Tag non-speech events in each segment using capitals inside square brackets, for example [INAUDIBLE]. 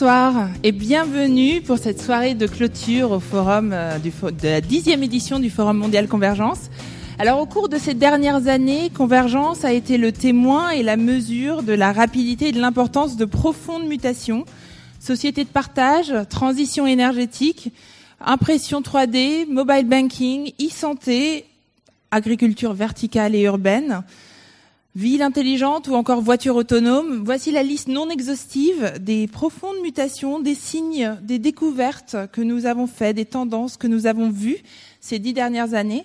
Bonsoir et bienvenue pour cette soirée de clôture au forum euh, du, de la dixième édition du Forum mondial Convergence. Alors au cours de ces dernières années, Convergence a été le témoin et la mesure de la rapidité et de l'importance de profondes mutations, société de partage, transition énergétique, impression 3D, mobile banking, e-santé, agriculture verticale et urbaine, Ville intelligente ou encore voiture autonome, voici la liste non exhaustive des profondes mutations, des signes, des découvertes que nous avons faites, des tendances que nous avons vues ces dix dernières années.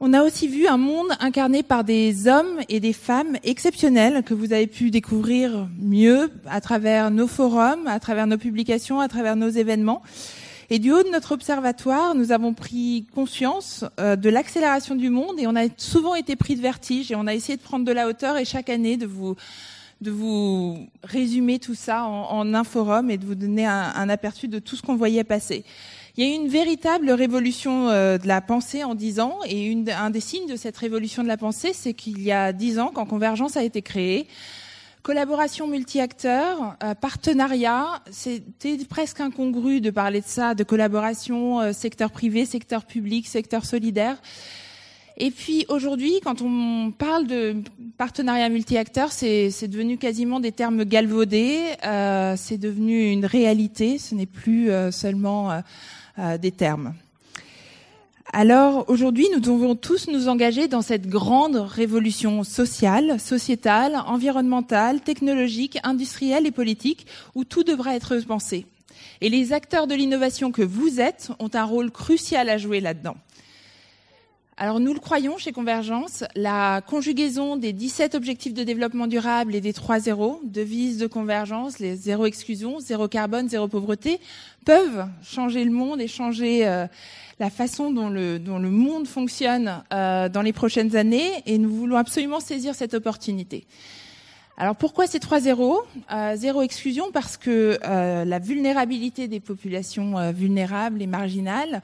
On a aussi vu un monde incarné par des hommes et des femmes exceptionnels que vous avez pu découvrir mieux à travers nos forums, à travers nos publications, à travers nos événements. Et du haut de notre observatoire, nous avons pris conscience euh, de l'accélération du monde et on a souvent été pris de vertige et on a essayé de prendre de la hauteur et chaque année de vous de vous résumer tout ça en, un forum et de vous donner un, aperçu de tout ce qu'on voyait passer. Il y a eu une véritable révolution euh, de la pensée en dix ans et une, un des signes de cette révolution de la pensée, c'est qu'il y a dix ans, quand Convergence a été créée, Collaboration multi-acteurs, euh, partenariat, c'était presque incongru de parler de ça, de collaboration euh, secteur privé, secteur public, secteur solidaire. Et puis aujourd'hui, quand on parle de partenariat multi-acteurs, c'est devenu quasiment des termes galvaudés, euh, c'est devenu une réalité, ce n'est plus seulement des termes. Alors aujourd'hui, nous devons tous nous engager dans cette grande révolution sociale, sociétale, environnementale, technologique, industrielle et politique, où tout devra être pensé. Et les acteurs de l'innovation que vous êtes ont un rôle crucial à jouer là-dedans. Alors nous le croyons chez Convergence, la conjugaison des 17 objectifs de développement durable et des 3 zéros, devises de convergence, les zéro exclusion, zéro carbone, zéro pauvreté, peuvent changer le monde et changer euh, la façon dont le, monde fonctionne euh, dans les prochaines années et nous voulons absolument saisir cette opportunité. Alors pourquoi ces trois zéros? Euh, Zéro exclusion parce que euh, la vulnérabilité des populations vulnérables et marginales,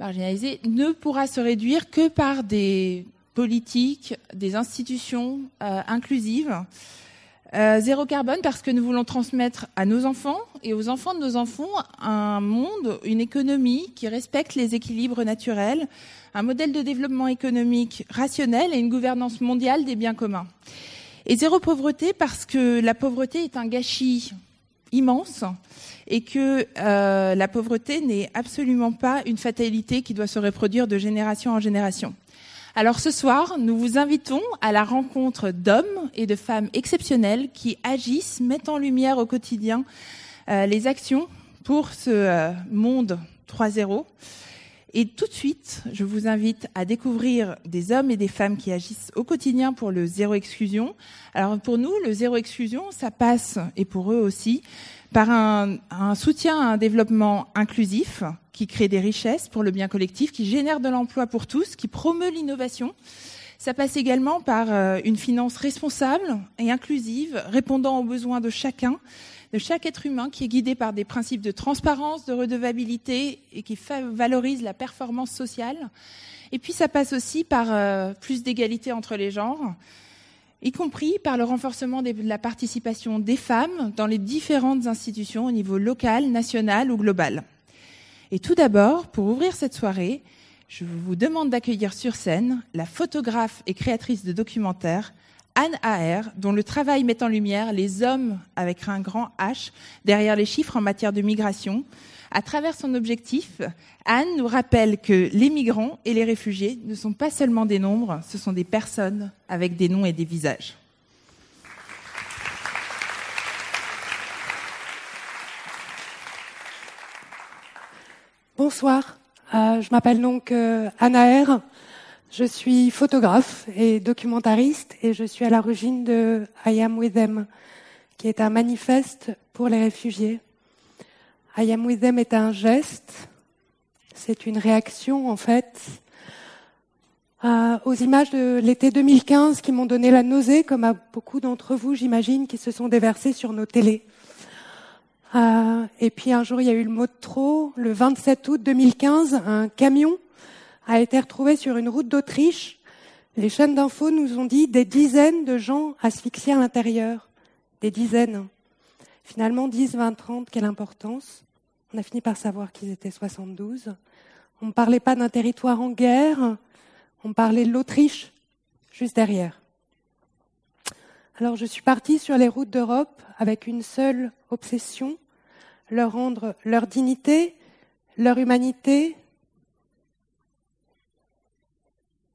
marginalisées ne pourra se réduire que par des politiques, des institutions inclusives euh, zéro carbone parce que nous voulons transmettre à nos enfants et aux enfants de nos enfants un monde, une économie qui respecte les équilibres naturels, un modèle de développement économique rationnel et une gouvernance mondiale des biens communs. Et zéro pauvreté parce que la pauvreté est un gâchis immense et que euh, la pauvreté n'est absolument pas une fatalité qui doit se reproduire de génération en génération. Alors ce soir, nous vous invitons à la rencontre d'hommes et de femmes exceptionnels qui agissent, mettent en lumière au quotidien euh, les actions pour ce euh, monde 3.0. Et tout de suite, je vous invite à découvrir des hommes et des femmes qui agissent au quotidien pour le zéro exclusion. Alors pour nous, le zéro exclusion, ça passe, et pour eux aussi, par un, un, soutien à un développement inclusif qui crée des richesses pour le bien collectif, qui génère de l'emploi pour tous, qui promeut l'innovation. Ça passe également par euh, une finance responsable et inclusive, répondant aux besoins de chacun, de chaque être humain, qui est guidé par des principes de transparence, de redevabilité et qui valorise la performance sociale. Et puis ça passe aussi par euh, plus d'égalité entre les genres, y compris par le renforcement de la participation des femmes dans les différentes institutions au niveau local, national ou global. Et tout d'abord, pour ouvrir cette soirée, je vous demande d'accueillir sur scène la photographe et créatrice de documentaires Anne Aher, dont le travail met en lumière les hommes avec un grand H derrière les chiffres en matière de migration, à travers son objectif, Anne nous rappelle que les migrants et les réfugiés ne sont pas seulement des nombres, ce sont des personnes avec des noms et des visages. Bonsoir, euh, je m'appelle donc euh, Anna R. Je suis photographe et documentariste et je suis à l'origine de I Am With Them, qui est un manifeste pour les réfugiés. I am with them est un geste, c'est une réaction en fait aux images de l'été 2015 qui m'ont donné la nausée, comme à beaucoup d'entre vous, j'imagine, qui se sont déversés sur nos télés. Euh, et puis un jour, il y a eu le mot de trop. Le 27 août 2015, un camion a été retrouvé sur une route d'Autriche. Les chaînes d'infos nous ont dit des dizaines de gens asphyxiés à l'intérieur. Des dizaines. Finalement, 10, 20, 30, quelle importance On a fini par savoir qu'ils étaient 72. On ne parlait pas d'un territoire en guerre, on parlait de l'Autriche juste derrière. Alors je suis partie sur les routes d'Europe avec une seule obsession, leur rendre leur dignité, leur humanité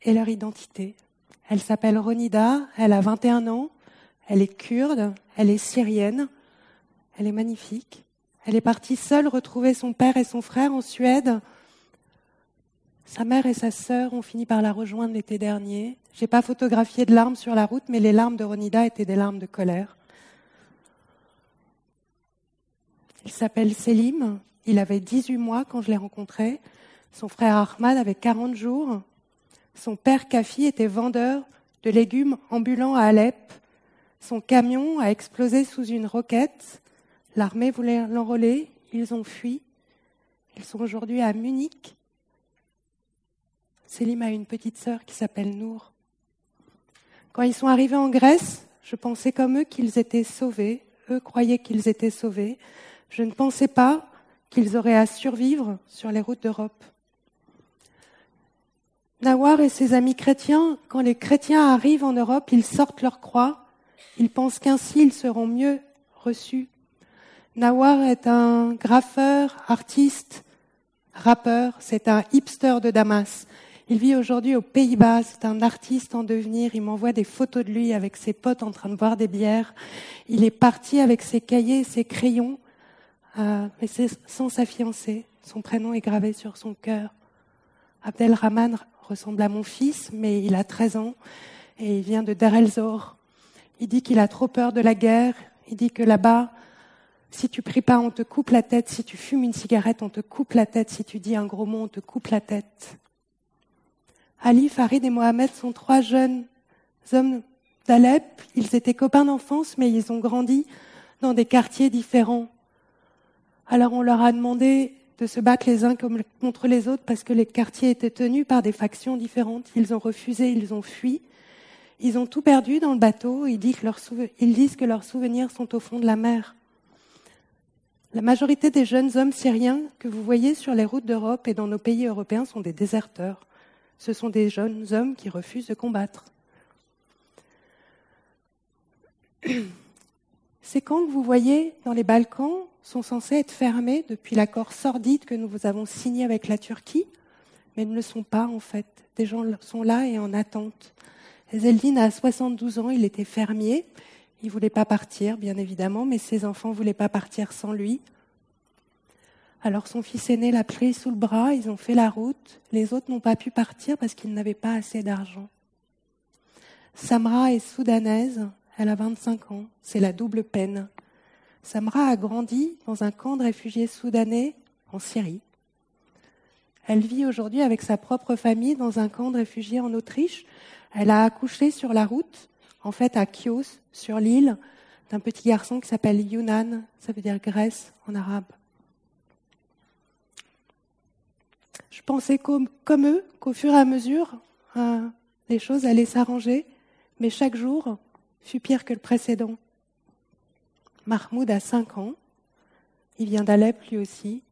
et leur identité. Elle s'appelle Ronida, elle a 21 ans, elle est kurde, elle est syrienne, elle est magnifique. Elle est partie seule retrouver son père et son frère en Suède. Sa mère et sa sœur ont fini par la rejoindre l'été dernier. J'ai pas photographié de larmes sur la route, mais les larmes de Ronida étaient des larmes de colère. Il s'appelle Selim. Il avait 18 mois quand je l'ai rencontré. Son frère Ahmad avait 40 jours. Son père Kafi était vendeur de légumes ambulants à Alep. Son camion a explosé sous une roquette. L'armée voulait l'enrôler. Ils ont fui. Ils sont aujourd'hui à Munich. Selim a une petite sœur qui s'appelle Nour. Quand ils sont arrivés en Grèce, je pensais comme eux qu'ils étaient sauvés. Eux croyaient qu'ils étaient sauvés. Je ne pensais pas qu'ils auraient à survivre sur les routes d'Europe. Nawar et ses amis chrétiens, quand les chrétiens arrivent en Europe, ils sortent leur croix. Ils pensent qu'ainsi ils seront mieux reçus. Nawar est un graffeur, artiste, rappeur, c'est un hipster de Damas. Il vit aujourd'hui aux Pays-Bas, c'est un artiste en devenir, il m'envoie des photos de lui avec ses potes en train de boire des bières. Il est parti avec ses cahiers ses crayons, euh, mais c'est sans sa fiancée. Son prénom est gravé sur son cœur. Abdelrahman ressemble à mon fils, mais il a 13 ans et il vient de Dar el-Zor. Il dit qu'il a trop peur de la guerre. Il dit que là-bas, si tu pries pas, on te coupe la tête. Si tu fumes une cigarette, on te coupe la tête. Si tu dis un gros mot, on te coupe la tête. Ali, Farid et Mohamed sont trois jeunes hommes d'Alep. Ils étaient copains d'enfance, mais ils ont grandi dans des quartiers différents. Alors on leur a demandé de se battre les uns contre les autres parce que les quartiers étaient tenus par des factions différentes. Ils ont refusé, ils ont fui. Ils ont tout perdu dans le bateau. Ils disent que leurs, souvenirs sont au fond de la mer. La majorité des jeunes hommes syriens que vous voyez sur les routes d'Europe et dans nos pays européens sont des déserteurs. Ce sont des jeunes hommes qui refusent de combattre. [CLEARS THROAT] Ces camps que vous voyez dans les Balkans sont censés être fermés depuis l'accord sordide que nous avons signé avec la Turquie, mais ne le sont pas en fait. Des gens sont là et en attente. Zeldin a 72 ans, il était fermier, il ne voulait pas partir, bien évidemment, mais ses enfants ne voulaient pas partir sans lui. Alors son fils aîné l'a pris sous le bras, ils ont fait la route. Les autres n'ont pas pu partir parce qu'ils n'avaient pas assez d'argent. Samra est soudanaise, elle a 25 ans, c'est la double peine. Samra a grandi dans un camp de réfugiés soudanais en Syrie. Elle vit aujourd'hui avec sa propre famille dans un camp de réfugiés en Autriche. Elle a accouché sur la route, en fait à Chios, sur l'île, d'un petit garçon qui s'appelle Yunan, ça veut dire Grèce en arabe. Je pensais comme, eux qu'au fur et à mesure, euh, les choses allaient s'arranger, mais chaque jour fut pire que le précédent. Mahmoud a cinq ans, il vient d'Alep lui aussi.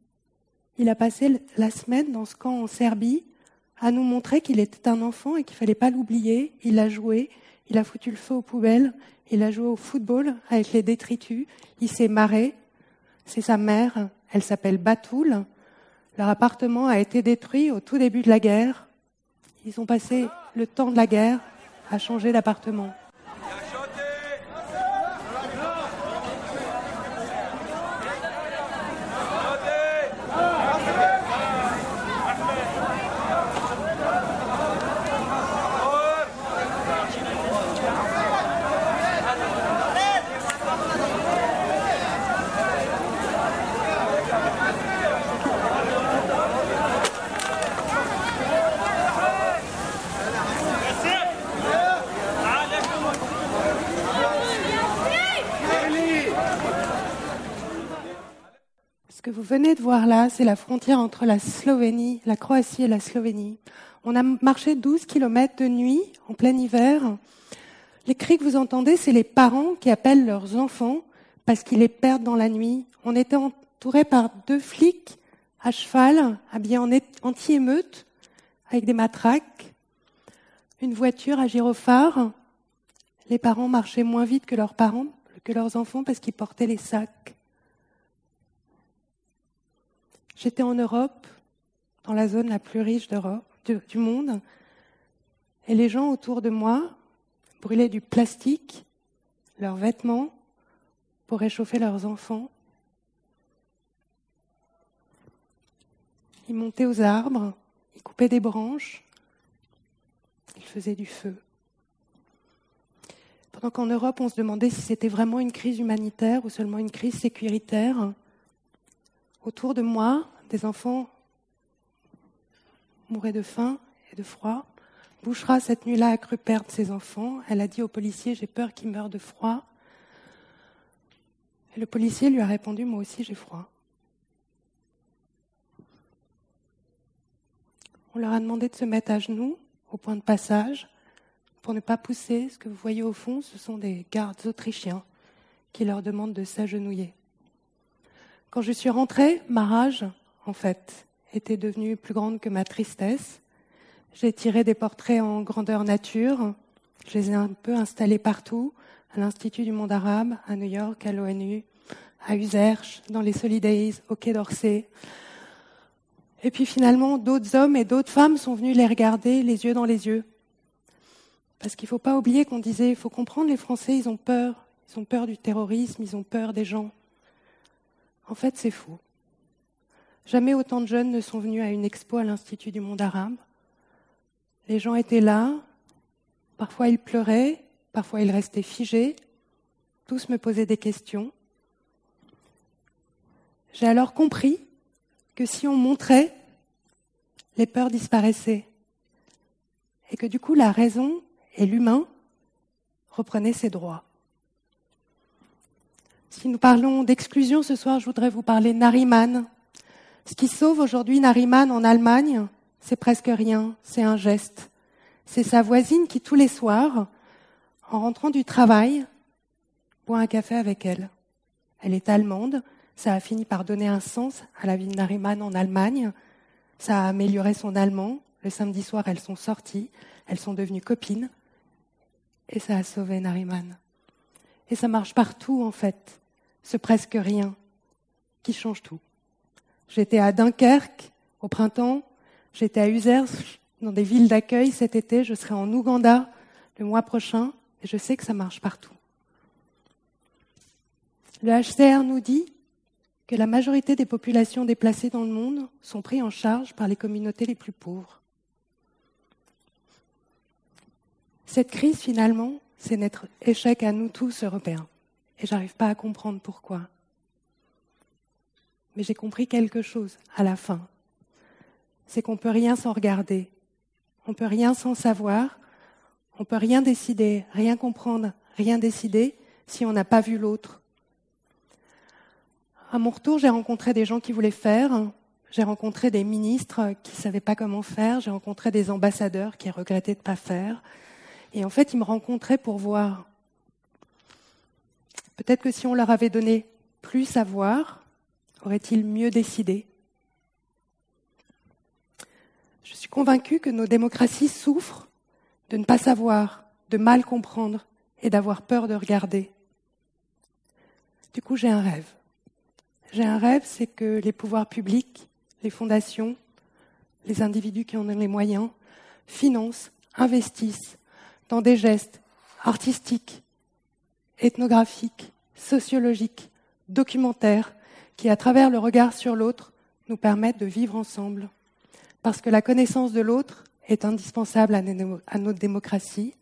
Il a passé la semaine dans ce camp en Serbie à nous montrer qu'il était un enfant et qu'il fallait pas l'oublier. Il a joué, il a foutu le feu aux poubelles, il a joué au football avec les détritus, il s'est marré. C'est sa mère, elle s'appelle Batoul, leur appartement a été détruit au tout début de la guerre. Ils ont passé le temps de la guerre à changer d'appartement. Vous venez de voir là, c'est la frontière entre la Slovénie, la Croatie et la Slovénie. On a marché 12 kilomètres de nuit, en plein hiver. Les cris que vous entendez, c'est les parents qui appellent leurs enfants parce qu'ils les perdent dans la nuit. On était entouré par deux flics à cheval, habillés en anti-émeute, avec des matraques, une voiture à gyrophare. Les parents marchaient moins vite que leurs parents, que leurs enfants, parce qu'ils portaient les sacs. J'étais en Europe, dans la zone la plus riche du monde, et les gens autour de moi brûlaient du plastique, leurs vêtements, pour réchauffer leurs enfants. Ils montaient aux arbres, ils coupaient des branches, ils faisaient du feu. Pendant qu'en Europe, on se demandait si c'était vraiment une crise humanitaire ou seulement une crise sécuritaire, autour de moi, des enfants mouraient de faim et de froid. Bouchera, cette nuit-là, a cru perdre ses enfants. Elle a dit au policier J'ai peur qu'il meure de froid. Et le policier lui a répondu Moi aussi, j'ai froid. On leur a demandé de se mettre à genoux au point de passage pour ne pas pousser. Ce que vous voyez au fond, ce sont des gardes autrichiens qui leur demandent de s'agenouiller. Quand je suis rentrée, ma rage, en fait, était devenue plus grande que ma tristesse. J'ai tiré des portraits en grandeur nature. Je les ai un peu installés partout, à l'Institut du monde arabe, à New York, à l'ONU, à Userche, dans les Solidays, au Quai d'Orsay, et puis finalement, d'autres hommes et d'autres femmes sont venus les regarder les yeux dans les yeux. Parce qu'il ne faut pas oublier qu'on disait, il faut comprendre, les Français, ils ont peur. Ils ont peur du terrorisme, ils ont peur des gens. En fait, c'est faux. Jamais autant de jeunes ne sont venus à une expo à l'Institut du monde arabe. Les gens étaient là, parfois ils pleuraient, parfois ils restaient figés, tous me posaient des questions. J'ai alors compris que si on montrait, les peurs disparaissaient. Et que du coup, la raison et l'humain reprenaient ses droits. Si nous parlons d'exclusion ce soir, je voudrais vous parler Nariman. Ce qui sauve aujourd'hui Nariman en Allemagne, c'est presque rien, c'est un geste. C'est sa voisine qui, tous les soirs, en rentrant du travail, boit un café avec elle. Elle est allemande, ça a fini par donner un sens à la vie de Nariman en Allemagne. Ça a amélioré son allemand. Le samedi soir, elles sont sorties. Elles sont devenues copines. Et ça a sauvé Nariman. Et ça marche partout, en fait. Ce presque rien qui change tout. J'étais à Dunkerque au printemps. J'étais à Users, dans des villes d'accueil cet été. Je serai en Ouganda le mois prochain. Et je sais que ça marche partout. Le HCR nous dit que la majorité des populations déplacées dans le monde sont prises en charge par les communautés les plus pauvres. Cette crise, finalement, c'est notre échec à nous tous, Européens. Et j'arrive pas à comprendre pourquoi. Mais j'ai compris quelque chose à la fin. C'est qu'on peut rien sans regarder. On peut rien sans savoir. On peut rien décider, rien comprendre, rien décider si on n'a pas vu l'autre à mon retour, j'ai rencontré des gens qui voulaient faire. J'ai rencontré des ministres qui ne savaient pas comment faire. J'ai rencontré des ambassadeurs qui regrettaient de ne pas faire. Et en fait, ils me rencontraient pour voir. Peut-être que si on leur avait donné plus à voir, auraient-ils mieux décidé? Je suis convaincue que nos démocraties souffrent de ne pas savoir, de mal comprendre et d'avoir peur de regarder. Du coup, j'ai un rêve. J'ai un rêve, c'est que les pouvoirs publics, les fondations, les individus qui en ont les moyens, financent, investissent dans des gestes artistiques, ethnographiques, sociologiques, documentaires, qui, à travers le regard sur l'autre, nous permettent de vivre ensemble. Parce que la connaissance de l'autre est indispensable à notre démocratie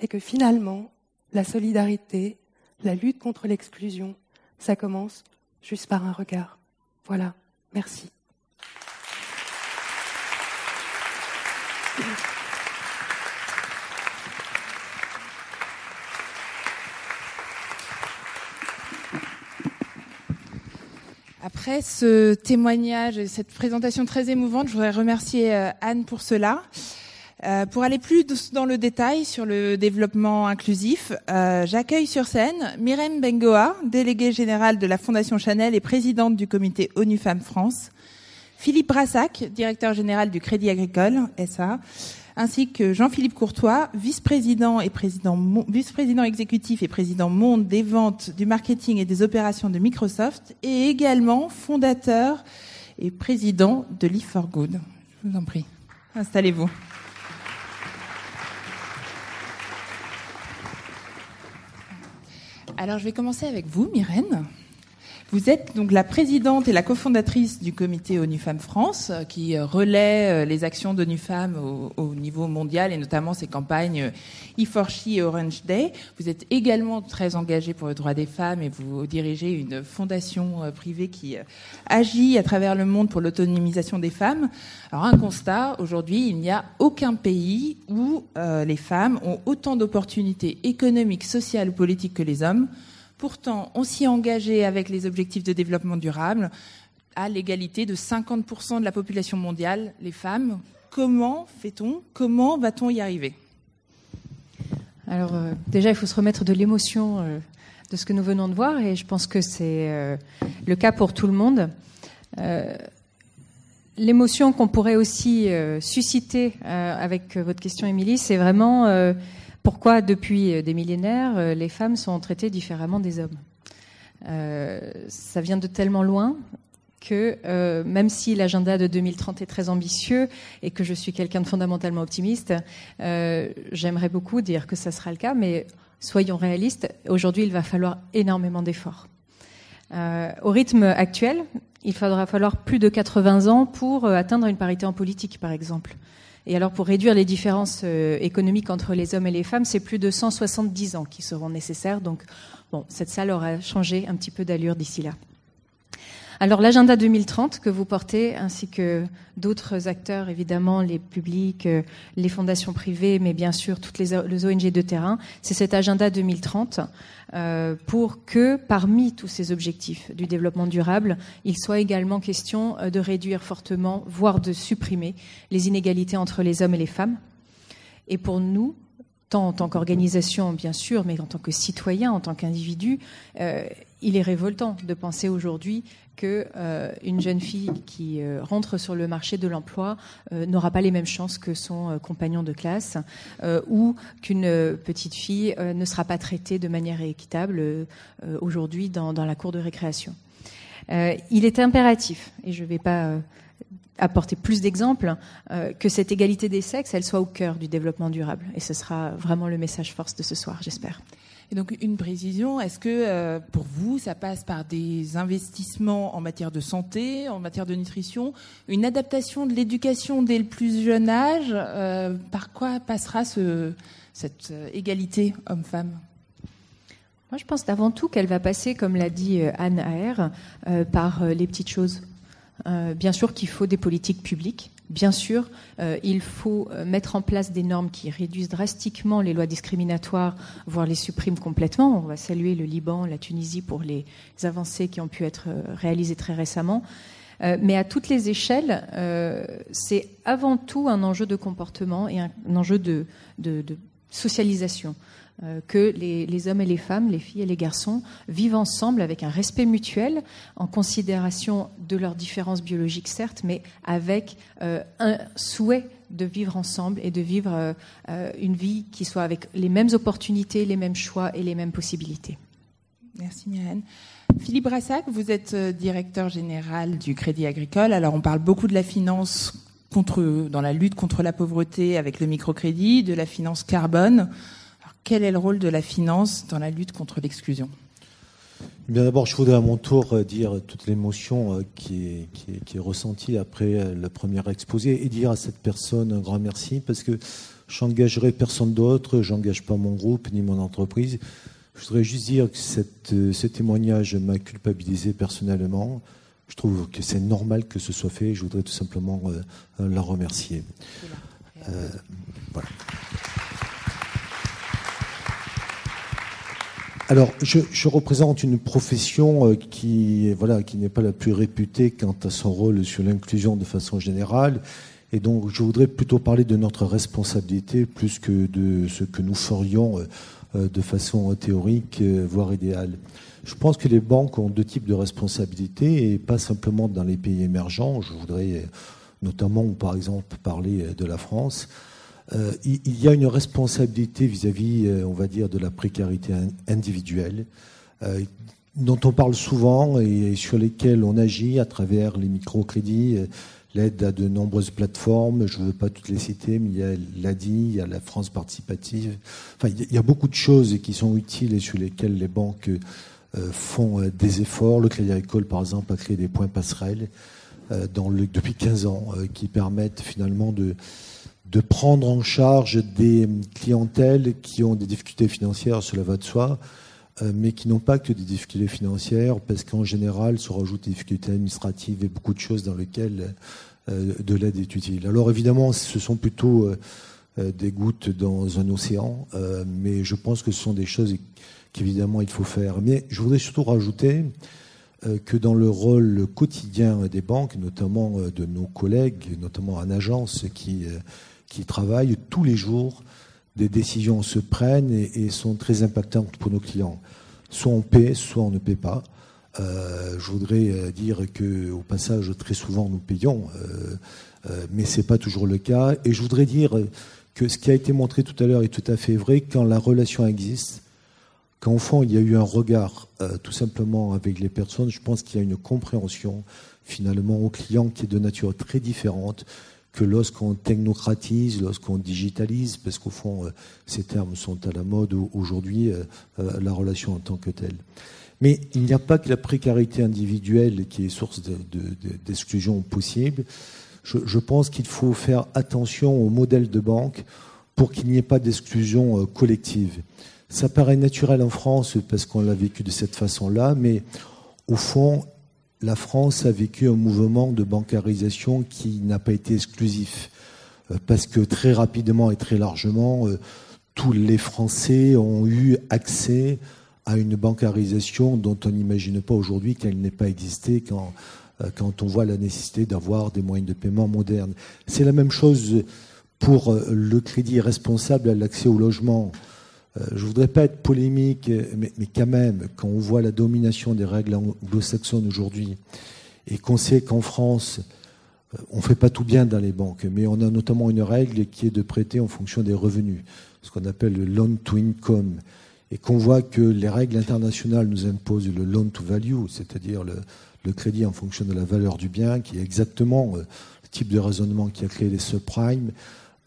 et que finalement, la solidarité, la lutte contre l'exclusion, ça commence juste par un regard. Voilà, merci. Après ce témoignage et cette présentation très émouvante, je voudrais remercier euh, Anne pour cela. Euh, pour aller plus dans le détail sur le développement inclusif, euh, j'accueille sur scène Myrène Bengoa, déléguée générale de la Fondation Chanel et présidente du comité ONU Femmes France, Philippe Brassac, directeur général du Crédit Agricole SA, ainsi que Jean-Philippe Courtois, vice-président et président vice-président exécutif et président monde des ventes, du marketing et des opérations de Microsoft, et également fondateur et président de Live for Good. Je vous en prie, installez-vous. Alors, je vais commencer avec vous, Myrène. Vous êtes donc la présidente et la cofondatrice du comité ONU Femmes France, euh, qui euh, relaie euh, les actions d'ONU Femmes au, niveau mondial et notamment ces campagnes e et Orange Day. Vous êtes également très engagée pour le droit des femmes et vous dirigez une fondation privée qui agit à travers le monde pour l'autonomisation des femmes. Alors un constat, aujourd'hui, il n'y a aucun pays où les femmes ont autant d'opportunités économiques, sociales ou politiques que les hommes pourtant aussi engagé avec les objectifs de développement durable à l'égalité de 50% de la population mondiale, les femmes. Comment fait-on? Comment va-t-on y arriver? Alors euh, déjà, il faut se remettre de l'émotion euh, de ce que nous venons de voir et je pense que c'est euh, le cas pour tout le monde. L'émotion qu'on pourrait aussi susciter avec votre question, Émilie, c'est vraiment pourquoi, depuis euh, des millénaires, euh, les femmes sont traitées différemment des hommes euh, Ça vient de tellement loin que même si l'agenda de 2030 est très ambitieux et que je suis quelqu'un de fondamentalement optimiste, j'aimerais beaucoup dire que ça sera le cas, mais soyons réalistes, aujourd'hui il va falloir énormément d'efforts. au rythme actuel, il faudra falloir plus de 80 ans pour atteindre une parité en politique, par exemple. Et alors, pour réduire les différences euh, économiques entre les hommes et les femmes, c'est plus de 170 ans qui seront nécessaires. Donc, bon, cette salle aura changé un petit peu d'allure d'ici là. Alors l'agenda 2030 que vous portez, ainsi que d'autres acteurs, évidemment, les publics, euh, les fondations privées, mais bien sûr toutes les, ONG de terrain, c'est cet agenda 2030 euh, pour que parmi tous ces objectifs du développement durable, il soit également question euh, de réduire fortement, voire de supprimer les inégalités entre les hommes et les femmes. Et pour nous, tant en tant qu'organisation, bien sûr, mais en tant que citoyen, en tant qu'individu, il est révoltant de penser aujourd'hui qu'une euh, jeune fille qui euh, rentre sur le marché de l'emploi euh, n'aura pas les mêmes chances que son compagnon de classe ou qu'une petite fille ne sera pas traitée de manière équitable aujourd'hui dans, dans, la cour de récréation. il est impératif, et je ne vais pas apporter plus d'exemples, que cette égalité des sexes, elle soit au cœur du développement durable. Et ce sera vraiment le message force de ce soir, j'espère. Donc une précision, est-ce que euh, pour vous, ça passe par des investissements en matière de santé, en matière de nutrition, une adaptation de l'éducation dès le plus jeune âge euh, Par quoi passera ce, cette euh, égalité homme-femme? Moi, je pense d'avant tout qu'elle va passer, comme l'a dit Anne Aher, par les petites choses. bien sûr qu'il faut des politiques publiques, Bien sûr, euh, il faut euh, mettre en place des normes qui réduisent drastiquement les lois discriminatoires, voire les suppriment complètement. On va saluer le Liban, la Tunisie pour les avancées qui ont pu être euh, réalisées très récemment. mais à toutes les échelles, c'est avant tout un enjeu de comportement et un, enjeu de socialisation. Euh, que les, hommes et les femmes, les filles et les garçons vivent ensemble avec un respect mutuel, en considération de leurs différences biologiques certes, mais avec euh, un souhait de vivre ensemble et de vivre euh, une vie qui soit avec les mêmes opportunités, les mêmes choix et les mêmes possibilités. Merci Myrène. Philippe Brassac, vous êtes directeur général du Crédit Agricole. Alors on parle beaucoup de la finance dans la lutte contre la pauvreté avec le microcrédit, de la finance carbone quel est le rôle de la finance dans la lutte contre l'exclusion? Bien d'abord, je voudrais à mon tour euh, dire toute l'émotion euh, qui est, qui, est, ressentie après euh, le premier exposé et dire à cette personne un grand merci parce que j'engagerai personne d'autre, j'engage pas mon groupe ni mon entreprise. Je voudrais juste dire que cette, ce témoignage m'a culpabilisé personnellement. Je trouve que c'est normal que ce soit fait. Je voudrais tout simplement la remercier. voilà. Alors, je, représente une profession euh, qui, voilà, qui n'est pas la plus réputée quant à son rôle sur l'inclusion de façon générale. Et donc, je voudrais plutôt parler de notre responsabilité plus que de ce que nous ferions de façon théorique, voire idéale. Je pense que les banques ont deux types de responsabilités et pas simplement dans les pays émergents. Je voudrais notamment, par exemple, parler de la France. Euh, il y a une responsabilité vis-à-vis, euh, on va dire, de la précarité individuelle, euh, dont on parle souvent et sur lesquelles on agit à travers les microcrédits, l'aide à de nombreuses plateformes. Je ne veux pas toutes les citer, mais il y a l'ADI, il y a la France participative. Enfin, il y a beaucoup de choses qui sont utiles et sur lesquelles les banques font des efforts. Le Crédit Agricole, par exemple, a créé des points passerelles depuis 15 ans qui permettent finalement de de prendre en charge des clientèles qui ont des difficultés financières, cela va de soi, euh, mais qui n'ont pas que des difficultés financières, parce qu'en général, se rajoutent des difficultés administratives et beaucoup de choses dans lesquelles euh, de l'aide est utile. Alors évidemment, ce sont plutôt euh, des gouttes dans un océan, mais je pense que ce sont des choses qu'évidemment il faut faire. Mais je voudrais surtout rajouter que dans le rôle quotidien des banques, notamment de nos collègues, notamment en agence qui qui travaillent tous les jours. Des décisions se prennent et, sont très impactantes pour nos clients. Soit on paie, soit on ne paie pas. Euh, je voudrais euh, dire que, au passage, très souvent nous payons, euh, euh, mais c'est pas toujours le cas. Et je voudrais dire que ce qui a été montré tout à l'heure est tout à fait vrai. Quand la relation existe, au fond il y a eu un regard, tout simplement avec les personnes, je pense qu'il y a une compréhension finalement au client qui est de nature très différente que lorsqu'on technocratise, lorsqu'on digitalise, parce qu'au fond, euh, ces termes sont à la mode aujourd'hui, euh, euh, la relation en tant que telle. Mais il n'y a pas que la précarité individuelle qui est source d'exclusion possible. Je, pense qu'il faut faire attention au modèle de banque pour qu'il n'y ait pas d'exclusion collective. Ça paraît naturel en France parce qu'on l'a vécu de cette façon-là, mais au fond, la France a vécu un mouvement de bancarisation qui n'a pas été exclusif, euh, parce que très rapidement et très largement, euh, tous les Français ont eu accès à une bancarisation dont on n'imagine pas aujourd'hui qu'elle n'ait pas existé quand, euh, quand on voit la nécessité d'avoir des moyens de paiement modernes. C'est la même chose pour le crédit responsable à l'accès au logement. Euh, je voudrais pas être polémique, mais, quand même, quand on voit la domination des règles anglo-saxonnes aujourd'hui, et qu'on sait qu'en France, euh, on fait pas tout bien dans les banques, mais on a notamment une règle qui est de prêter en fonction des revenus, ce qu'on appelle le loan to income, et qu'on voit que les règles internationales nous imposent le loan to value, c'est-à-dire le, crédit en fonction de la valeur du bien, qui est exactement euh, le type de raisonnement qui a créé les subprimes.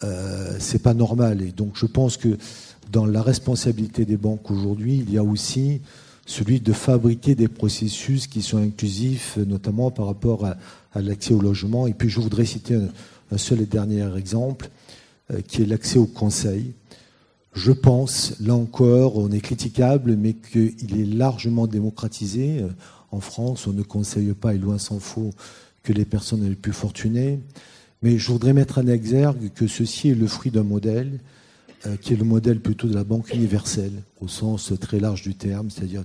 Euh, c'est pas normal, et donc je pense que dans la responsabilité des banques aujourd'hui, il y a aussi celui de fabriquer des processus qui sont inclusifs, notamment par rapport à, l'accès au logement. Et puis je voudrais citer un, seul et dernier exemple, euh, qui est l'accès au conseil. Je pense, là encore, on est critiquable, mais qu'il est largement démocratisé. Euh, en France, on ne conseille pas, et loin s'en faut, que les personnes les plus fortunées. Mais je voudrais mettre en exergue que ceci est le fruit d'un modèle qui est le modèle plutôt de la banque universelle, au sens très large du terme, c'est-à-dire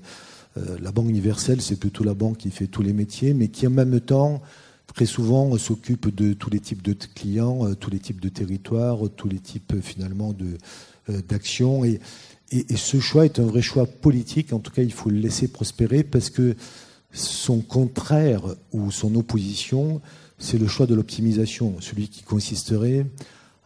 euh, la banque universelle, c'est plutôt la banque qui fait tous les métiers, mais qui en même temps, très souvent, s'occupe de tous les types de clients, euh, tous les types de territoires, tous les types finalement d'actions. Et, et, ce choix est un vrai choix politique. En tout cas, il faut le laisser prospérer parce que son contraire ou son opposition, c'est le choix de l'optimisation, celui qui consisterait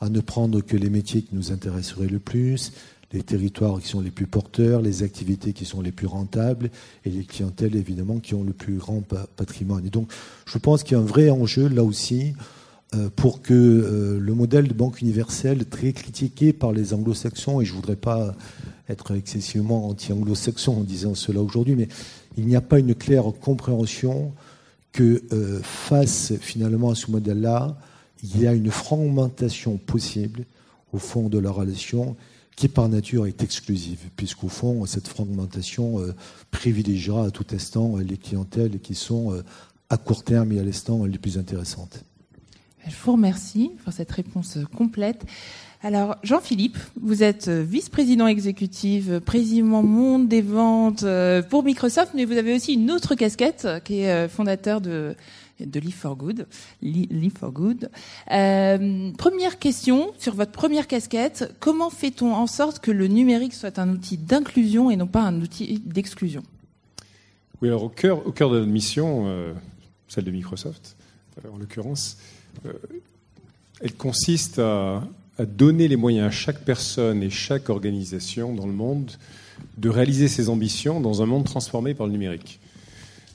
à ne prendre que les métiers qui nous intéresseraient le plus, les territoires qui sont les plus porteurs, les activités qui sont les plus rentables et les clientèles évidemment qui ont le plus grand patrimoine. Et donc je pense qu'il y a un vrai enjeu là aussi euh, pour que euh, le modèle de banque universelle, très critiqué par les anglo-saxons, et je ne voudrais pas être excessivement anti-anglo-saxon en disant cela aujourd'hui, mais il n'y a pas une claire compréhension que euh, face finalement à ce modèle-là, il y a une fragmentation possible au fond de la relation qui par nature est exclusive, puisqu'au fond, cette fragmentation euh, privilégiera à tout instant les clientèles qui sont euh, à court terme et à l'instant les plus intéressantes. Je vous remercie pour cette réponse complète. Alors, Jean-Philippe, vous êtes vice-président exécutif, président monde des ventes euh, pour Microsoft, mais vous avez aussi une autre casquette qui est fondateur de de Live for Good. Live for Good. Euh, première question sur votre première casquette. Comment fait-on en sorte que le numérique soit un outil d'inclusion et non pas un outil d'exclusion? Oui, alors au cœur, au cœur de notre mission, euh, celle de Microsoft en l'occurrence, elle consiste à donner les moyens à chaque personne et chaque organisation dans le monde de réaliser ses ambitions dans un monde transformé par le numérique.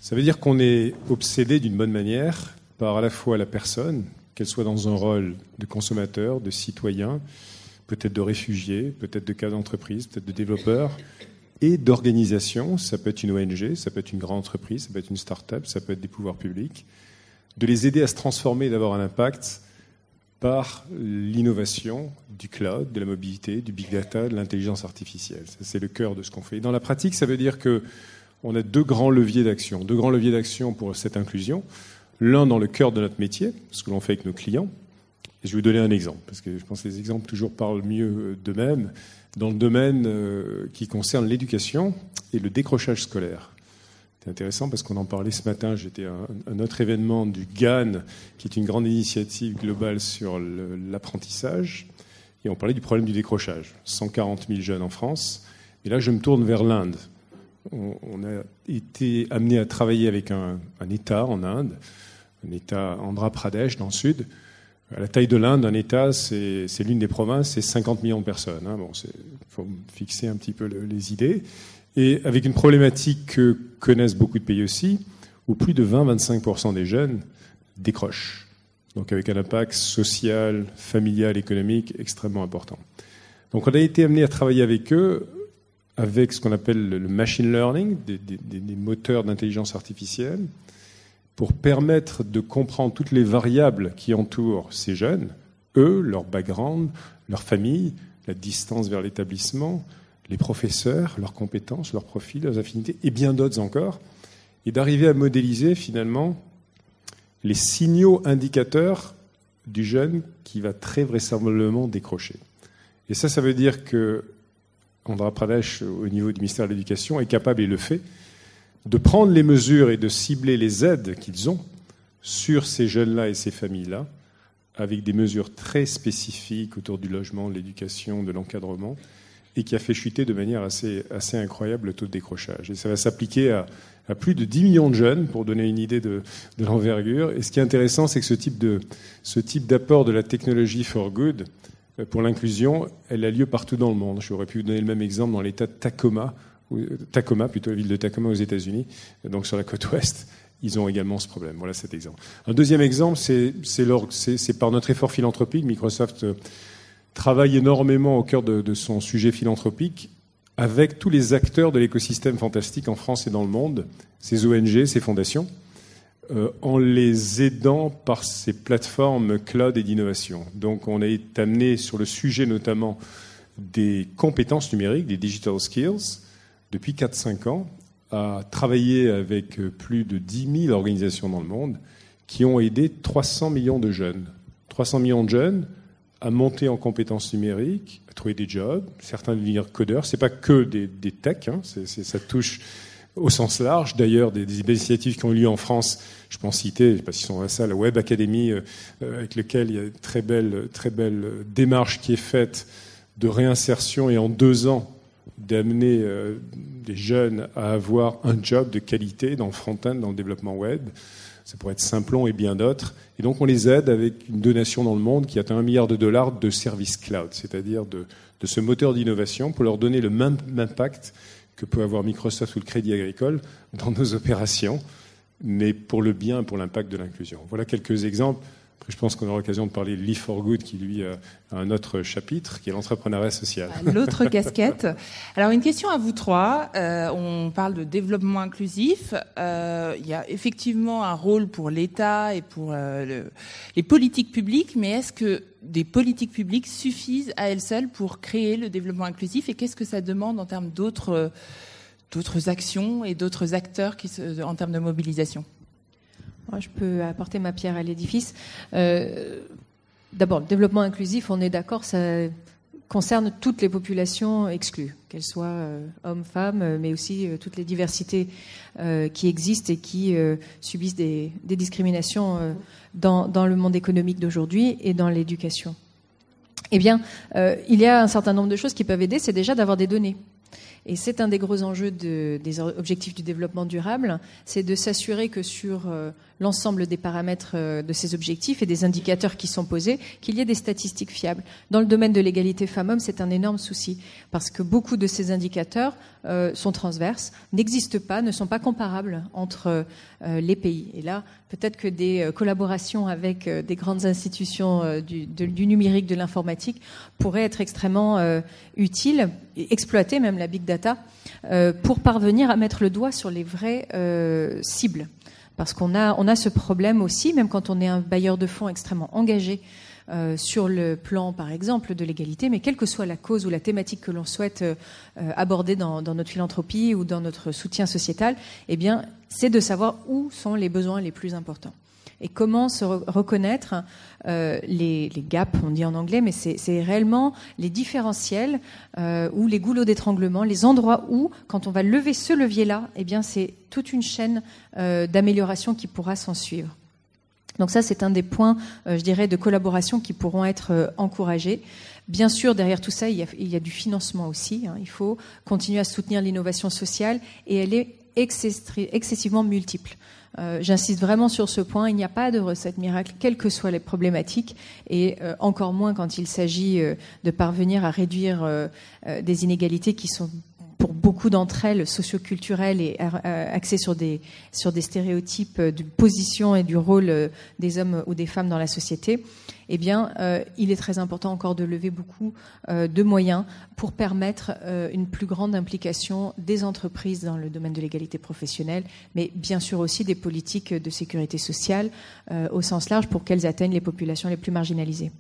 Ça veut dire qu'on est obsédé d'une bonne manière par à la fois la personne, qu'elle soit dans un rôle de consommateur, de citoyen, peut-être de réfugié, peut-être de cas d'entreprise, peut-être de développeur, et d'organisation. Ça peut être une ONG, ça peut être une grande entreprise, ça peut être une start-up, ça peut être des pouvoirs publics. De les aider à se transformer et d'avoir un impact par l'innovation du cloud, de la mobilité, du big data, de l'intelligence artificielle. C'est le cœur de ce qu'on fait. dans la pratique, ça veut dire que on a deux grands leviers d'action, deux grands leviers d'action pour cette inclusion. L'un dans le cœur de notre métier, ce que l'on fait avec nos clients. Et je vais vous donner un exemple, parce que je pense que les exemples toujours parlent mieux d'eux-mêmes. Dans le domaine euh, qui concerne l'éducation et le décrochage scolaire. C'est intéressant parce qu'on en parlait ce matin. J'étais à un autre événement du GAN, qui est une grande initiative globale sur l'apprentissage. Et on parlait du problème du décrochage. 140 000 jeunes en France. Et là, je me tourne vers l'Inde. On, a été amené à travailler avec un, État en Inde, un État Andhra Pradesh dans le sud. À la taille de l'Inde, un État, c'est l'une des provinces, c'est 50 millions de personnes. Hein. Bon, il faut fixer un petit peu les idées et avec une problématique que connaissent beaucoup de pays aussi, où plus de 20-25% des jeunes décrochent. Donc avec un impact social, familial, économique extrêmement important. Donc on a été amené à travailler avec eux avec ce qu'on appelle le machine learning, des, moteurs d'intelligence artificielle, pour permettre de comprendre toutes les variables qui entourent ces jeunes, eux, leur background, leur famille, la distance vers l'établissement, les professeurs, leurs compétences, leurs profils, leurs affinités, et bien d'autres encore, et d'arriver à modéliser finalement les signaux indicateurs du jeune qui va très vraisemblablement décrocher. Et ça, ça veut dire que Andhra Pradesh, au niveau du ministère de l'Éducation, est capable, et le fait, de prendre les mesures et de cibler les aides qu'ils ont sur ces jeunes-là et ces familles-là, avec des mesures très spécifiques autour du logement, de l'éducation, de l'encadrement, et qui a fait chuter de manière assez, assez incroyable le taux de décrochage. Et ça va s'appliquer à, plus de 10 millions de jeunes, pour donner une idée de, de l'envergure. Et ce qui est intéressant, c'est que ce type, de, ce type d'apport de la technologie for good, pour l'inclusion, elle a lieu partout dans le monde. J'aurais pu vous donner le même exemple dans l'État de Tacoma, Tacoma, plutôt la ville de Tacoma aux États-Unis, donc sur la côte ouest. Ils ont également ce problème. Voilà cet exemple. Un deuxième exemple, c'est par notre effort philanthropique. Microsoft euh, travaille énormément au cœur de, son sujet philanthropique avec tous les acteurs de l'écosystème fantastique en France et dans le monde, ces ONG, ces fondations, euh, en les aidant par ces plateformes cloud et d'innovation. Donc on été amené sur le sujet notamment des compétences numériques, des digital skills, depuis 4-5 ans, à travailler avec plus de 10 000 organisations dans le monde qui ont aidé 300 millions de jeunes. 300 millions de jeunes à monter en compétences numériques, à trouver des jobs, certains devenir codeurs. C'est pas que des, des techs, hein, ça touche au sens large. D'ailleurs, des, initiatives qui ont eu lieu en France, je peux en citer, je ne sais pas s'ils sont la salle, la Web Academy, euh, avec lequel il y a une très belle, très belle démarche qui est faite de réinsertion et en deux ans d'amener euh, des jeunes à avoir un job de qualité dans le front-end, dans le développement web. Ça pourrait être Simplon et bien d'autres. Et donc on les aide avec une donation dans le monde qui atteint un milliard de dollars de services cloud, c'est-à-dire de, ce moteur d'innovation pour leur donner le même impact que peut avoir Microsoft ou le Crédit Agricole dans nos opérations, mais pour le bien et pour l'impact de l'inclusion. Voilà quelques exemples je pense qu'on aura l'occasion de parler de Live for Good, qui lui a un autre chapitre, qui est l'entrepreneuriat social. L'autre [LAUGHS] casquette. Alors une question à vous trois. Euh, on parle de développement inclusif. Euh, il y a effectivement un rôle pour l'État et pour euh, le, les politiques publiques, mais est-ce que des politiques publiques suffisent à elles seules pour créer le développement inclusif Et qu'est-ce que ça demande en termes d'autres actions et d'autres acteurs qui, en termes de mobilisation? Je peux apporter ma pierre à l'édifice. Euh, d'abord, le développement inclusif, on est d'accord, ça concerne toutes les populations exclues, qu'elles soient hommes, femmes, mais aussi toutes les diversités qui existent et qui subissent des, discriminations dans, le monde économique d'aujourd'hui et dans l'éducation. Eh bien, il y a un certain nombre de choses qui peuvent aider, c'est déjà d'avoir des données. Et c'est un des gros enjeux des objectifs du développement durable, c'est de s'assurer que sur euh, l'ensemble des paramètres euh, de ces objectifs et des indicateurs qui sont posés, qu'il y ait des statistiques fiables. Dans le domaine de l'égalité femmes-hommes, c'est un énorme souci, parce que beaucoup de ces indicateurs euh, sont transverses, n'existent pas, ne sont pas comparables entre les pays. Et là, peut-être que des collaborations avec des grandes institutions du, numérique, de l'informatique, pourraient être extrêmement utiles, exploiter même la big data euh, pour parvenir à mettre le doigt sur les vraies euh, cibles. Parce qu'on a, on a ce problème aussi, même quand on est un bailleur de fonds extrêmement engagé euh, sur le plan, par exemple, de l'égalité, mais quelle que soit la cause ou la thématique que l'on souhaite aborder dans, notre philanthropie ou dans notre soutien sociétal, eh bien, c'est de savoir où sont les besoins les plus importants et comment se reconnaître euh, les, gaps, on dit en anglais, mais c'est réellement les différentiels euh, ou les goulots d'étranglement, les endroits où, quand on va lever ce levier-là, eh bien c'est toute une chaîne euh, d'amélioration qui pourra s'en suivre. Donc ça, c'est un des points, je dirais, de collaboration qui pourront être encouragés. Bien sûr, derrière tout ça, il y a, du financement aussi. Hein. Il faut continuer à soutenir l'innovation sociale et elle est excessivement multiple. Euh, j'insiste vraiment sur ce point, il n'y a pas de recette miracle, quelles que soient les problématiques, et euh, encore moins quand il s'agit euh, de parvenir à réduire des inégalités qui sont pour beaucoup d'entre elles socioculturelles et axées sur des, sur des stéréotypes de position et du rôle des hommes ou des femmes dans la société eh bien, euh, il est très important encore de lever beaucoup euh, de moyens pour permettre euh, une plus grande implication des entreprises dans le domaine de l'égalité professionnelle, mais bien sûr aussi des politiques de sécurité sociale au sens large pour qu'elles atteignent les populations les plus marginalisées.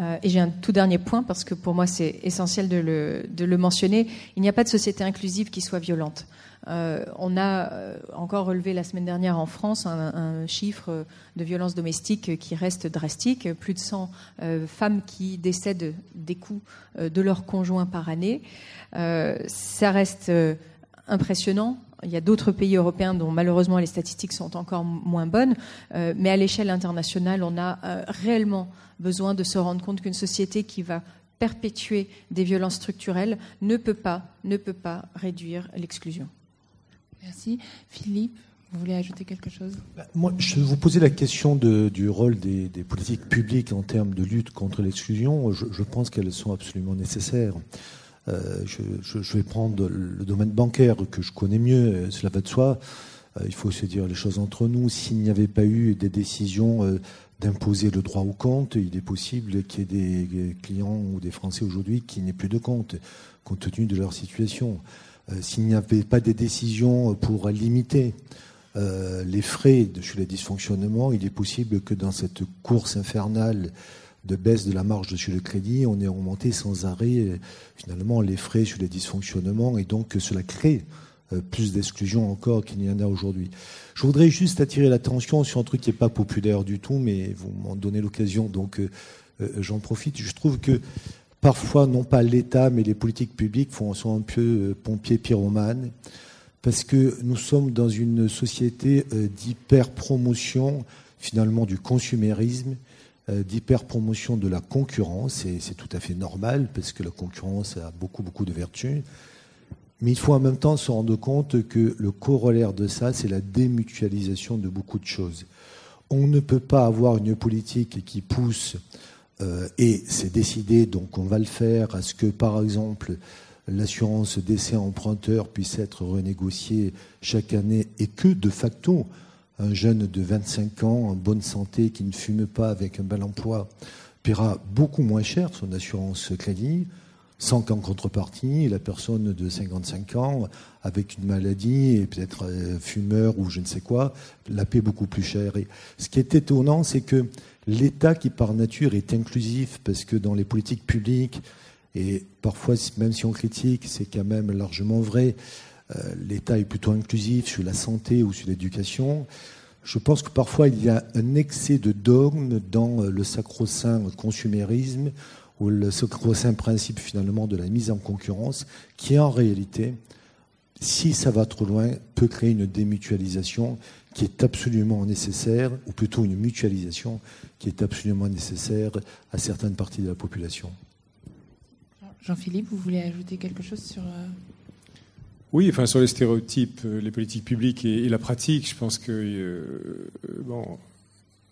Et j'ai un tout dernier point, parce que pour moi c'est essentiel de le, de le mentionner, il n'y a pas de société inclusive qui soit violente. Euh, on a euh, encore relevé la semaine dernière en France un, chiffre de violences domestiques qui reste drastique. Plus de 100 euh, femmes qui décèdent des coups de leur conjoint par année. ça reste impressionnant. Il y a d'autres pays européens dont malheureusement les statistiques sont encore moins bonnes, mais à l'échelle internationale, on a réellement besoin de se rendre compte qu'une société qui va perpétuer des violences structurelles ne peut pas, ne peut pas réduire l'exclusion. Merci. Philippe, vous voulez ajouter quelque chose? Bah, Moi, je vous posais la question du rôle des, politiques publiques en termes de lutte contre l'exclusion. Je, pense qu'elles sont absolument nécessaires. Euh, je, vais prendre le domaine bancaire que je connais mieux, euh, cela va de soi. Euh, il faut se dire les choses entre nous. S'il n'y avait pas eu des décisions d'imposer le droit au compte, il est possible qu'il y ait des clients ou des Français aujourd'hui qui n'aient plus de compte, compte tenu de leur situation. S'il n'y avait pas des décisions pour limiter les frais de, sur les dysfonctionnements, il est possible que dans cette course infernale de baisse de la marge sur le crédit, on ait augmenté sans arrêt finalement les frais sur les dysfonctionnements et donc que cela crée euh, plus d'exclusion encore qu'il n'y en a aujourd'hui. Je voudrais juste attirer l'attention sur un truc qui n'est pas populaire du tout, mais vous m'en donnez l'occasion, donc j'en profite. Je trouve que parfois, non pas l'État, mais les politiques publiques font, sont un peu euh, pompiers pyromanes, parce que nous sommes dans une société euh, d'hyper-promotion, finalement, du consumérisme, euh, d'hyper-promotion de la concurrence, et c'est tout à fait normal, parce que la concurrence a beaucoup, beaucoup de vertus. Mais il faut en même temps se rendre compte que le corollaire de ça, c'est la démutualisation de beaucoup de choses. On ne peut pas avoir une politique qui pousse euh, et c'est décidé, donc on va le faire, à ce que, par exemple, l'assurance décès emprunteur puisse être renégociée chaque année et que, de facto, un jeune de 25 ans en bonne santé qui ne fume pas avec un bel emploi paiera beaucoup moins cher son assurance crédit, sans qu'en contrepartie, la personne de 55 ans, avec une maladie et peut-être euh, fumeur ou je ne sais quoi, la paie beaucoup plus cher. Ce qui est étonnant, c'est que l'État qui par nature est inclusif, parce que dans les politiques publiques, et parfois même si on critique, c'est quand même largement vrai, l'État est plutôt inclusif sur la santé ou sur l'éducation. Je pense que parfois il y a un excès de dogme dans euh, le sacro-saint consumérisme. ou le, un principe finalement de la mise en concurrence, qui en réalité, si ça va trop loin, peut créer une démutualisation qui est absolument nécessaire, ou plutôt une mutualisation qui est absolument nécessaire à certaines parties de la population. Jean-Philippe, vous voulez ajouter quelque chose sur... Euh, oui, enfin sur les stéréotypes, euh, les politiques publiques et, la pratique, je pense que euh, bon,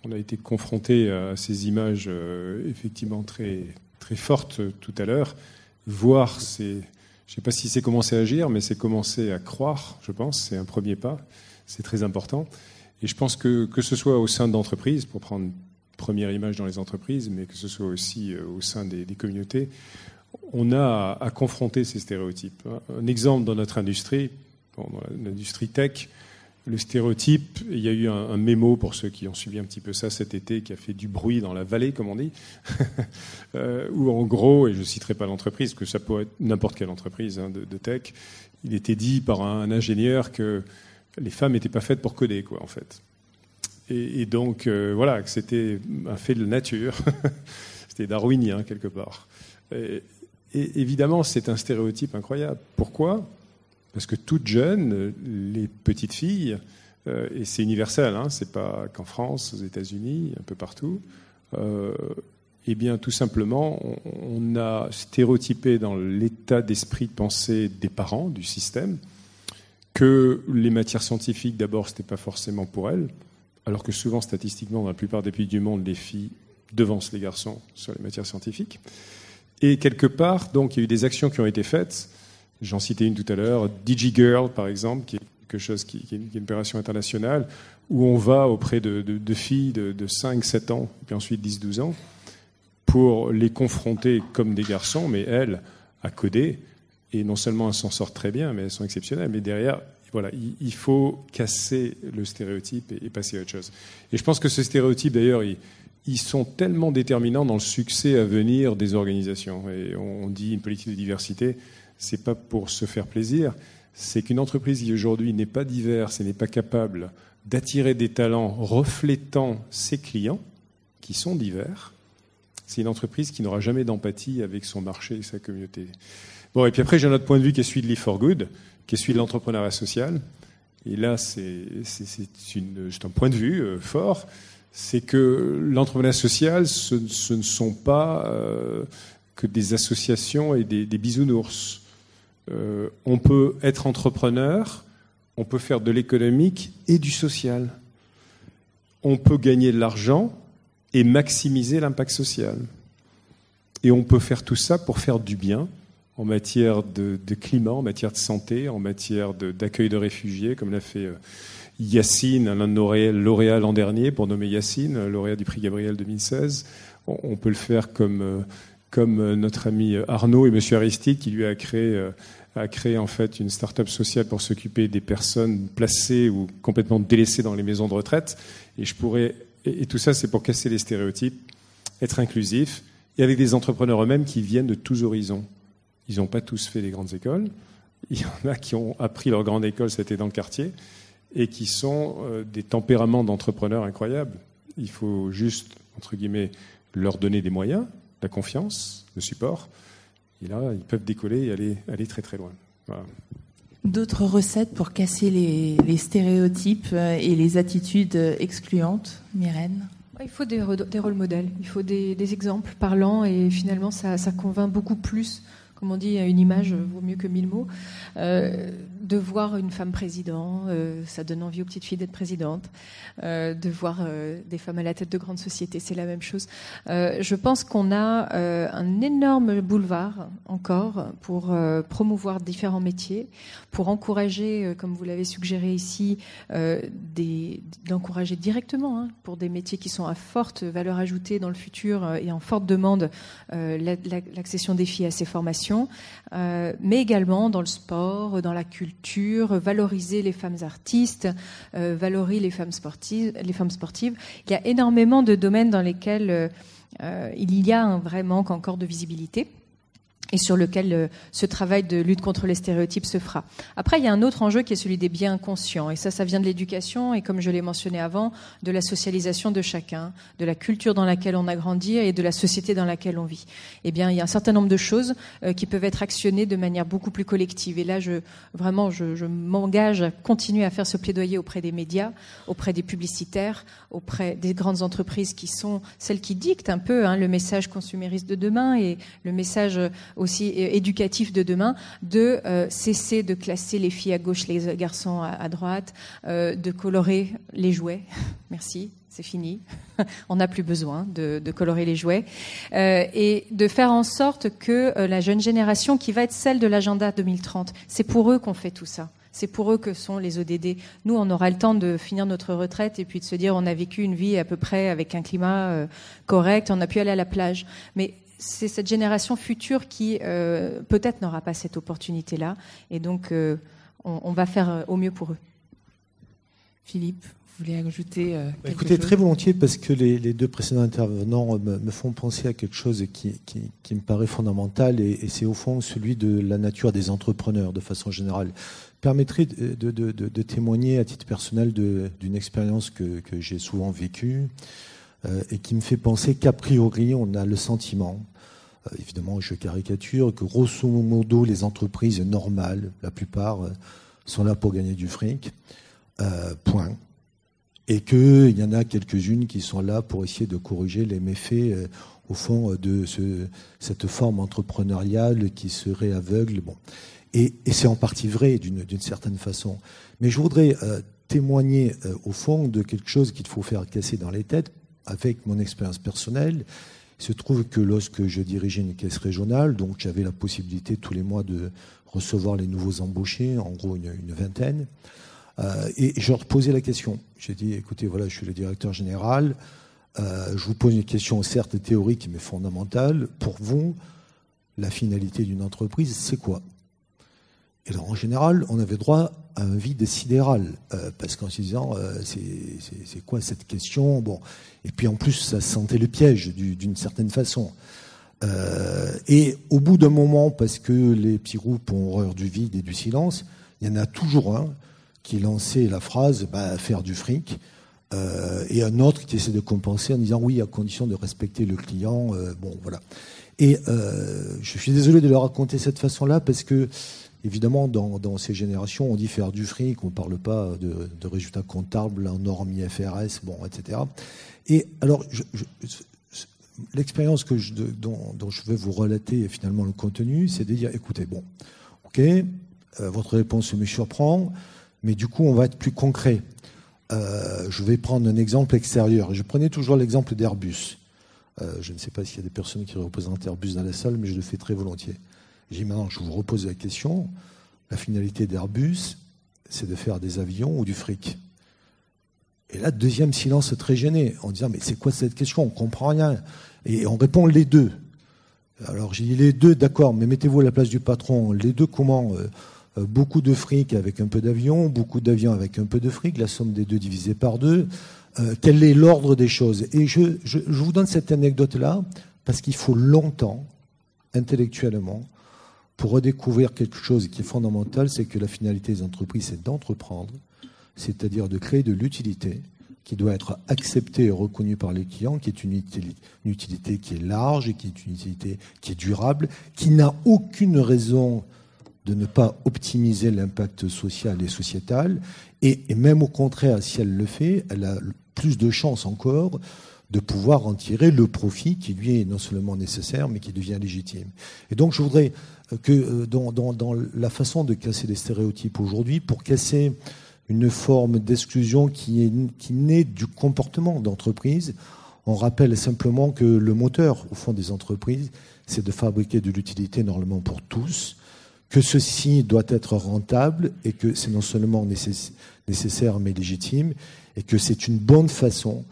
on a été confronté à ces images effectivement très très fortes tout à l'heure. Voir, c'est, je ne sais pas si c'est commencer à agir, mais c'est commencer à croire. Je pense, c'est un premier pas. C'est très important. Et je pense que que ce soit au sein d'entreprises, pour prendre première image dans les entreprises, mais que ce soit aussi au sein des communautés, on a à, confronter ces stéréotypes. Un exemple dans notre industrie, dans l'industrie tech, le stéréotype, il y a eu un, mémo pour ceux qui ont suivi un petit peu ça cet été, qui a fait du bruit dans la vallée, comme on dit, [LAUGHS] euh, où en gros, et je ne citerai pas l'entreprise, que ça peut être n'importe quelle entreprise hein, de, tech, il était dit par un, ingénieur que les femmes n'étaient pas faites pour coder, quoi, en fait. Et, donc, euh, voilà, que c'était un fait de nature, [LAUGHS] c'était darwinien, quelque part. Et évidemment, c'est un stéréotype incroyable. Pourquoi? Parce que toutes jeunes, les petites filles, euh, et c'est universel, hein, c'est pas qu'en France, aux États-Unis, un peu partout, euh, eh bien, tout simplement, on, a stéréotypé dans l'état d'esprit de pensée des parents, du système, que les matières scientifiques, d'abord, c'était pas forcément pour elles, alors que souvent, statistiquement, dans la plupart des pays du monde, les filles devancent les garçons sur les matières scientifiques. Et quelque part, donc, il y a eu des actions qui ont été faites. J'en citais une tout à l'heure, DigiGirl, par exemple, qui est quelque chose qui, est une opération internationale, où on va auprès de, filles de, 5, 7 ans, puis ensuite 10, 12 ans, pour les confronter comme des garçons, mais elles, à coder. Et non seulement elles s'en sortent très bien, mais elles sont exceptionnelles. Mais derrière, voilà, il, faut casser le stéréotype et, passer à autre chose. Et je pense que ce stéréotype, d'ailleurs, il, ils sont tellement déterminants dans le succès à venir des organisations. Et on dit une politique de diversité, c'est pas pour se faire plaisir, c'est qu'une entreprise qui aujourd'hui n'est pas diverse et n'est pas capable d'attirer des talents reflétant ses clients, qui sont divers, c'est une entreprise qui n'aura jamais d'empathie avec son marché et sa communauté. Bon, et puis après, j'ai un autre point de vue qui est celui de Live for Good, qui est celui de l'entrepreneuriat social. Et là, c'est un point de vue euh, fort c'est que l'entrepreneuriat social, ce, ne sont pas euh, que des associations et des, bisounours. Euh, on peut être entrepreneur, on peut faire de l'économique et du social. On peut gagner de l'argent et maximiser l'impact social. Et on peut faire tout ça pour faire du bien en matière de, climat, en matière de santé, en matière d'accueil de, réfugiés, comme l'a fait. Yacine, l'un de nos lauréats l'an dernier, pour nommer Yacine, lauréat du prix Gabriel 2016. On, peut le faire comme, euh, euh, notre ami Arnaud et M. Aristide, qui lui a créé, euh, a créé en fait une start-up sociale pour s'occuper des personnes placées ou complètement délaissées dans les maisons de retraite. Et je pourrais, et tout ça, c'est pour casser les stéréotypes, être inclusif, et avec des entrepreneurs eux-mêmes qui viennent de tous horizons. Ils n'ont pas tous fait les grandes écoles. Il y en a qui ont appris leur grande école, c'était dans le quartier et qui sont euh, des tempéraments d'entrepreneurs incroyables. Il faut juste, entre guillemets, leur donner des moyens, la confiance, le support. Et là, ils peuvent décoller et aller, aller très très loin. D'autres recettes pour casser les, stéréotypes euh, et les attitudes excluantes, Myrène? Il faut des, rôles modèles, il faut des, exemples parlants et finalement ça, ça convainc beaucoup plus comme on dit, une image vaut mieux que mille mots. Euh, de voir une femme président, euh, ça donne envie aux petites filles d'être présidentes. Euh, de voir des femmes à la tête de grandes sociétés, c'est la même chose. je pense qu'on a un énorme boulevard encore pour promouvoir différents métiers, pour encourager, comme vous l'avez suggéré ici, d'encourager directement hein, pour des métiers qui sont à forte valeur ajoutée dans le futur et en forte demande l'accession des filles à ces formations euh, mais également dans le sport, dans la culture, valoriser les femmes artistes, euh, valoriser les femmes sportives. Les femmes sportives. Il y a énormément de domaines dans lesquels euh, il y a un vrai manque encore de visibilité. Et sur lequel euh, ce travail de lutte contre les stéréotypes se fera. Après, il y a un autre enjeu qui est celui des biens conscients. Et ça, ça vient de l'éducation et, comme je l'ai mentionné avant, de la socialisation de chacun, de la culture dans laquelle on a grandi et de la société dans laquelle on vit. Eh bien, il y a un certain nombre de choses euh, qui peuvent être actionnées de manière beaucoup plus collective. Et là, je, vraiment, je, je m'engage à continuer à faire ce plaidoyer auprès des médias, auprès des publicitaires, auprès des grandes entreprises qui sont celles qui dictent un peu hein, le message consumériste de demain et le message aussi éducatif de demain, de euh, cesser de classer les filles à gauche, les garçons à, droite, euh, de colorer les jouets. [LAUGHS] Merci, c'est fini. [LAUGHS] On n'a plus besoin de, colorer les jouets. Euh, et de faire en sorte que la jeune génération, qui va être celle de l'agenda 2030, c'est pour eux qu'on fait tout ça. C'est pour eux que sont les ODD. Nous, on aura le temps de finir notre retraite et puis de se dire on a vécu une vie à peu près avec un climat correct, on a pu aller à la plage. Mais c'est cette génération future qui euh, peut-être n'aura pas cette opportunité-là. Et donc, euh, on, va faire euh, au mieux pour eux. Philippe, vous voulez ajouter bah, Écoutez, très volontiers, parce que les, deux précédents intervenants me, font penser à quelque chose qui, me paraît fondamental, et, c'est au fond celui de la nature des entrepreneurs, de façon générale. Permettrait de, témoigner à titre personnel d'une expérience que j'ai souvent vécue. Euh, et qui me fait penser qu'a priori, on a le sentiment, euh, évidemment je caricature, que grosso modo les entreprises normales, la plupart, euh, sont là pour gagner du fric, point. Et qu'il y en a quelques-unes qui sont là pour essayer de corriger les méfaits, au fond, de ce, cette forme entrepreneuriale qui serait aveugle. Bon. Et, c'est en partie vrai d'une certaine façon. Mais je voudrais témoigner, au fond, de quelque chose qu'il faut faire casser dans les têtes avec mon expérience personnelle, il se trouve que lorsque je dirigeais une caisse régionale, donc j'avais la possibilité tous les mois de recevoir les nouveaux embauchés, en gros une, vingtaine, euh, et je leur posais la question. J'ai dit, écoutez, voilà, je suis le directeur général, euh, je vous pose une question certes théorique mais fondamentale. Pour vous, la finalité d'une entreprise, c'est quoi? Et alors en général, on avait droit un vide sidéral, euh, parce qu'en se disant, euh, c'est quoi cette question? Bon, et puis en plus, ça sentait le piège d'une certaine façon. Euh, et au bout d'un moment, parce que les petits groupes ont horreur du vide et du silence, il y en a toujours un qui lançait la phrase bah, faire du fric, et un autre qui essaie de compenser en disant oui, à condition de respecter le client. bon, voilà. Et je suis désolé de le raconter de cette façon-là parce que Évidemment, dans, ces générations, on dit faire du fric, on ne parle pas de, résultats comptables en normes IFRS, bon, etc. Et alors, l'expérience que dont, je vais vous relater finalement le contenu, c'est de dire, écoutez, bon, ok, euh, votre réponse me surprend, mais du coup, on va être plus concret. Euh, je vais prendre un exemple extérieur. Je prenais toujours l'exemple d'Airbus. Euh, je ne sais pas s'il y a des personnes qui représentent Airbus dans la salle, mais je le fais très volontiers. J'ai dit maintenant, je vous repose la question. La finalité d'Airbus, c'est de faire des avions ou du fric. Et là, deuxième silence très gêné, en disant, mais c'est quoi cette question? On comprend rien. Et on répond les deux. Alors j'ai dit les deux, d'accord, mais mettez-vous à la place du patron. Les deux, comment euh, euh, Beaucoup de fric avec un peu d'avion, beaucoup d'avions avec un peu de fric, la somme des deux divisée par deux. Euh, quel est l'ordre des choses? Et je, je vous donne cette anecdote-là parce qu'il faut longtemps, intellectuellement, pour redécouvrir quelque chose qui est fondamental, c'est que la finalité des entreprises, c'est d'entreprendre, c'est-à-dire de créer de l'utilité qui doit être acceptée et reconnue par les clients, qui est une utilité, qui est large, et qui est une utilité qui est durable, qui n'a aucune raison de ne pas optimiser l'impact social et sociétal, et, et, même au contraire, si elle le fait, elle a plus de chances encore de pouvoir en tirer le profit qui lui est non seulement nécessaire, mais qui devient légitime. Et donc je voudrais que euh, dans, la façon de casser les stéréotypes aujourd'hui, pour casser une forme d'exclusion qui, est, qui naît du comportement d'entreprise, on rappelle simplement que le moteur, au fond, des entreprises, c'est de fabriquer de l'utilité normalement pour tous, que ceci doit être rentable et que c'est non seulement nécessaire mais légitime, et que c'est une bonne façon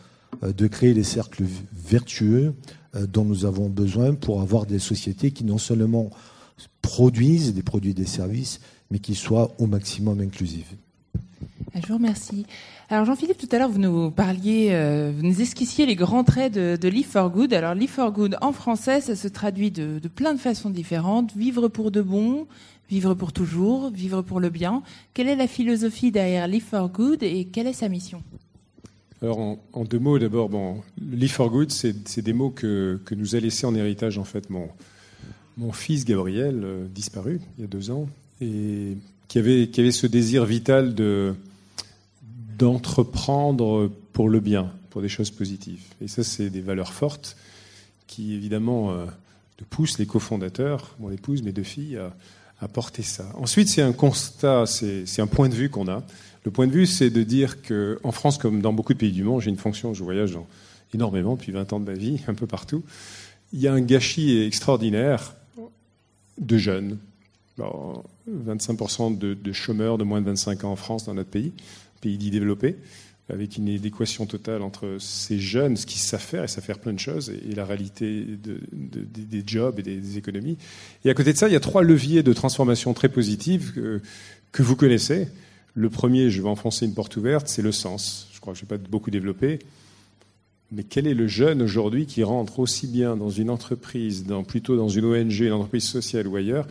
euh, de créer les cercles vertueux euh, dont nous avons besoin pour avoir des sociétés qui non seulement produisent des produits et des services, mais qui soient au maximum inclusives. Ah, je vous remercie. Alors Jean-Philippe, tout à l'heure, vous nous parliez, euh, vous nous esquissiez les grands traits de, de Live for Good. Alors Live for Good en français, ça se traduit de, de plein de façons différentes. Vivre pour de bon, vivre pour toujours, vivre pour le bien. Quelle est la philosophie derrière Live for Good et quelle est sa mission? Alors en, en, deux mots, d'abord, bon, Live for Good, c'est des mots que, que, nous a laissé en héritage en fait mon, mon fils Gabriel, euh, disparu il y a deux ans, et qui avait, qui avait ce désir vital de d'entreprendre pour le bien, pour des choses positives. Et ça, c'est des valeurs fortes qui, évidemment, euh, poussent les cofondateurs, mon épouse, mes deux filles, à, à porter ça. Ensuite, c'est un constat, c'est un point de vue qu'on a. Le point de vue, c'est de dire qu'en France, comme dans beaucoup de pays du monde, j'ai une fonction, je voyage énormément depuis 20 ans de ma vie, [LAUGHS] un peu partout, il y a un gâchis extraordinaire de jeunes. Alors, 25% de, chômeurs de moins de 25 ans en France, dans notre pays, pays dit développé, avec une équation totale entre ces jeunes, ce qu'ils savent faire, et savent faire plein de choses, et, la réalité de, de, des jobs et des, économies. Et à côté de ça, il y a trois leviers de transformation très positifs que, que vous connaissez. Le premier, je vais enfoncer une porte ouverte, c'est le sens. Je crois que je ne vais pas beaucoup développer. Mais quel est le jeune aujourd'hui qui rentre aussi bien dans une entreprise, plutôt dans une ONG, une entreprise sociale ou ailleurs,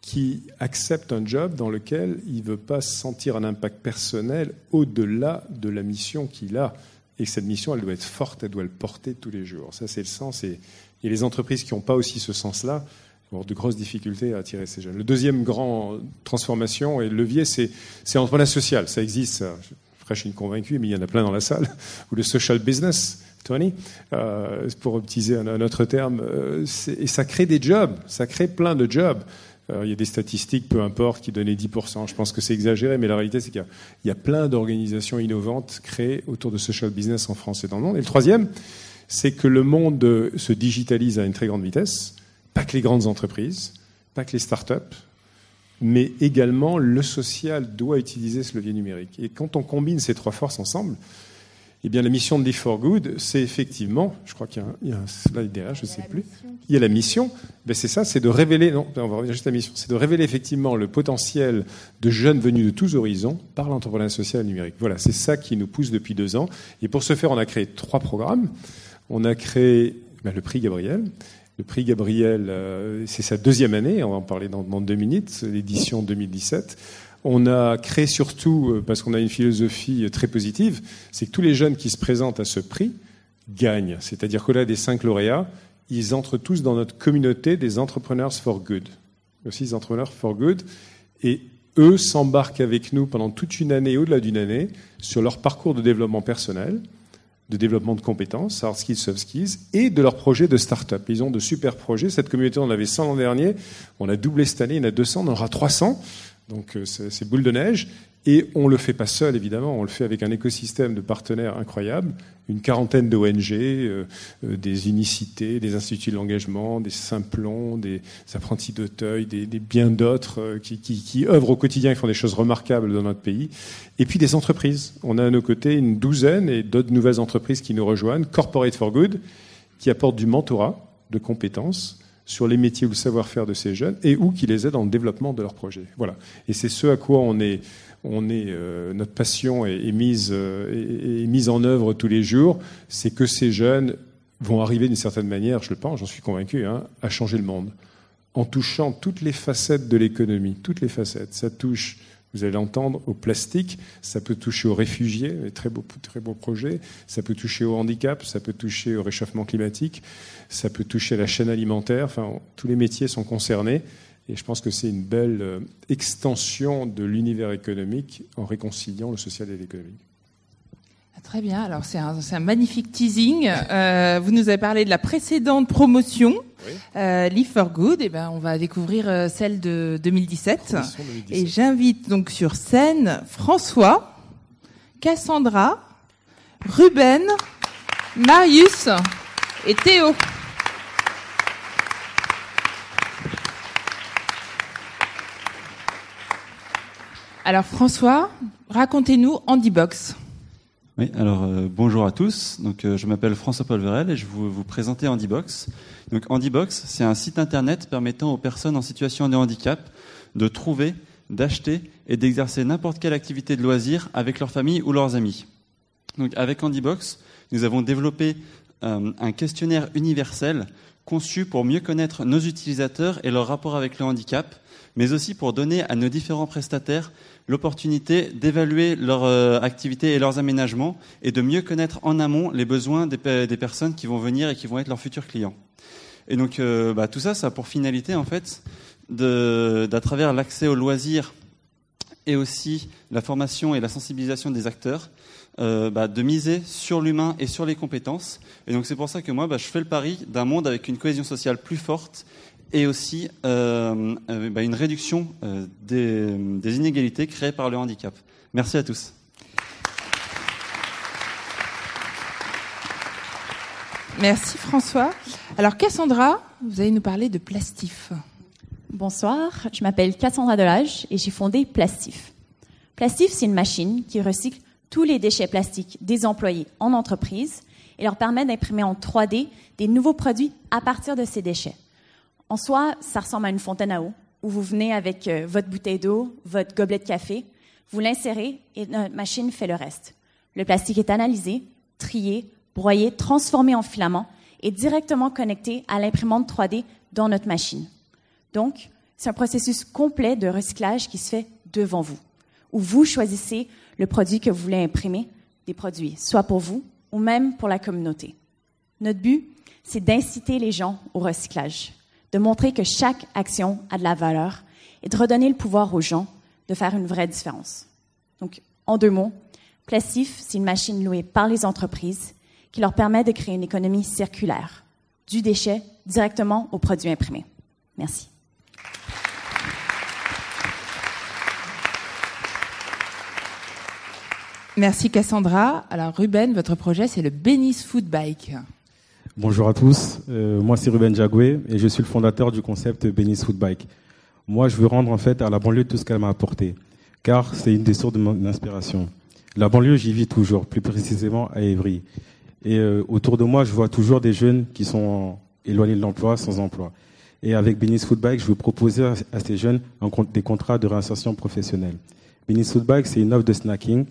qui accepte un job dans lequel il ne veut pas sentir un impact personnel au-delà de la mission qu'il a? Et cette mission, elle doit être forte, elle doit le porter tous les jours. Ça, c'est le sens. Et, et, les entreprises qui n'ont pas aussi ce sens-là vont avoir de grosses difficultés à attirer ces jeunes. Le deuxième grand transformation et levier, c'est l'entrepreneuriat social. Ça existe. Je prêche une convaincue, mais il y en a plein dans la salle. [LAUGHS] Ou le social business. Tony, euh, pour utiliser un, autre terme, euh, et ça crée des jobs, ça crée plein de jobs. Alors, il y a des statistiques, peu importe, qui donnaient 10%. Je pense que c'est exagéré, mais la réalité, c'est qu'il y, y, a plein d'organisations innovantes créées autour de social business en France et dans le monde. Et le troisième, c'est que le monde se digitalise à une très grande vitesse. Pas que les grandes entreprises, pas que les start-up, mais également le social doit utiliser ce levier numérique. Et quand on combine ces trois forces ensemble, eh bien, la mission de Live for Good, c'est effectivement, je crois qu'il y, y, a un slide derrière, je ne sais plus. Il y a la mission. Ben c'est ça, c'est de révéler, non, on va revenir juste à la mission, c'est de révéler effectivement le potentiel de jeunes venus de tous horizons par l'entrepreneuriat social numérique. Voilà, c'est ça qui nous pousse depuis deux ans. Et pour ce faire, on a créé trois programmes. On a créé ben, le prix Gabriel. Le prix Gabriel, euh, c'est sa deuxième année, on va en parler dans, deux minutes, l'édition 2017. On a créé surtout, euh, parce qu'on a une philosophie très positive, c'est que tous les jeunes qui se présentent à ce prix gagnent. C'est-à-dire qu'au-delà des cinq lauréats, ils entrent tous dans notre communauté des Entrepreneurs for Good. Aussi, des Entrepreneurs for Good. Et eux s'embarquent avec nous pendant toute une année, au-delà d'une année, sur leur parcours de développement personnel, de développement de compétences, hard skills, soft skills, et de leur projet de start-up. Ils ont de super projets. Cette communauté, on en avait 100 l'an dernier. On a doublé cette année, il y en a 200, on en aura 300. Donc euh, c'est boule de neige. Et on ne le fait pas seul, évidemment, on le fait avec un écosystème de partenaires incroyables, une quarantaine d'ONG, euh, euh, des unicités, des instituts de l'engagement, des simplons, des apprentis d'Auteuil, des, bien d'autres euh, qui, œuvrent au quotidien et font des choses remarquables dans notre pays. Et puis des entreprises. On a à nos côtés une douzaine et d'autres nouvelles entreprises qui nous rejoignent, Corporate for Good, qui apportent du mentorat de compétences sur les métiers ou le savoir-faire de ces jeunes et ou qui les aident dans le développement de leurs projets. Voilà. Et c'est ce à quoi on est, on est, euh, notre passion est, est mise, euh, est, mise en œuvre tous les jours. C'est que ces jeunes vont arriver d'une certaine manière, je le pense, j'en suis convaincu, hein, à changer le monde en touchant toutes les facettes de l'économie, toutes les facettes. Ça touche vous allez l'entendre, au plastique, ça peut toucher aux réfugiés, très beau, très beau projet, ça peut toucher au handicap, ça peut toucher au réchauffement climatique, ça peut toucher à la chaîne alimentaire, enfin, tous les métiers sont concernés. Et je pense que c'est une belle euh, extension de l'univers économique en réconciliant le social et l'économique. Très bien, alors c'est un, un, magnifique teasing. Euh, vous nous avez parlé de la précédente promotion, oui. euh, Live for Good. Et eh ben, on va découvrir celle de 2017. 2017. Et j'invite donc sur scène François, Cassandra, Ruben, Marius et Théo. Alors François, racontez-nous Handybox. Oui, alors euh, bonjour à tous. Euh, je m'appelle François-Paul Verel et je vais vous, vous présenter Handybox. Donc Handybox, c'est un site internet permettant aux personnes en situation de handicap de trouver d'acheter et d'exercer n'importe quelle activité de loisir avec leur famille ou leurs amis. Donc avec Handybox, nous avons développé euh, un questionnaire universel conçu pour mieux connaître nos utilisateurs et leur rapport avec le handicap, mais aussi pour donner à nos différents prestataires l'opportunité d'évaluer leur euh, activité et leurs aménagements et de mieux connaître en amont les besoins des, personnes qui vont venir et qui vont être leurs futurs clients. Et donc euh, bah, tout ça, ça a pour finalité en fait, d'à travers l'accès aux loisirs et aussi la formation et la sensibilisation des acteurs, euh, bah, de miser sur l'humain et sur les compétences. Et donc c'est pour ça que moi, bah, je fais le pari d'un monde avec une cohésion sociale plus forte et aussi euh, euh, bah, une réduction des, des, inégalités créées par le handicap. Merci à tous. Merci François. Alors Cassandra, vous allez nous parler de Plastif. Bonsoir, je m'appelle Cassandra Delage et j'ai fondé Plastif. Plastif, c'est une machine qui recycle tous les déchets plastiques des employés en entreprise et leur permet d'imprimer en 3D des nouveaux produits à partir de ces déchets. En soi, ça ressemble à une fontaine à eau où vous venez avec euh, votre bouteille d'eau, votre gobelet de café, vous l'insérez et notre machine fait le reste. Le plastique est analysé, trié, broyé, transformé en filament et directement connecté à l'imprimante 3D dans notre machine. Donc, c'est un processus complet de recyclage qui se fait devant vous, où vous choisissez le produit que vous voulez imprimer, des produits, soit pour vous ou même pour la communauté. Notre but, c'est d'inciter les gens au recyclage, de montrer que chaque action a de la valeur et de redonner le pouvoir aux gens de faire une vraie différence. Donc, en deux mots, Plastif, c'est une machine louée par les entreprises qui leur permet de créer une économie circulaire, du déchet directement au produit imprimé. Merci. Merci Cassandra. Alors Ruben, votre projet c'est le Benis Food Bike. Bonjour à tous, euh, moi c'est Ruben Jagoué et je suis le fondateur du concept Benis Food Bike. Moi je veux rendre en fait à la banlieue tout ce qu'elle m'a apporté, car c'est une des sources de mon inspiration. La banlieue j'y vis toujours, plus précisément à Évry. Et euh, autour de moi je vois toujours des jeunes qui sont éloignés de l'emploi, sans emploi. Et avec Benis Food Bike je veux proposer à, ces jeunes des contrats de réinsertion professionnelle. Benis Food Bike c'est une offre de snacking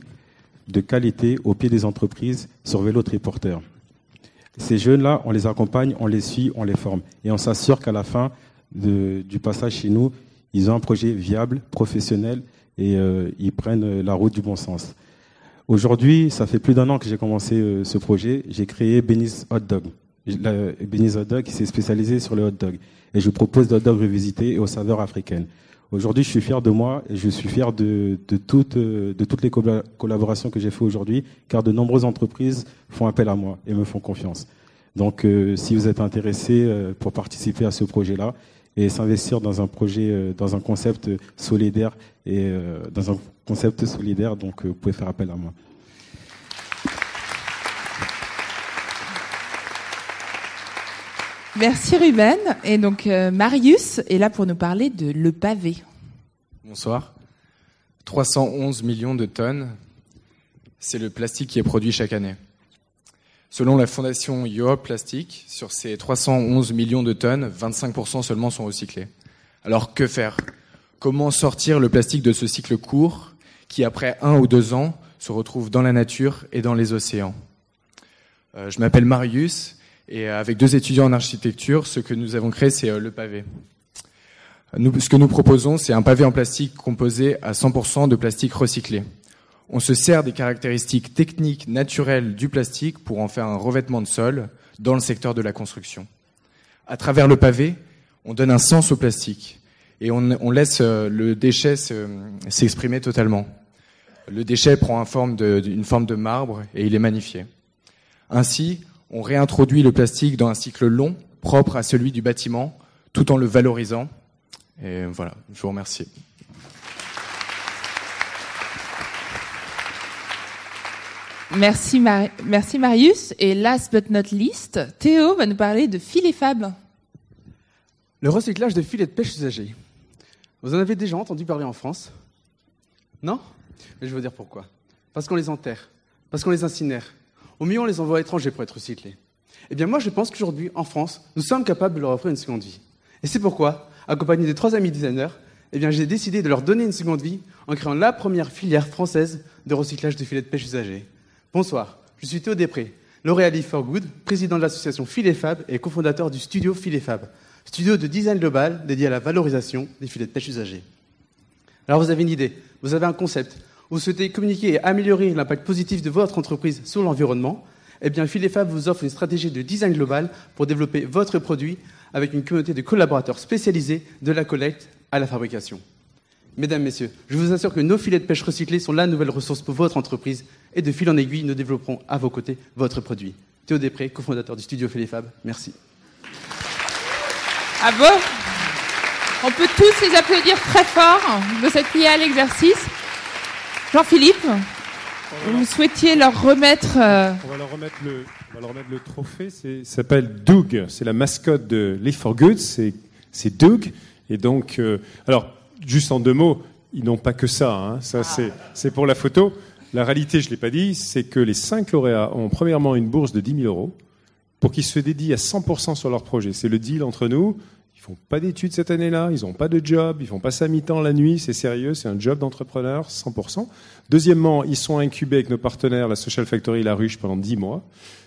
de qualité au pied des entreprises sur vélo triporteur. Ces jeunes-là, on les accompagne, on les suit, on les forme. Et on s'assure qu'à la fin du passage chez nous, ils ont un projet viable, professionnel, et euh, ils prennent la route du bon sens. Aujourd'hui, ça fait plus d'un an que j'ai commencé euh, ce projet. J'ai créé Benis Hot Dog. Benis Hot Dog qui s'est spécialisé sur les hot dogs. Et je propose des hot dogs revisités et aux saveurs africaines. Aujourd'hui, je suis fier de moi et je suis fier de, de, toutes, de toutes les collaborations que j'ai fait aujourd'hui, car de nombreuses entreprises font appel à moi et me font confiance. Donc, euh, si vous êtes intéressé euh, pour participer à ce projet-là et s'investir dans un projet, euh, dans un concept solidaire et dans un concept solidaire, donc vous pouvez faire appel à moi. Merci Ruben. Et donc euh, Marius est là pour nous parler de le pavé. Bonsoir. 311 millions de tonnes, c'est le plastique qui est produit chaque année. Selon la fondation Europe Plastic, sur ces 311 millions de tonnes, 25% seulement sont recyclés. Alors que faire? Comment sortir le plastique de ce cycle court qui, après un ou deux ans, se retrouve dans la nature et dans les océans? Euh, Je m'appelle Marius et avec deux étudiants en architecture, ce que nous avons créé, c'est euh, le pavé. Ce que nous proposons, c'est un pavé en plastique composé à 100% de plastique recyclé. On se sert des caractéristiques techniques naturelles du plastique pour en faire un revêtement de sol dans le secteur de la construction. À travers le pavé, on donne un sens au plastique et on, on laisse euh, le déchet s'exprimer totalement. Le déchet prend une forme, de, une forme de marbre et il est magnifié. Ainsi, on réintroduit le plastique dans un cycle long, propre à celui du bâtiment, tout en le valorisant. Et voilà, je vous remercie. Merci, Merci Marius. Et last but not least, Théo va nous parler de filet fab. Le recyclage des filets de pêche usagés. Vous en avez déjà entendu parler en France? Non? Mais je veux dire pourquoi. Parce qu'on les enterre, parce qu'on les incinère, au mieux, on les envoie à l'étranger pour être recyclés. Eh bien, moi, je pense qu'aujourd'hui, en France, nous sommes capables de leur offrir une seconde vie. Et c'est pourquoi, accompagné des trois amis designers, eh bien, j'ai décidé de leur donner une seconde vie en créant la première filière française de recyclage de filets de pêche usagés. Bonsoir, je suis Théo Després, lauréat for Good, président de l'association Filet Fab et cofondateur du studio Filet Fab, studio de design global dédié à la valorisation des filets de pêche usagés. Alors vous avez une idée, vous avez un concept, vous souhaitez communiquer et améliorer l'impact positif de votre entreprise sur l'environnement, eh bien Fab vous offre une stratégie de design global pour développer votre produit avec une communauté de collaborateurs spécialisés de la collecte à la fabrication. Mesdames, Messieurs, je vous assure que nos filets de pêche recyclés sont la nouvelle ressource pour votre entreprise et de fil en aiguille, nous développerons à vos côtés votre produit. Théo Després, cofondateur du studio Fab, merci. Ah bon? On peut tous les applaudir très fort de cette liée à l'exercice. Jean-Philippe, vous souhaitiez leur remettre. Euh, on va leur remettre le, on va leur remettre le trophée. Ça s'appelle Doug. C'est la mascotte de Live for Good. C'est Doug. Et donc, euh, alors, juste en deux mots, ils n'ont pas que ça. Hein. Ça, ah. c'est pour la photo. La réalité, je ne l'ai pas dit, c'est que les cinq lauréats ont premièrement une bourse de 10 000 euros pour qu'ils se dédient à 100% sur leur projet. C'est le deal entre nous. Ils font pas d'études cette année-là, ils n'ont pas de job, ils font pas ça mi-temps la nuit, c'est sérieux, c'est un job d'entrepreneur, 100%. Deuxièmement, ils sont incubés avec nos partenaires, la Social Factory et la Ruche, pendant 10 mois.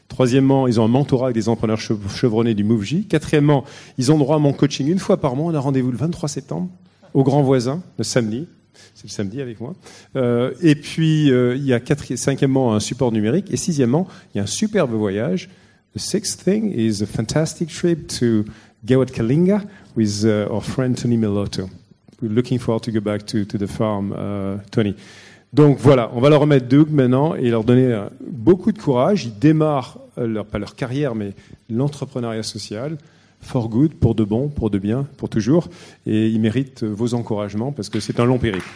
Troisièmement, ils ont un mentorat avec des entrepreneurs chevronnés du MoveJ. Quatrièmement, ils ont droit à mon coaching une fois par mois. On a rendez-vous le 23 septembre au Grand Voisin, le samedi. C'est le samedi avec moi. Euh, et puis, euh, il y a cinquièmement un support numérique. Et sixièmement, il y a un superbe voyage. The sixth thing is a fantastic trip to Gawat Kalinga with uh, our friend Tony Melotto. We're looking forward to go back to, to the farm, uh, Tony. Donc voilà, on va leur remettre Doug maintenant et leur donner euh, beaucoup de courage. Ils démarrent, leur, pas leur carrière, mais l'entrepreneuriat social for good, pour de bon, pour de bien, pour toujours. Et il mérite vos encouragements parce que c'est un long périple.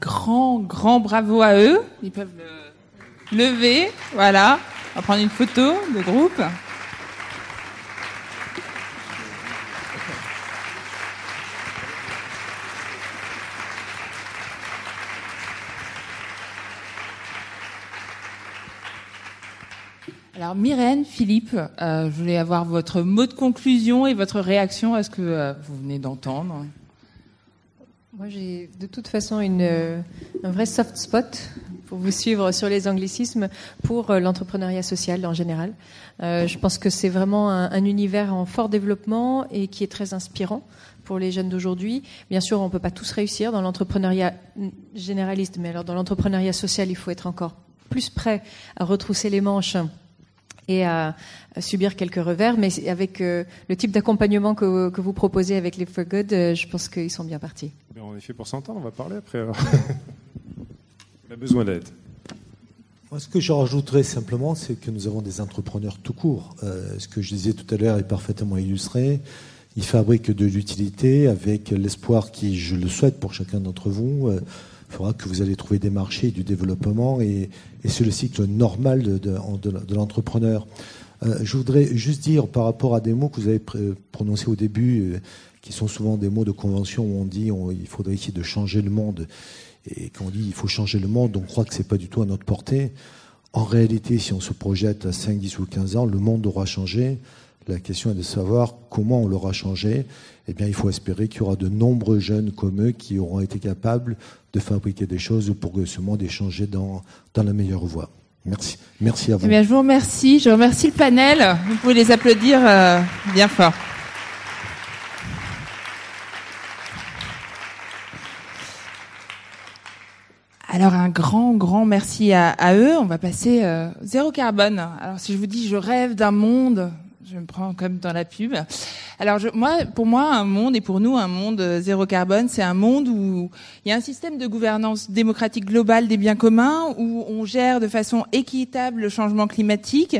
Grand, grand bravo à eux. Ils peuvent le lever. Voilà. On va prendre une photo de groupe. Alors Myrène, Philippe, euh, je voulais avoir votre mot de conclusion et votre réaction à ce que euh, vous venez d'entendre. Moi, j'ai de toute façon une, euh, un vrai soft spot pour vous suivre sur les anglicismes pour l'entrepreneuriat social en général. je pense que c'est vraiment un, un, univers en fort développement et qui est très inspirant pour les jeunes d'aujourd'hui. Bien sûr, on ne peut pas tous réussir dans l'entrepreneuriat généraliste, mais alors dans l'entrepreneuriat social, il faut être encore plus prêt à retrousser les manches et à, subir quelques revers. Mais avec euh, le type d'accompagnement que, vous proposez avec les For Good, euh, je pense qu'ils sont bien partis. on est fait pour s'entendre, on va parler après. [LAUGHS] on a besoin d'aide. Moi, ce que je rajouterais simplement, c'est que nous avons des entrepreneurs tout court. Euh, ce que je disais tout à l'heure est parfaitement illustré. Ils fabriquent de l'utilité avec l'espoir qui, je le souhaite pour chacun d'entre vous, il faudra que vous allez trouver des marchés, du développement, et, c'est le cycle normal de, de, l'entrepreneur. Euh, je voudrais juste dire par rapport à des mots que vous avez prononcés au début, euh, qui sont souvent des mots de convention où on dit il faudrait essayer de changer le monde, et quand on dit il faut changer le monde, on croit que c'est pas du tout à notre portée. En réalité, si on se projette à 5, 10 ou 15 ans, le monde aura changé. La question est de savoir comment on l'aura changé. Eh bien, il faut espérer qu'il y aura de nombreux jeunes comme eux qui auront été capables de fabriquer des choses pour que ce monde ait changé dans, dans la meilleure voie. Merci. Merci à vous. Eh bien, je vous remercie. Je remercie le panel. Vous pouvez les applaudir euh, bien fort. Alors un grand, grand merci à, eux. On va passer euh, zéro carbone. Alors si je vous dis je rêve d'un monde je me prends comme dans la pub. Alors je, moi, pour moi, un monde et pour nous un monde euh, zéro carbone, c'est un monde où il y a un système de gouvernance démocratique globale des biens communs, où on gère de façon équitable le changement climatique,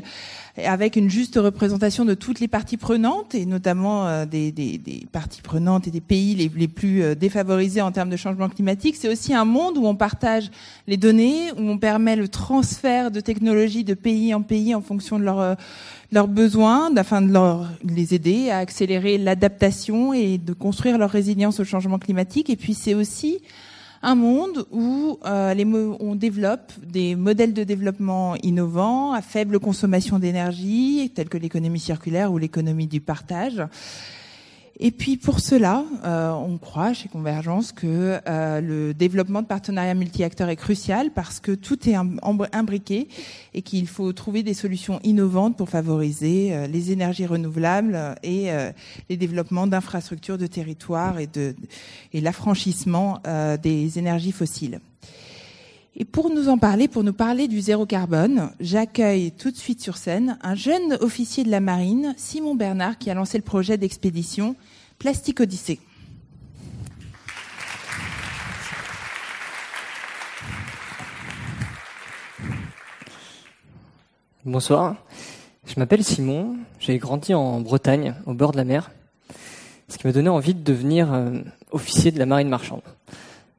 avec une juste représentation de toutes les parties prenantes et notamment euh, des, des, des, parties prenantes et des pays les, les plus euh, défavorisés en termes de changement climatique. C'est aussi un monde où on partage les données, où on permet le transfert de technologies de pays en pays en fonction de leur leurs besoins, afin de leur, les aider à accélérer l'adaptation et de construire leur résilience au changement climatique. Et puis c'est aussi un monde où euh, on développe des modèles de développement innovants à faible consommation d'énergie, tels que l'économie circulaire ou l'économie du partage, et puis pour cela, euh, on croit chez Convergence que euh, le développement de partenariats multi-acteurs est crucial parce que tout est imbriqué et qu'il faut trouver des solutions innovantes pour favoriser euh, les énergies renouvelables et les développements d'infrastructures de territoire et, l'affranchissement des énergies fossiles. Et pour nous en parler, pour nous parler du zéro carbone, j'accueille tout de suite sur scène un jeune officier de la marine, Simon Bernard, qui a lancé le projet d'expédition Plastique Odyssée. Bonsoir, je m'appelle Simon, j'ai grandi en Bretagne, au bord de la mer, ce qui m'a donné envie de devenir euh, officier de la marine marchande.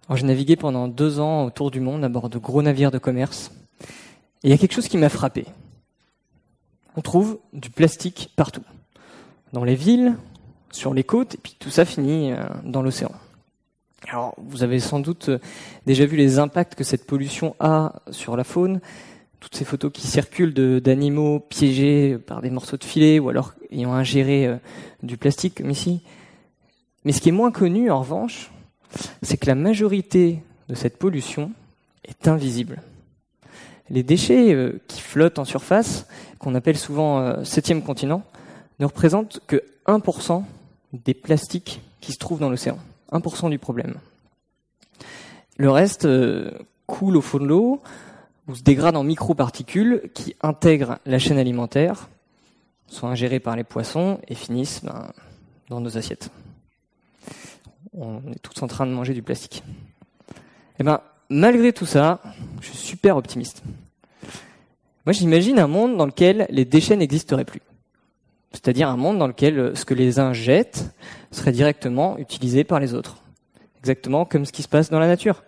Alors, j'ai navigué pendant deux ans autour du monde à bord de gros navires de commerce. Et il y a quelque chose qui m'a frappé. On trouve du plastique partout. Dans les villes, sur les côtes, et puis tout ça finit euh, dans l'océan. Alors, vous avez sans doute euh, déjà vu les impacts que cette pollution a sur la faune. Toutes ces photos qui circulent d'animaux piégés par des morceaux de filet ou alors ayant ingéré euh, du plastique comme ici. Mais ce qui est moins connu, en revanche, c'est que la majorité de cette pollution est invisible. Les déchets euh, qui flottent en surface, qu'on appelle souvent euh, septième continent, ne représentent que 1% des plastiques qui se trouvent dans l'océan. 1% du problème. Le reste euh, coule au fond de l'eau ou se dégrade en microparticules qui intègrent la chaîne alimentaire, sont ingérées par les poissons et finissent ben, dans nos assiettes on est tous en train de manger du plastique. Eh ben, malgré tout ça, je suis super optimiste. Moi, j'imagine un monde dans lequel les déchets n'existeraient plus. C'est-à-dire un monde dans lequel euh, ce que les uns jettent serait directement utilisé par les autres. Exactement comme ce qui se passe dans la nature.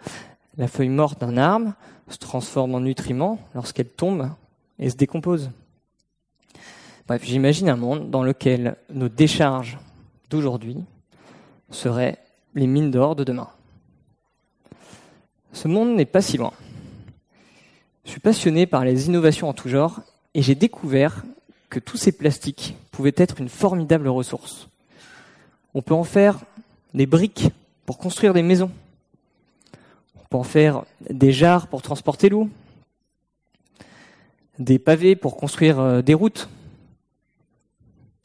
La feuille morte d'un arbre se transforme en nutriment lorsqu'elle tombe et se décompose. Bref, j'imagine un monde dans lequel nos décharges d'aujourd'hui seraient les mines d'or de demain. Ce monde n'est pas si loin. Je suis passionné par les innovations en tout genre et j'ai découvert que tous ces plastiques pouvaient être une formidable ressource. On peut en faire des briques pour construire des maisons. On peut en faire des jarres pour transporter l'eau. Des pavés pour construire euh, des routes.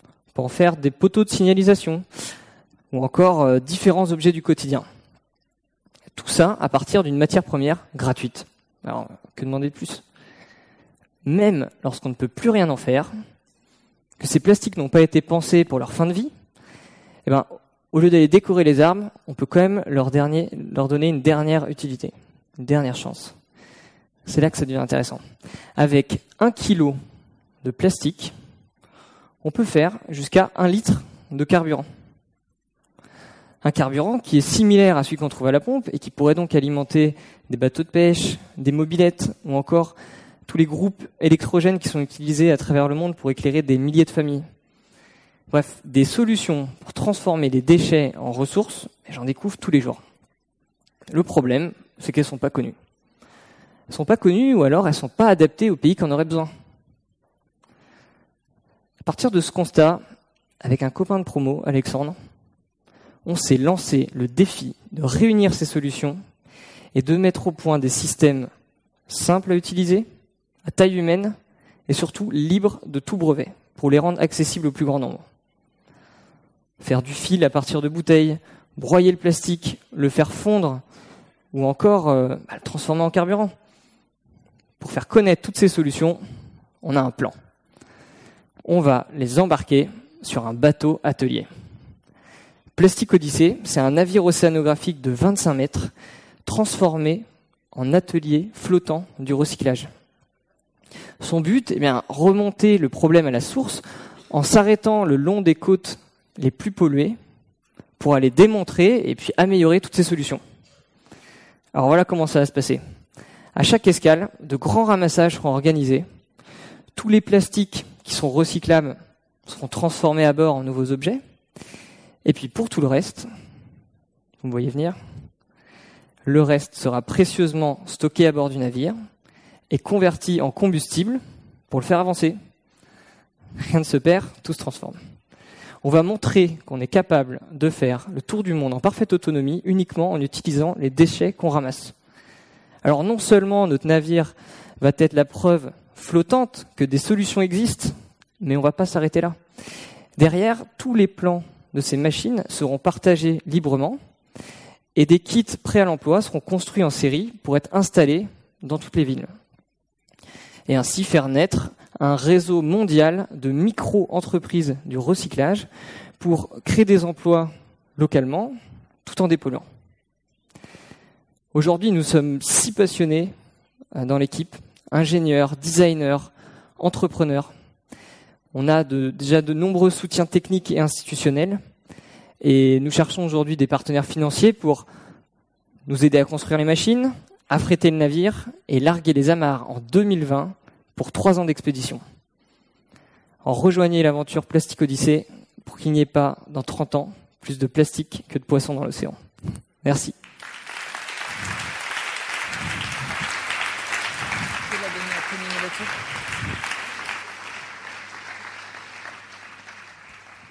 On peut en faire des poteaux de signalisation ou encore euh, différents objets du quotidien. Tout ça à partir d'une matière première gratuite. Alors, que demander de plus? Même lorsqu'on ne peut plus rien en faire, que ces plastiques n'ont pas été pensés pour leur fin de vie, eh ben, au lieu d'aller décorer les arbres, on peut quand même leur, donner une dernière utilité, une dernière chance. C'est là que ça devient intéressant. Avec un kilo de plastique, on peut faire jusqu'à un litre de carburant un carburant qui est similaire à celui qu'on trouve à la pompe et qui pourrait donc alimenter des bateaux de pêche, des mobilettes ou encore tous les groupes électrogènes qui sont utilisés à travers le monde pour éclairer des milliers de familles. Bref, des solutions pour transformer les déchets en ressources, j'en découvre tous les jours. Le problème, c'est qu'elles ne sont pas connues. Elles ne sont pas connues ou alors elles ne sont pas adaptées aux pays qui en auraient besoin. À partir de ce constat, avec un copain de promo, Alexandre, on s'est lancé le défi de réunir ces solutions et de mettre au point des systèmes simples à utiliser, à taille humaine et surtout libres de tout brevet pour les rendre accessibles au plus grand nombre. Faire du fil à partir de bouteilles, broyer le plastique, le faire fondre ou encore euh, bah, le transformer en carburant. Pour faire connaître toutes ces solutions, on a un plan. On va les embarquer sur un bateau atelier. Plastic Odyssey, c'est un navire océanographique de 25 mètres transformé en atelier flottant du recyclage. Son but, eh bien, remonter le problème à la source en s'arrêtant le long des côtes les plus polluées pour aller démontrer et puis améliorer toutes ces solutions. Alors voilà comment ça va se passer. À chaque escale, de grands ramassages seront organisés. Tous les plastiques qui sont recyclables seront transformés à bord en nouveaux objets. Et puis pour tout le reste, vous me voyez venir, Le reste sera précieusement stocké à bord du navire et converti en combustible pour le faire avancer. Rien ne se perd, tout se transforme. On va montrer qu'on est capable de faire le tour du monde en parfaite autonomie uniquement en utilisant les déchets qu'on ramasse. Alors non seulement notre navire va être la preuve flottante que des solutions existent, mais on ne va pas s'arrêter là. Derrière, tous les plans de ces machines seront partagés librement et des kits prêts à l'emploi seront construits en série pour être installés dans toutes les villes. Et ainsi faire naître un réseau mondial de micro-entreprises du recyclage pour créer des emplois localement tout en dépolluant. Aujourd'hui, nous sommes si passionnés euh, dans l'équipe, ingénieurs, designers, entrepreneurs. On a déjà de nombreux soutiens techniques et institutionnels et nous cherchons aujourd'hui des partenaires financiers pour nous aider à construire les machines, affréter le navire et larguer les amarres en 2020 pour trois ans d'expédition. En rejoignez l'aventure Plastique Odyssée pour qu'il n'y ait pas, dans 30 ans, plus de plastique que de poissons dans l'océan. Merci.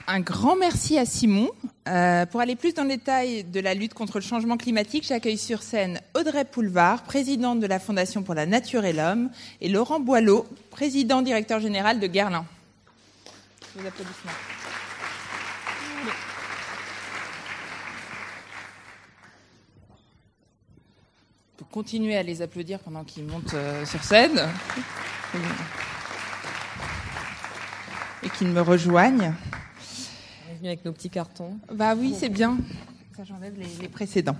Un grand merci à Simon. Euh, pour aller plus dans le détail de la lutte contre le changement climatique, j'accueille sur scène Audrey Poulevard, présidente de la Fondation pour la Nature et l'Homme, et Laurent Boileau, président directeur général de Guerlain. Vos applaudissements. À les applaudir pendant qu'ils montent euh, sur scène et qu'ils me rejoignent avec nos petits cartons. Bah oui, c'est bien. Ça, j'enlève les, précédents.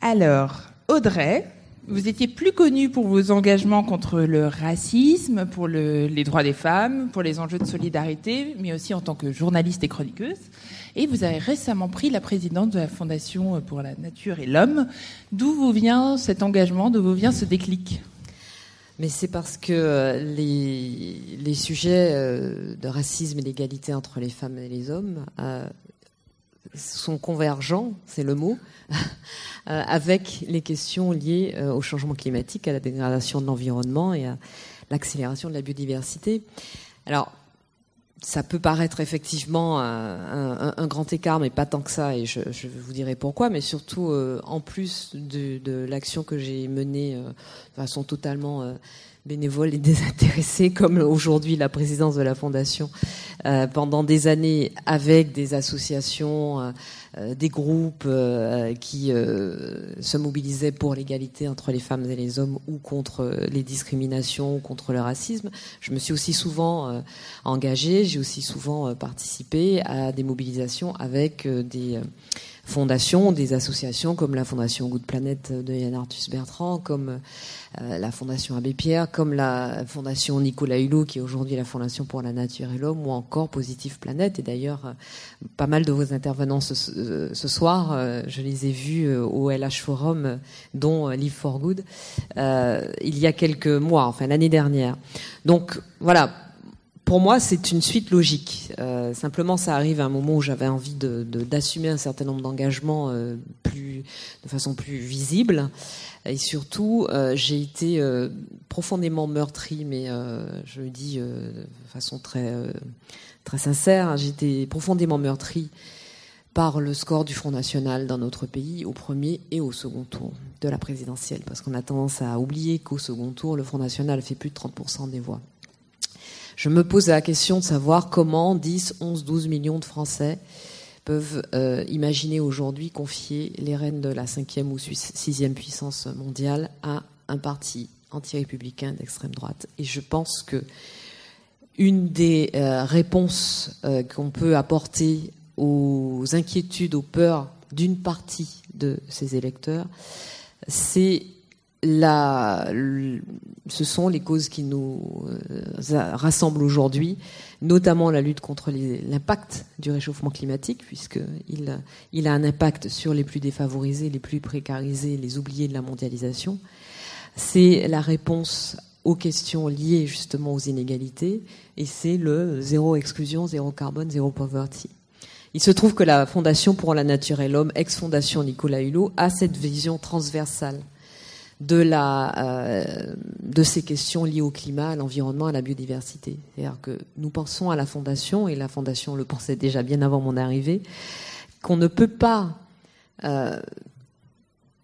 Alors, Audrey, vous étiez plus connue pour vos engagements contre le racisme, pour les droits des femmes, pour les enjeux de solidarité, mais aussi en tant que journaliste et chroniqueuse. Et vous avez récemment pris la présidence de la Fondation pour la Nature et l'Homme. D'où vous vient cet engagement D'où vous vient ce déclic? Mais c'est parce que euh, les, les sujets euh, de racisme et d'égalité entre les femmes et les hommes euh, sont convergents, c'est le mot, [LAUGHS] avec les questions liées au changement climatique, à la dégradation de l'environnement et à l'accélération de la biodiversité. Alors, ça peut paraître effectivement un, grand écart, mais pas tant que ça, et je, vous dirai pourquoi, mais surtout euh, en plus de, l'action que j'ai menée euh, de façon totalement euh, bénévole et désintéressée, [LAUGHS] comme aujourd'hui la présidence de la Fondation, pendant des années avec des associations euh, des groupes euh, qui euh, se mobilisaient pour l'égalité entre les femmes et les hommes ou contre les discriminations ou contre le racisme. Je me suis aussi souvent engagée, j'ai aussi souvent participé à des mobilisations avec des fondations, des associations comme la Fondation Good Planet de Yann Arthus Bertrand, comme euh, la Fondation Abbé Pierre, comme la Fondation Nicolas Hulot, qui est aujourd'hui la Fondation pour la Nature et l'Homme, ou encore Positive Planète. Et d'ailleurs, euh, pas mal de vos intervenants ce, euh, soir, je les ai vus au LH Forum, dont Live for Good, il y a quelques mois, enfin l'année dernière. Donc voilà, pour moi, c'est une suite logique. Euh, simplement, ça arrive à un moment où j'avais envie d'assumer un certain nombre d'engagements euh, de façon plus visible. Et surtout, euh, j'ai été profondément meurtri, mais je le dis de façon très, très sincère, hein, j'ai été profondément meurtri par le score du Front National dans notre pays au premier et au second tour de la présidentielle, parce qu'on a tendance à oublier qu'au second tour, le Front National fait plus de 30% des voix je me pose la question de savoir comment 10, 11, 12 millions de Français peuvent euh, imaginer aujourd'hui confier les rênes de la cinquième ou sixième puissance mondiale à un parti anti-républicain d'extrême droite. Et je pense que une des euh, réponses euh, qu'on peut apporter aux inquiétudes, aux peurs d'une partie de ces électeurs, c'est la, ce sont les causes qui nous euh, rassemblent aujourd'hui, notamment la lutte contre l'impact du réchauffement climatique, puisqu'il il a un impact sur les plus défavorisés, les plus précarisés, les oubliés de la mondialisation. C'est la réponse aux questions liées justement aux inégalités, et c'est le zéro exclusion, zéro carbone, zéro poverty. Il se trouve que la Fondation pour la Nature et l'Homme, ex-fondation Nicolas Hulot, a cette vision transversale euh, de ces questions liées au climat, à l'environnement, à la biodiversité. C'est-à-dire que nous pensons à la Fondation, et la Fondation le pensait déjà bien avant mon arrivée, qu'on ne peut pas euh,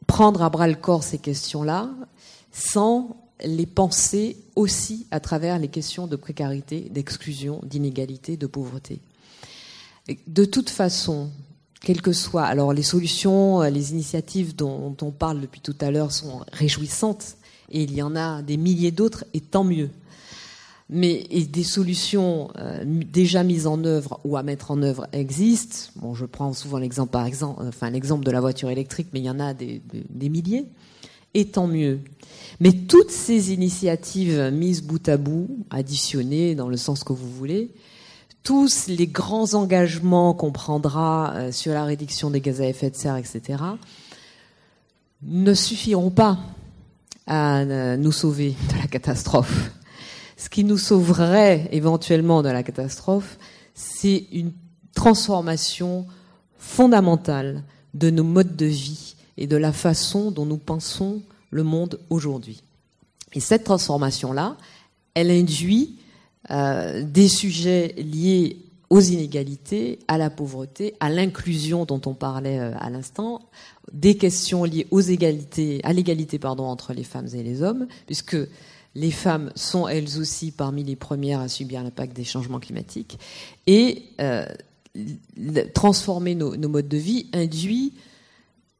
prendre à bras le corps ces questions-là sans les penser aussi à travers les questions de précarité, d'exclusion, d'inégalité, de pauvreté. De toute façon, quelles que soient, alors les solutions, les initiatives dont, on parle depuis tout à l'heure sont réjouissantes, et il y en a des milliers d'autres, et tant mieux. Mais des solutions euh, déjà mises en œuvre ou à mettre en œuvre existent. Bon, je prends souvent l'exemple, par exemple, enfin l'exemple de la voiture électrique, mais il y en a des milliers, et tant mieux. Mais toutes ces initiatives mises bout à bout, additionnées dans le sens que vous voulez, tous les grands engagements qu'on prendra euh, sur la réduction des gaz à effet de serre, etc., ne suffiront pas à euh, nous sauver de la catastrophe. Ce qui nous sauverait éventuellement de la catastrophe, c'est une transformation fondamentale de nos modes de vie et de la façon dont nous pensons le monde aujourd'hui. Et cette transformation-là, elle induit euh, des sujets liés aux inégalités, à la pauvreté, à l'inclusion dont on parlait euh, à l'instant, des questions liées aux égalités, à l'égalité pardon entre les femmes et les hommes, puisque les femmes sont elles aussi parmi les premières à subir l'impact des changements climatiques, et euh, transformer nos, nos, modes de vie induit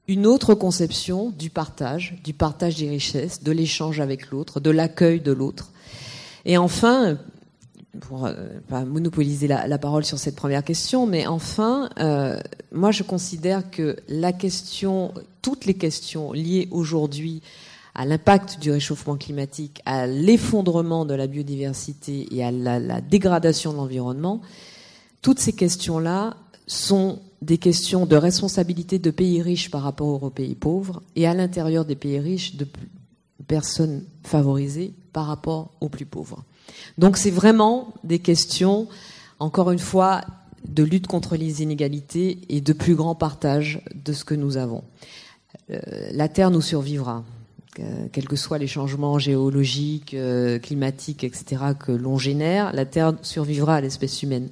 une autre conception du partage, du partage des richesses, de l'échange avec l'autre, de l'accueil de l'autre. Et enfin, pour euh, pas monopoliser la, parole sur cette première question, mais enfin, euh, moi je considère que la question, toutes les questions liées aujourd'hui à l'impact du réchauffement climatique, à l'effondrement de la biodiversité et à la, la dégradation de l'environnement, toutes ces questions-là sont des questions de responsabilité de pays riches par rapport aux pays pauvres et à l'intérieur des pays riches de personnes favorisées par rapport aux plus pauvres. Donc c'est vraiment des questions, encore une fois, de lutte contre les inégalités et de plus grand partage de ce que nous avons. Euh, la Terre nous survivra, euh, quels que soient les changements géologiques, euh, climatiques, etc., que l'on génère, la Terre survivra à l'espèce humaine.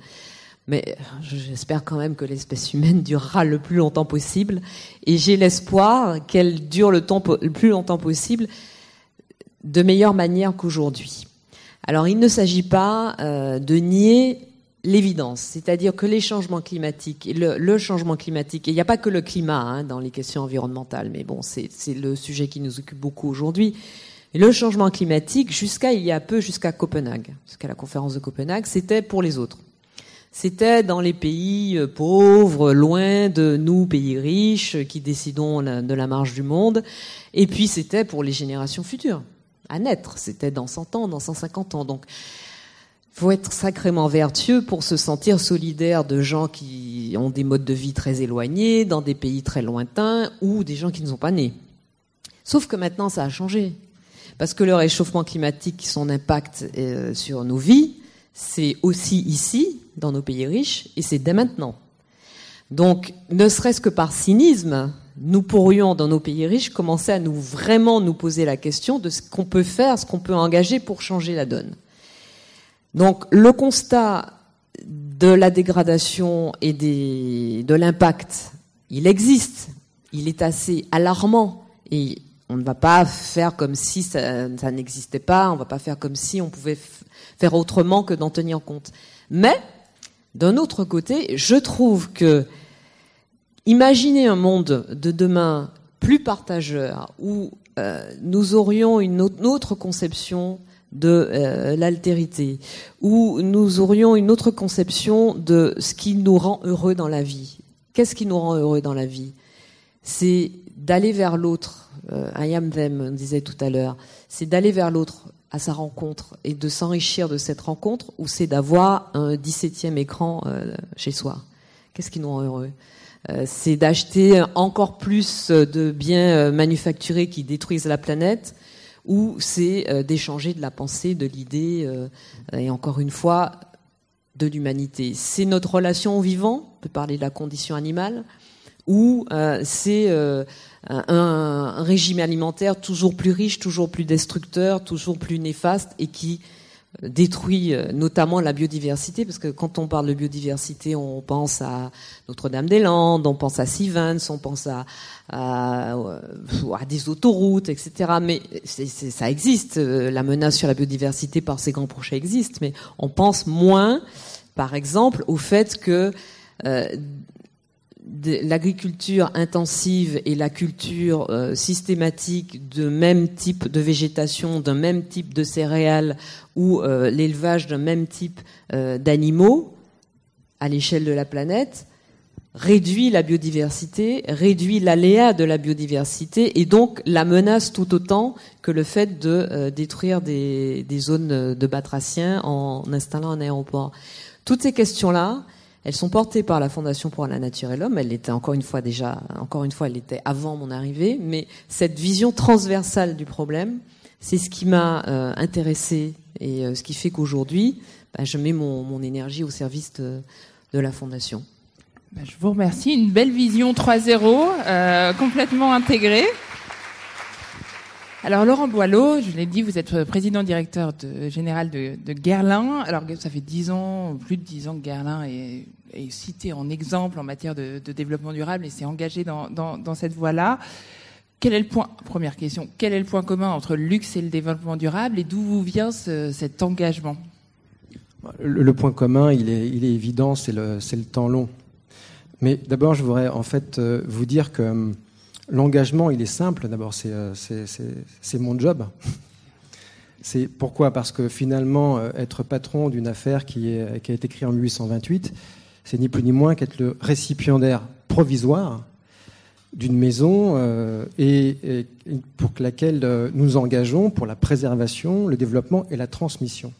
Mais j'espère quand même que l'espèce humaine durera le plus longtemps possible. Et j'ai l'espoir qu'elle dure le plus longtemps possible de meilleure manière qu'aujourd'hui. Alors il ne s'agit pas euh, de nier l'évidence, c'est-à-dire que les changements climatiques, le, le changement climatique, et il n'y a pas que le climat hein, dans les questions environnementales, mais bon, c'est le sujet qui nous occupe beaucoup aujourd'hui. Le changement climatique, jusqu'à il y a peu, jusqu'à Copenhague, jusqu'à la conférence de Copenhague, c'était pour les autres. C'était dans les pays euh, pauvres, loin de nous, pays riches, qui décidons de la marge du monde. Et puis c'était pour les générations futures, à naître. C'était dans 100 ans, dans 150 ans. Donc, faut être sacrément vertueux pour se sentir solidaire de gens qui ont des modes de vie très éloignés, dans des pays très lointains, ou des gens qui ne sont pas nés. Sauf que maintenant, ça a changé. Parce que le réchauffement climatique, son impact euh, sur nos vies, c'est aussi ici, dans nos pays riches, et c'est dès maintenant. Donc, ne serait-ce que par cynisme, nous pourrions, dans nos pays riches, commencer à nous vraiment nous poser la question de ce qu'on peut faire, ce qu'on peut engager pour changer la donne. Donc, le constat de la dégradation et de l'impact, il existe. Il est assez alarmant et on ne va pas faire comme si ça n'existait pas. On ne va pas faire comme si on pouvait faire autrement que d'en tenir compte. Mais, d'un autre côté, je trouve que imaginer un monde de demain plus partageur, où euh, nous aurions une autre conception de euh, l'altérité, où nous aurions une autre conception de ce qui nous rend heureux dans la vie. Qu'est-ce qui nous rend heureux dans la vie? C'est d'aller vers l'autre. Euh, I am them, on disait tout à l'heure. C'est d'aller vers l'autre, à sa rencontre et de s'enrichir de cette rencontre ou c'est d'avoir un 17e écran euh, chez soi Qu'est-ce qui nous rend heureux? C'est d'acheter encore plus de biens euh, manufacturés qui détruisent la planète ou c'est d'échanger de la pensée, de l'idée et encore une fois de l'humanité. C'est notre relation au vivant, on peut parler de la condition animale, ou euh, c'est euh, un, régime alimentaire toujours plus riche, toujours plus destructeur, toujours plus néfaste et qui détruit euh, notamment la biodiversité, parce que quand on parle de biodiversité, on pense à Notre-Dame-des-Landes, on pense à Sivens, on pense à, à, à des autoroutes, etc. Mais ça existe, euh, la menace sur la biodiversité par ces grands projets existe, mais on pense moins, par exemple, au fait que euh, l'agriculture intensive et la culture euh, systématique de même type de végétation, d'un même type de céréales ou euh, l'élevage d'un même type euh, d'animaux à l'échelle de la planète réduit la biodiversité, réduit l'aléa de la biodiversité et donc la menace tout autant que le fait de détruire des, des, zones de batraciens en installant un aéroport. Toutes ces questions-là, elles sont portées par la Fondation pour la nature et l'homme. Elle était encore une fois déjà, encore une fois, elle était avant mon arrivée. Mais cette vision transversale du problème, c'est ce qui m'a euh, intéressé et euh, ce qui fait qu'aujourd'hui, bah, je mets mon, mon, énergie au service de, de la Fondation. Bah, je vous remercie. Une belle vision 3.0, euh, complètement intégrée. Alors Laurent Boileau, je l'ai dit, vous êtes président directeur général de, de Guerlain. Alors ça fait dix ans, plus de dix ans que Guerlain est, est, cité en exemple en matière de, développement durable et s'est engagé dans, dans, cette voie-là. Quel est le point Première question. Quel est le point commun entre le luxe et le développement durable et d'où vous vient ce, cet engagement? Le, point commun, il est, il est évident, c'est le, le temps long. Mais d'abord, je voudrais en fait euh, vous dire que L'engagement, il est simple. D'abord, c'est euh, mon job. [LAUGHS] C'est pourquoi? Parce que finalement, euh, être patron d'une affaire qui, est, qui, a été créée en 1828, c'est ni plus ni moins qu'être le récipiendaire provisoire d'une maison euh, et, pour laquelle euh, nous engageons pour la préservation, le développement et la transmission.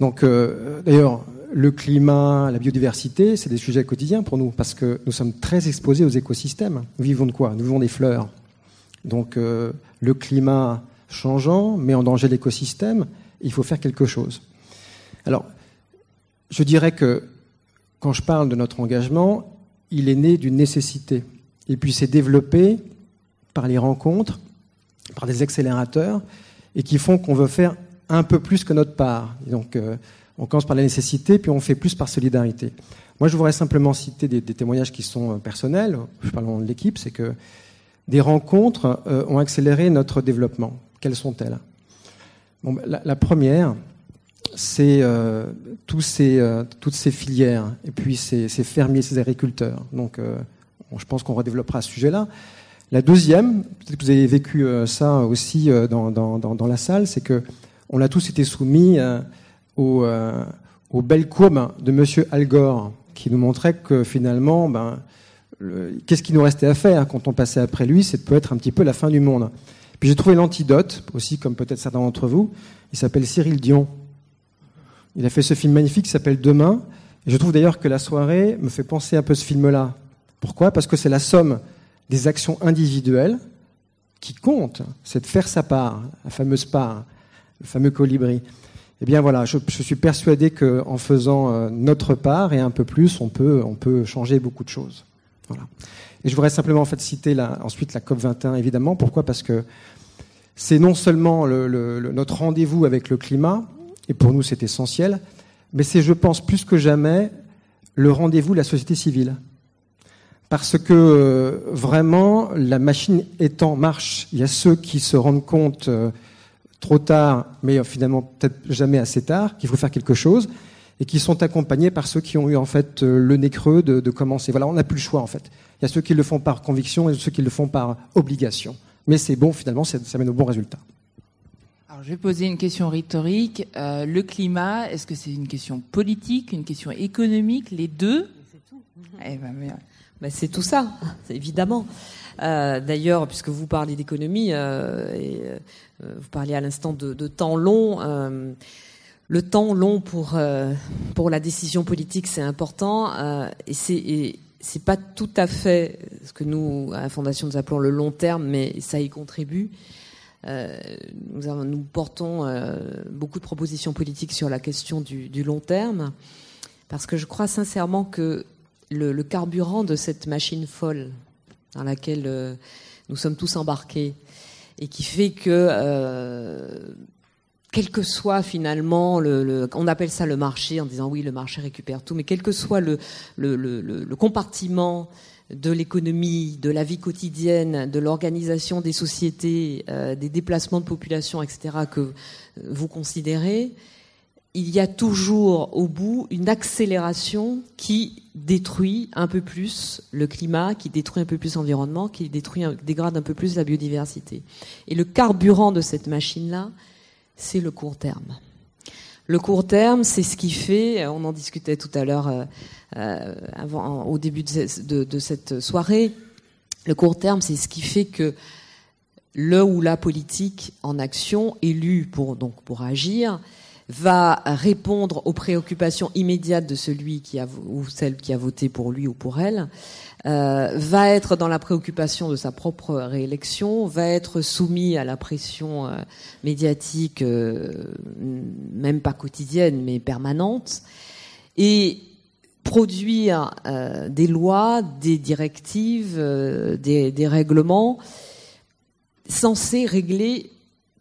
Donc, euh, d'ailleurs, le climat, la biodiversité, c'est des sujets quotidiens pour nous parce que nous sommes très exposés aux écosystèmes. Nous vivons de quoi? Nous vivons des fleurs. Donc, le climat changeant met en danger l'écosystème. Il faut faire quelque chose. Alors, je dirais que quand je parle de notre engagement, il est né d'une nécessité. Et puis, c'est développé par les rencontres, par des accélérateurs, et qui font qu'on veut faire un peu plus que notre part. donc, euh, on commence par la nécessité, puis on fait plus par solidarité. Moi, je voudrais simplement citer des, témoignages qui sont euh, personnels. Je parle de l'équipe, c'est que des rencontres euh, ont accéléré notre développement. Quelles sont-elles? La, la, première, c'est euh, euh, toutes ces filières, et puis ces, fermiers, ces agriculteurs. Donc, bon, je pense qu'on redéveloppera ce sujet-là. La deuxième, peut-être que vous avez vécu ça aussi dans, la salle, c'est que on a tous été soumis euh, aux, euh, belles courbes de Monsieur Al Gore, qui nous montrait que finalement, ben, qu'est-ce qui nous restait à faire quand on passait après lui C'est peut être un petit peu la fin du monde. Puis j'ai trouvé l'antidote, aussi comme peut-être certains d'entre vous. Il s'appelle Cyril Dion. Il a fait ce film magnifique qui s'appelle Demain. Et je trouve d'ailleurs que la soirée me fait penser un peu ce film-là. Pourquoi? Parce que c'est la somme des actions individuelles qui comptent. C'est de faire sa part, la fameuse part le fameux colibri. Eh bien voilà, je, suis persuadé qu'en faisant euh, notre part et un peu plus, on peut, on peut changer beaucoup de choses. Et je voudrais simplement en fait citer ensuite la COP 21 évidemment. Pourquoi? Parce que c'est non seulement le, le, notre rendez-vous avec le climat, et pour nous c'est essentiel, mais c'est, je pense, plus que jamais le rendez-vous de la société civile. Parce que euh, vraiment, la machine est en marche. Il y a ceux qui se rendent compte euh, trop tard, mais finalement peut-être jamais assez tard, qu'il faut faire quelque chose, et qui sont accompagnés par ceux qui ont eu en fait euh, le nez creux de, de commencer. Voilà, on n'a plus le choix en fait. Il y a ceux qui le font par conviction et ceux qui le font par obligation. Mais c'est bon, finalement, ça mène au bon résultat. Alors, je vais poser une question rhétorique. Euh, le climat, est-ce que c'est une question politique, une question économique, les deux? C'est tout. Eh ben, mais... ben, c'est tout ça, [LAUGHS] évidemment. Euh, D'ailleurs, puisque vous parlez d'économie, euh, et euh, vous parliez à l'instant de, de, temps long. Euh, le temps long pour euh, pour la décision politique, c'est important, euh, et c'est c'est pas tout à fait ce que nous à la Fondation nous appelons le long terme, mais ça y contribue. Euh, nous, portons euh, beaucoup de propositions politiques sur la question du, long terme, parce que je crois sincèrement que le, carburant de cette machine folle dans laquelle euh, nous sommes tous embarqués, et qui fait que quel que soit finalement le, le, on appelle ça le marché en disant oui le marché récupère tout mais quel que soit le compartiment de l'économie, de la vie quotidienne, de l'organisation des sociétés, euh, des déplacements de population, etc., que vous considérez, il y a toujours au bout une accélération qui détruit un peu plus le climat, qui détruit un peu plus l'environnement, qui détruit, dégrade un peu plus la biodiversité. Et le carburant de cette machine-là, c'est le court terme. Le court terme, c'est ce qui fait, on en discutait tout à l'heure euh, euh, au début de, de, cette soirée, le court terme, c'est ce qui fait que le ou la politique en action, élu pour, donc, pour agir, va répondre aux préoccupations immédiates de celui qui a, ou celle qui a voté pour lui ou pour elle, euh, va être dans la préoccupation de sa propre réélection, va être soumis à la pression euh, médiatique, euh, même pas quotidienne, mais permanente, et produire des lois, des directives, des règlements censés régler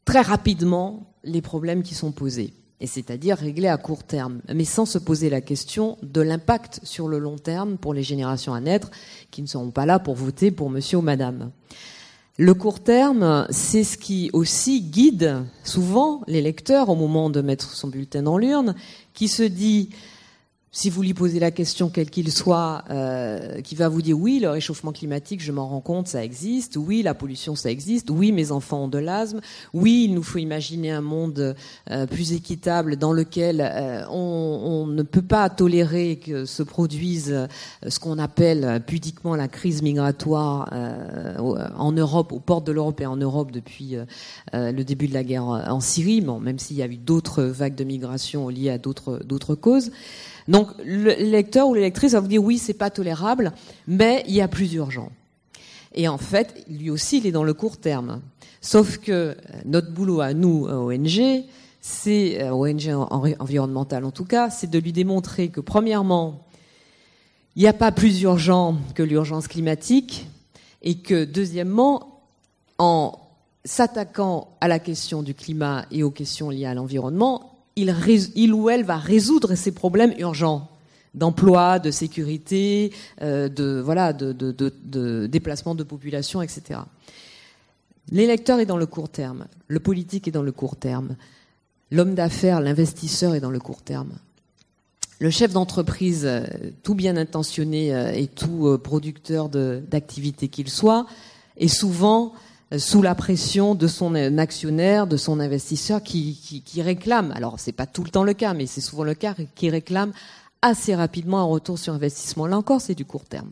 très rapidement les problèmes qui sont posés et c'est-à-dire régler à court terme, mais sans se poser la question de l'impact sur le long terme pour les générations à naître qui ne seront pas là pour voter pour monsieur ou madame. Le court terme, c'est ce qui aussi guide souvent les lecteurs au moment de mettre son bulletin dans l'urne, qui se dit si vous lui posez la question, quel qu'il soit, euh, qui va vous dire oui, le réchauffement climatique, je m'en rends compte, ça existe. Oui, la pollution, ça existe. Oui, mes enfants ont de l'asthme. Oui, il nous faut imaginer un monde euh, plus équitable dans lequel euh, on, on, ne peut pas tolérer que se produise euh, ce qu'on appelle pudiquement la crise migratoire euh, en Europe, aux portes de l'Europe et en Europe depuis le début de la guerre en Syrie, bon, même s'il y a eu d'autres vagues de migration liées à d'autres causes. Donc le lecteur ou l'électrice va vous dire oui, c'est pas tolérable, mais il y a plus urgent. Et en fait, lui aussi, il est dans le court terme. Sauf que euh, notre boulot à nous, ONG, c'est euh, ONG environnementale en tout cas, c'est de lui démontrer que premièrement, il n'y a pas plus urgent que l'urgence climatique, et que deuxièmement, en s'attaquant à la question du climat et aux questions liées à l'environnement, il, ou elle va résoudre ces problèmes urgents d'emploi, de sécurité, euh, de déplacement de population, etc. L'électeur est dans le court terme, le politique est dans le court terme, l'homme d'affaires, l'investisseur est dans le court terme. Le chef d'entreprise, euh, tout bien intentionné euh, et tout producteur d'activité qu'il soit, est souvent sous la pression de son actionnaire, de son investisseur qui, réclame, alors c'est pas tout le temps le cas, mais c'est souvent le cas, qui réclame assez rapidement un retour sur investissement. Là encore, c'est du court terme.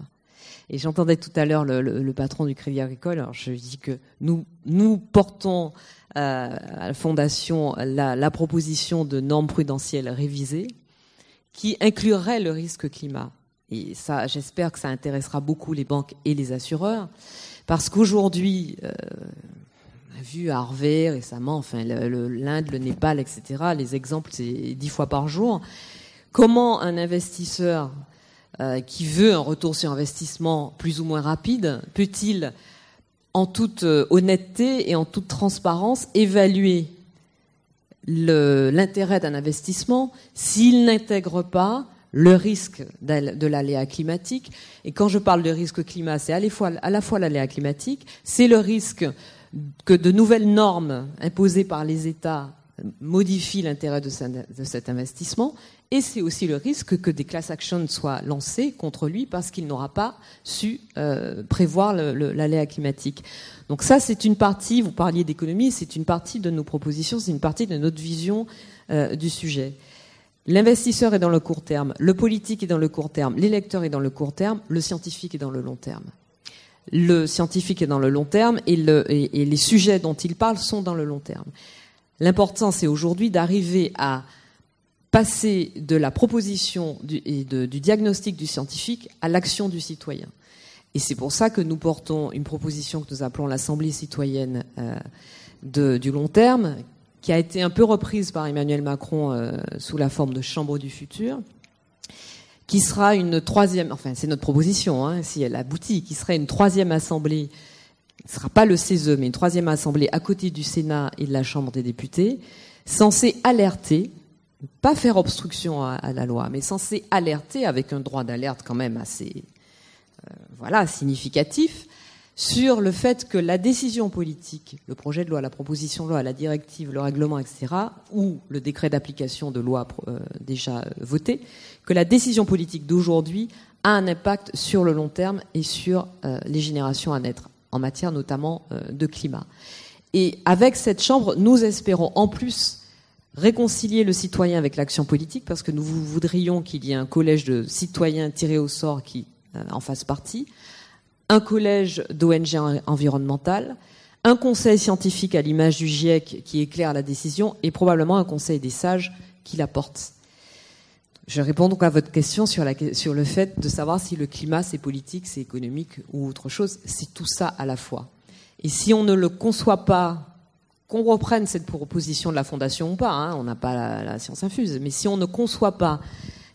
Et j'entendais tout à l'heure le, patron du Crédit Agricole. Alors je dis que nous nous portons euh, à la fondation la, la, proposition de normes prudentielles révisées qui inclurait le risque climat. Et ça, j'espère que ça intéressera beaucoup les banques et les assureurs. Parce qu'aujourd'hui, euh, on a vu Harvey récemment, enfin l'Inde, le, Népal, etc. Les exemples, c'est dix fois par jour. Comment un investisseur euh, qui veut un retour sur investissement plus ou moins rapide peut-il, en toute euh, honnêteté et en toute transparence, évaluer l'intérêt d'un investissement s'il n'intègre pas le risque de l'aléa climatique. Et quand je parle de risque climat, c'est à la fois, l'aléa climatique, c'est le risque que de nouvelles normes imposées par les États modifient l'intérêt de, cet investissement, et c'est aussi le risque que des class actions soient lancées contre lui parce qu'il n'aura pas su euh, prévoir l'aléa climatique. Donc ça, c'est une partie, vous parliez d'économie, c'est une partie de nos propositions, c'est une partie de notre vision euh, du sujet. L'investisseur est dans le court terme, le politique est dans le court terme, l'électeur est dans le court terme, le scientifique est dans le long terme. Le scientifique est dans le long terme et, les sujets dont il parle sont dans le long terme. L'important, c'est aujourd'hui d'arriver à passer de la proposition et du diagnostic du scientifique à l'action du citoyen. Et c'est pour ça que nous portons une proposition que nous appelons l'Assemblée citoyenne euh, du long terme, qui a été un peu reprise par Emmanuel Macron euh, sous la forme de Chambre du futur, qui sera une troisième, enfin c'est notre proposition, hein, si elle aboutit, qui serait une troisième assemblée, ce ne sera pas le CESE, mais une troisième assemblée à côté du Sénat et de la Chambre des députés, censée alerter, pas faire obstruction à, la loi, mais censée alerter avec un droit d'alerte quand même assez, euh, voilà, significatif, sur le fait que la décision politique, le projet de loi, la proposition de loi, la directive, le règlement, etc., ou le décret d'application de loi euh, déjà voté, que la décision politique d'aujourd'hui a un impact sur le long terme et sur euh, les générations à naître, en matière notamment euh, de climat. Et avec cette Chambre, nous espérons en plus réconcilier le citoyen avec l'action politique, parce que nous voudrions qu'il y ait un collège de citoyens tirés au sort qui en fasse partie, un collège d'ONG environnementales, un conseil scientifique à l'image du GIEC qui éclaire la décision et probablement un conseil des sages qui la porte. Je réponds donc à votre question sur, le fait de savoir si le climat c'est politique, c'est économique ou autre chose. C'est tout ça à la fois. Et si on ne le conçoit pas, qu'on reprenne cette proposition de la Fondation ou pas, hein, on n'a pas la, la science infuse, mais si on ne conçoit pas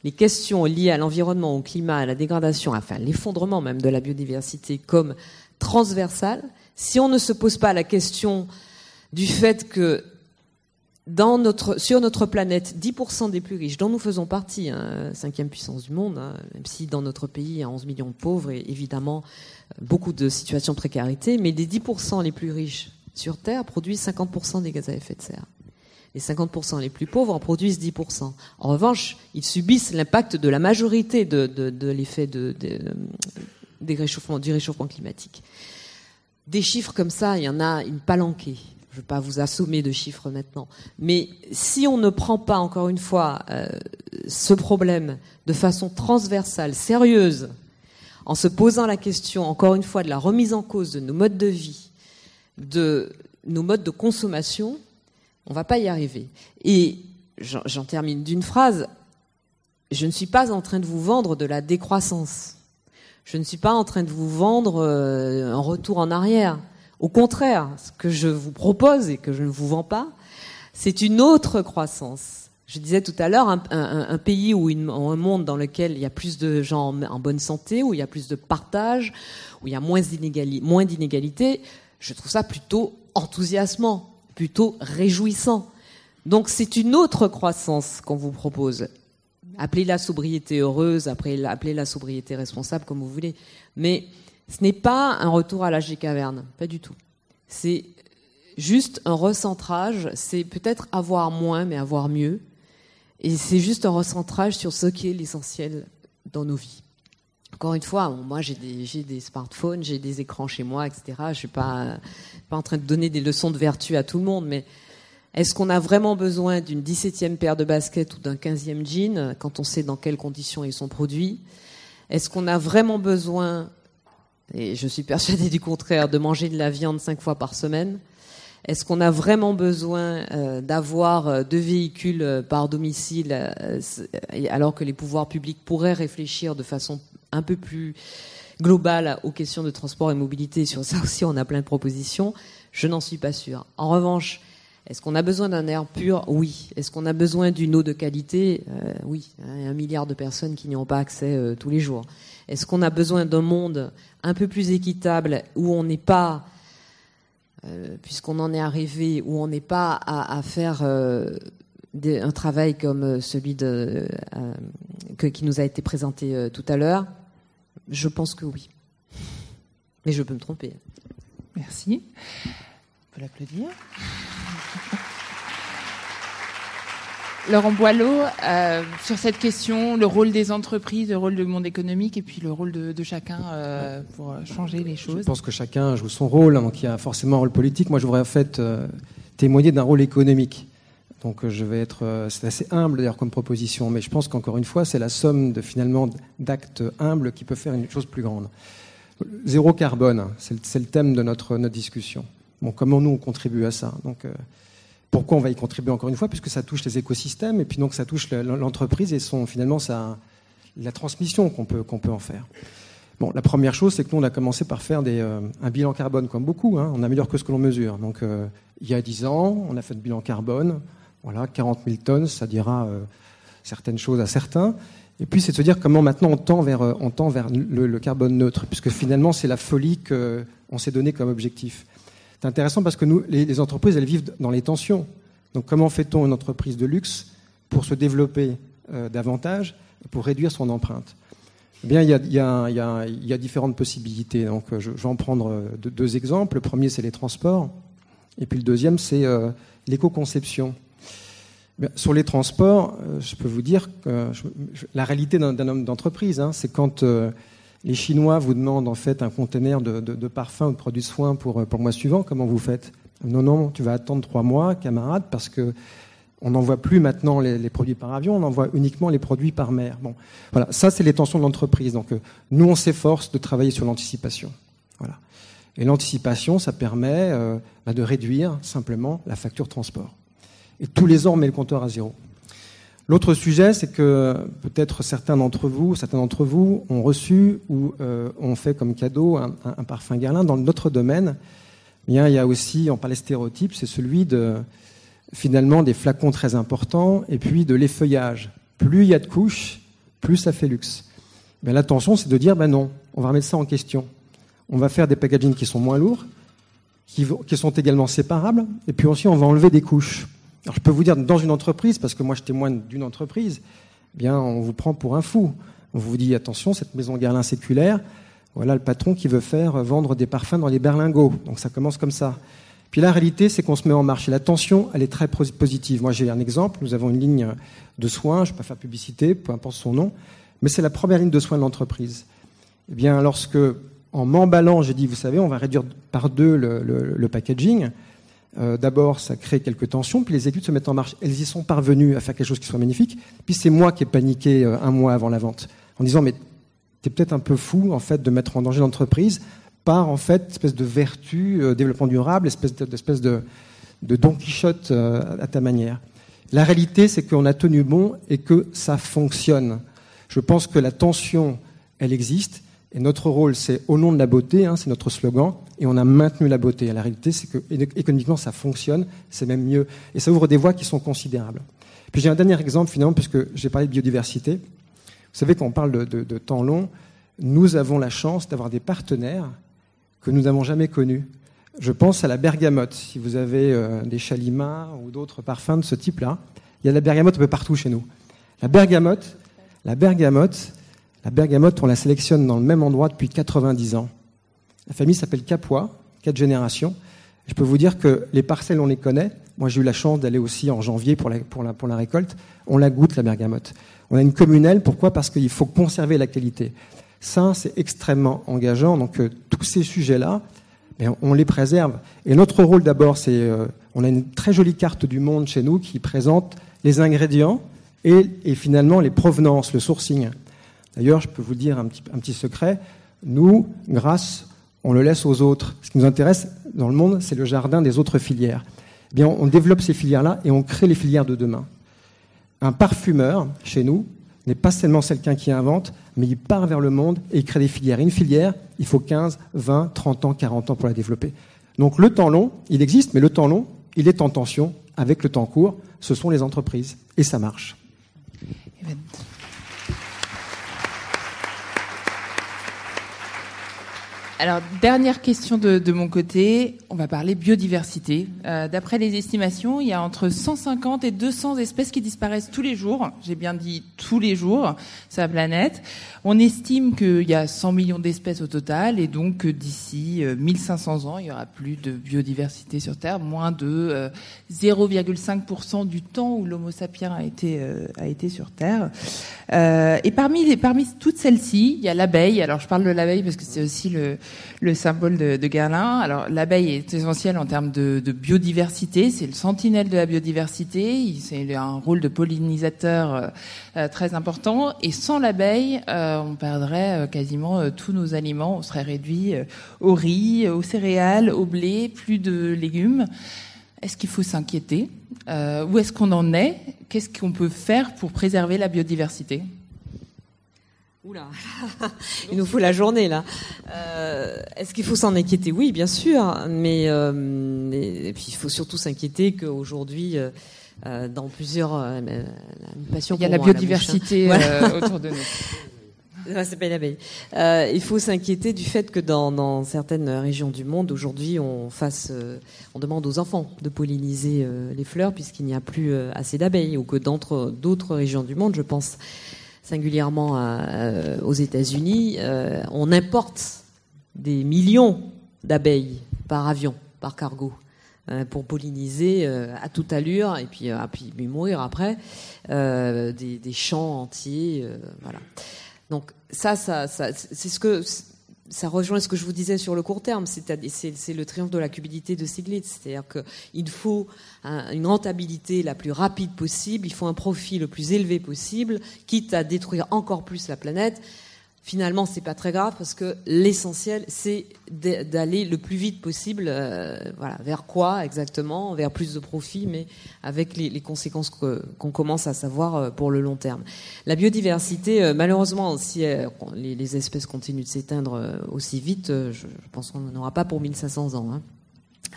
les questions liées à l'environnement, au climat, à la dégradation, enfin l'effondrement même de la biodiversité comme transversale, si on ne se pose pas la question du fait que sur notre planète, 10% des plus riches, dont nous faisons partie, hein, cinquième puissance du monde, hein, même si dans notre pays il y a 11 millions de pauvres et évidemment beaucoup de situations de précarité, mais des 10% les plus riches sur Terre produisent 50% des gaz à effet de serre les 50% les plus pauvres en produisent 10%. En revanche, ils subissent l'impact de la majorité de, l'effet de, des du réchauffement climatique. Des chiffres comme ça, il y en a une palanquée. Je ne veux pas vous assommer de chiffres maintenant. Mais si on ne prend pas, encore une fois, euh, ce problème de façon transversale, sérieuse, en se posant la question, encore une fois, de la remise en cause de nos modes de vie, de nos modes de consommation, on va pas y arriver. Et j'en termine d'une phrase. Je ne suis pas en train de vous vendre de la décroissance. Je ne suis pas en train de vous vendre euh, un retour en arrière. Au contraire, ce que je vous propose et que je ne vous vends pas, c'est une autre croissance. Je disais tout à l'heure, un, pays ou un monde dans lequel il y a plus de gens en, bonne santé, où il y a plus de partage, où il y a moins d'inégalités, je trouve ça plutôt enthousiasmant plutôt réjouissant. Donc c'est une autre croissance qu'on vous propose. Appelez la sobriété heureuse, appelez la sobriété responsable, comme vous voulez. Mais ce n'est pas un retour à l'âge des cavernes, pas du tout. C'est juste un recentrage, c'est peut-être avoir moins, mais avoir mieux. Et c'est juste un recentrage sur ce qui est l'essentiel dans nos vies. Encore une fois, moi j'ai des, smartphones, j'ai des écrans chez moi, etc. Je ne suis pas, pas en train de donner des leçons de vertu à tout le monde, mais est-ce qu'on a vraiment besoin d'une 17e paire de baskets ou d'un 15e jean quand on sait dans quelles conditions ils sont produits? Est-ce qu'on a vraiment besoin, et je suis persuadée du contraire, de manger de la viande cinq fois par semaine? Est-ce qu'on a vraiment besoin euh, d'avoir euh, deux véhicules euh, par domicile alors que les pouvoirs publics pourraient réfléchir de façon un peu plus globale aux questions de transport et mobilité. Sur ça aussi, on a plein de propositions. Je n'en suis pas sûre. En revanche, est-ce qu'on a besoin d'un air pur? Oui. Est-ce qu'on a besoin d'une eau de qualité? Oui. Il y a un milliard de personnes qui n'y ont pas accès tous les jours. Est-ce qu'on a besoin d'un monde un peu plus équitable où on n'est pas euh, puisqu'on en est arrivé où on n'est pas à, faire euh, un travail comme euh, celui de, qui nous a été présenté tout à l'heure? Je pense que oui. Mais je peux me tromper. Merci. On peut l'applaudir. [LAUGHS] Laurent Boileau, euh, sur cette question, le rôle des entreprises, le rôle du monde économique et puis le rôle de, chacun euh, pour changer les choses. Je pense que chacun joue son rôle, donc il y a forcément un rôle politique. Moi, je voudrais en fait euh, témoigner d'un rôle économique. Donc je vais être, c'est assez humble d'ailleurs comme proposition, mais je pense qu'encore une fois, c'est la somme de finalement d'actes humbles qui peut faire une chose plus grande. Zéro carbone, c'est le, thème de notre, notre discussion. Bon, comment nous on contribue à ça? Donc pourquoi on va y contribuer encore une fois? Puisque ça touche les écosystèmes et puis donc ça touche l'entreprise et son, finalement la transmission qu'on peut, qu'on peut en faire. Bon, la première chose, c'est que nous, on a commencé par faire des, euh, un bilan carbone, comme beaucoup. Hein. on améliore que ce que l'on mesure. Donc, euh, il y a 10 ans, on a fait le bilan carbone. Voilà, 40 000 tonnes, ça dira euh, certaines choses à certains. Et puis, c'est de se dire comment maintenant on tend vers, vers le, carbone neutre, puisque finalement, c'est la folie qu'on s'est donné comme objectif. C'est intéressant parce que nous, les, entreprises, elles vivent dans les tensions. Donc, comment fait-on une entreprise de luxe pour se développer davantage et pour réduire son empreinte? Eh bien, il y, a, différentes possibilités. Donc, je, vais en prendre deux, exemples. Le premier, c'est les transports. Et puis le deuxième, c'est euh, l'éco-conception. Sur les transports, euh, je peux vous dire que la réalité d'un homme d'entreprise, hein, c'est quand euh, les Chinois vous demandent en fait un conteneur de, de, parfum ou de produits de soins pour, pour le mois suivant, comment vous faites? Non, non, tu vas attendre trois mois, camarade, parce que on n'envoie plus maintenant les, produits par avion, on envoie uniquement les produits par mer. Bon, voilà, ça c'est les tensions de l'entreprise. Donc euh, nous, on s'efforce de travailler sur l'anticipation. Voilà. Et l'anticipation, ça permet euh, bah, de réduire simplement la facture transport. Et tous les ans, on met le compteur à zéro. L'autre sujet, c'est que peut-être certains d'entre vous, certains d'entre vous ont reçu ou euh, ont fait comme cadeau un, parfum Guerlain. Dans notre domaine, bien, il y a aussi, on parlait stéréotype, c'est celui de finalement des flacons très importants et puis de l'effeuillage. Plus il y a de couches, plus ça fait luxe. Ben, L'attention, c'est de dire ben non, on va remettre ça en question. On va faire des packaging qui sont moins lourds, qui, qui, sont également séparables, et puis aussi on va enlever des couches. Alors je peux vous dire, dans une entreprise, parce que moi je témoigne d'une entreprise, eh bien on vous prend pour un fou. On vous dit attention, cette maison Guerlain séculaire, voilà le patron qui veut faire vendre des parfums dans les berlingots. Donc ça commence comme ça. Puis la réalité, c'est qu'on se met en marche. Et la tension, elle est très positive. Moi, j'ai un exemple. Nous avons une ligne de soins. Je ne vais pas faire publicité, peu importe son nom. Mais c'est la première ligne de soins de l'entreprise. Eh bien, lorsque, en m'emballant, j'ai dit, vous savez, on va réduire par deux le, packaging. Euh, D'abord, ça crée quelques tensions, puis les études se mettent en marche. Elles y sont parvenues à faire quelque chose qui soit magnifique. Puis c'est moi qui ai paniqué euh, un mois avant la vente, en disant, mais t'es peut-être un peu fou, en fait, de mettre en danger l'entreprise par en fait espèce de vertu, euh, développement durable, espèce d'espèce de, de Don Quichotte à ta manière. La réalité, c'est qu'on a tenu bon et que ça fonctionne. Je pense que la tension, elle existe, et notre rôle, c'est au nom de la beauté, hein, c'est notre slogan, et on a maintenu la beauté. Et la réalité, c'est que économiquement, ça fonctionne, c'est même mieux, et ça ouvre des voies qui sont considérables. Puis j'ai un dernier exemple, finalement, puisque j'ai parlé de biodiversité. Vous savez, quand on parle de, temps long, nous avons la chance d'avoir des partenaires que nous n'avons jamais connu. Je pense à la bergamote. Si vous avez euh, des chalimats ou d'autres parfums de ce type-là, il y a la bergamote un peu partout chez nous. La bergamote, la bergamote, la bergamote, on la sélectionne dans le même endroit depuis 90 ans. La famille s'appelle Capois, quatre générations. Je peux vous dire que les parcelles, on les connaît. Moi, j'ai eu la chance d'aller aussi en janvier pour la, récolte. On la goûte, la bergamote. On a une communelle. Pourquoi? Parce qu'il faut conserver la qualité. Ça, c'est extrêmement engageant. Donc, euh, tous ces sujets-là, ben, on les préserve. Et notre rôle, d'abord, c'est, euh, on a une très jolie carte du monde chez nous qui présente les ingrédients et finalement les provenances, le sourcing. D'ailleurs, je peux vous dire un petit, secret. Nous, grâce, on le laisse aux autres. Ce qui nous intéresse dans le monde, c'est le jardin des autres filières. Eh bien, on développe ces filières-là et on crée les filières de demain. Un parfumeur, chez nous, n'est pas seulement quelqu'un qui invente, mais il part vers le monde et il crée des filières. Une filière, il faut 15, 20, 30 ans, 40 ans pour la développer. Donc le temps long, il existe, mais le temps long, il est en tension avec le temps court. Ce sont les entreprises. Et ça marche. Alors, dernière question de, de, mon côté, on va parler biodiversité. Euh, D'après les estimations, il y a entre 150 et 200 espèces qui disparaissent tous les jours. J'ai bien dit tous les jours sur la planète. On estime qu'il y a 100 millions d'espèces au total et donc d'ici euh, 1500 ans, il y aura plus de biodiversité sur Terre, moins de euh, 0,5% du temps où l'Homo sapiens a été, euh, a été sur Terre. Euh, et parmi, les, parmi toutes celles-ci, il y a l'abeille. Alors, je parle de l'abeille parce que c'est aussi le le symbole de, de. Alors l'abeille est essentielle en termes de, de biodiversité, c'est le sentinelle de la biodiversité, c'est un rôle de pollinisateur euh, euh, très important. Et sans l'abeille, euh, on perdrait euh, quasiment euh, tous nos aliments, on serait réduit au riz, aux céréales, au blé, plus de légumes. Est-ce qu'il faut s'inquiéter Où est-ce qu'on en est? Qu'est-ce qu'on peut faire pour préserver la biodiversité? Oula, [LAUGHS] il nous faut la journée là. Euh, Est-ce qu'il faut s'en inquiéter? Oui, bien sûr, mais, euh, et puis il faut surtout s'inquiéter qu'aujourd'hui, euh, euh, dans plusieurs, euh, une passion Il y a la moi, bouche, hein. biodiversité euh, autour de nous. [LAUGHS] Ouais, c'est pas une abeille. Euh, il faut s'inquiéter du fait que dans, dans certaines régions du monde, aujourd'hui, on fasse, euh, on demande aux enfants de polliniser euh, les fleurs puisqu'il n'y a plus euh, assez d'abeilles, ou que dans d'autres régions du monde, je pense singulièrement à, euh, aux États-Unis, euh, on importe des millions d'abeilles par avion, par cargo, euh, pour polliniser euh, à toute allure et puis, euh, puis, mourir après euh, des, des champs entiers, euh, voilà. Donc ça, ça c'est ce que ça rejoint ce que je vous disais sur le court terme, c'est le triomphe de la cupidité de Stiglitz, c'est-à-dire qu'il faut un- une rentabilité la plus rapide possible, il faut un profit le plus élevé possible, quitte à détruire encore plus la planète. Finalement, c'est pas très grave parce que l'essentiel, c'est d'aller le plus vite possible, euh, voilà, vers quoi exactement, vers plus de profit, mais avec les, conséquences que- qu'on commence à savoir euh, pour le long terme. La biodiversité, euh, malheureusement, si euh, les, espèces continuent de s'éteindre aussi vite, je, pense qu'on n'en aura pas pour 1500 ans. hein.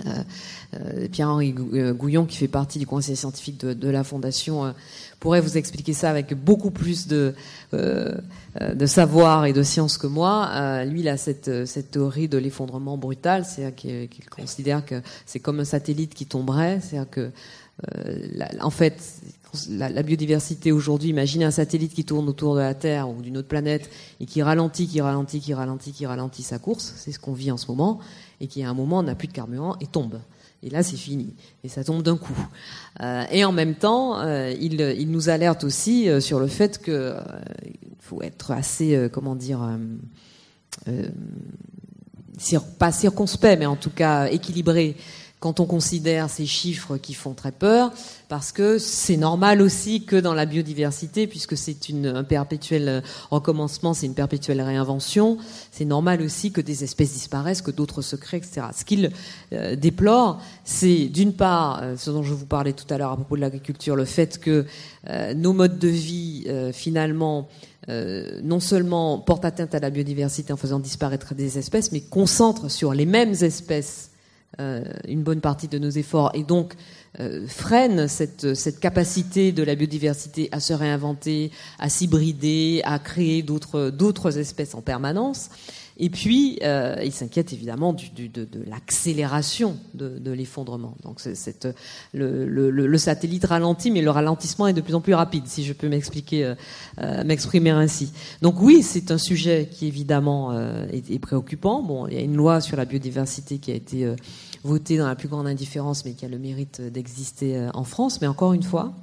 Euh, Pierre-Henri Gou- Gouillon, qui fait partie du conseil scientifique de, de la Fondation, pourrait vous expliquer ça avec beaucoup plus de, euh, euh, savoir et de science que moi. Euh, lui, il a cette, théorie de l'effondrement brutal, c'est-à-dire qu'il considère que c'est comme un satellite qui tomberait, c'est-à-dire que en fait, la, la biodiversité aujourd'hui, imaginez un satellite qui tourne autour de la Terre ou d'une autre planète et qui ralentit, qui ralentit, qui ralentit, qui ralentit sa course, c'est ce qu'on vit en ce moment, et qui à un moment n'a plus de carburant et tombe. Et là, c'est fini. Et ça tombe d'un coup. Euh, et en même temps, euh, il, nous alerte aussi euh, sur le fait que euh, il faut être assez, comment dire, pas circonspect, mais en tout cas équilibré quand on considère ces chiffres qui font très peur, parce que c'est normal aussi que dans la biodiversité, puisque c'est une, un perpétuel euh, recommencement, c'est une perpétuelle réinvention, c'est normal aussi que des espèces disparaissent, que d'autres se créent, etc. Ce qu'il euh, déplore, c'est d'une part, euh, ce dont je vous parlais tout à l'heure à propos de l'agriculture, le fait que euh, nos modes de vie, euh, finalement, euh, non seulement portent atteinte à la biodiversité en faisant disparaître des espèces, mais concentrent sur les mêmes espèces euh, une bonne partie de nos efforts et donc euh, freinent cette, cette capacité de la biodiversité à se réinventer, à s'hybrider, à créer d'autres d'autres espèces en permanence. Et puis, euh, il s'inquiète évidemment du, du- de, de l'accélération de, de l'effondrement. Donc, c'est- c'est, le, le- le- le satellite ralentit, mais le ralentissement est de plus en plus rapide, si je peux m'expliquer, euh, euh, m'exprimer ainsi. Donc, oui, c'est un sujet qui évidemment euh, est, est préoccupant. Bon, il y a une loi sur la biodiversité qui a été votée dans la plus grande indifférence, mais qui a le mérite d'exister euh, en France. Mais encore une fois,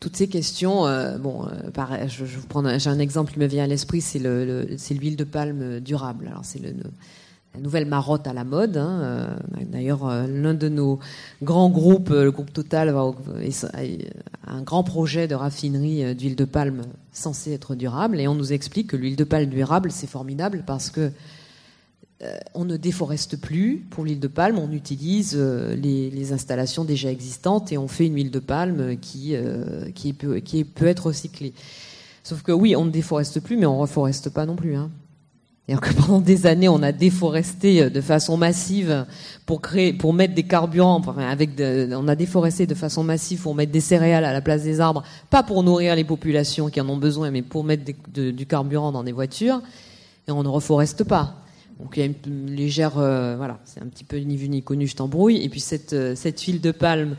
toutes ces questions, euh, bon, euh, je, vous prends j'ai un exemple qui me vient à l'esprit, c'est le, c'est l'huile de palme durable. Alors c'est la nouvelle marotte à la mode. hein, D'ailleurs, l'un de nos grands groupes, le groupe Total, a un grand projet de raffinerie d'huile de palme censé être durable, et on nous explique que l'huile de palme durable, c'est formidable parce que on ne déforeste plus pour l'huile de palme, on utilise euh, les, installations déjà existantes et on fait une huile de palme qui, euh, peut, être recyclée. Sauf que oui, on ne déforeste plus, mais on ne reforeste pas non plus. Hein. Pendant des années, on a déforesté euh, de façon massive pour créer, pour mettre des carburants, avec on a déforesté de façon massive pour mettre des céréales à la place des arbres, pas pour nourrir les populations qui en ont besoin, mais pour mettre du carburant dans des voitures, et on ne reforeste pas. Donc il y a une, légère, euh, voilà, c'est un petit peu ni vu ni connu, je t'embrouille. Et puis cette, euh, cette huile de palme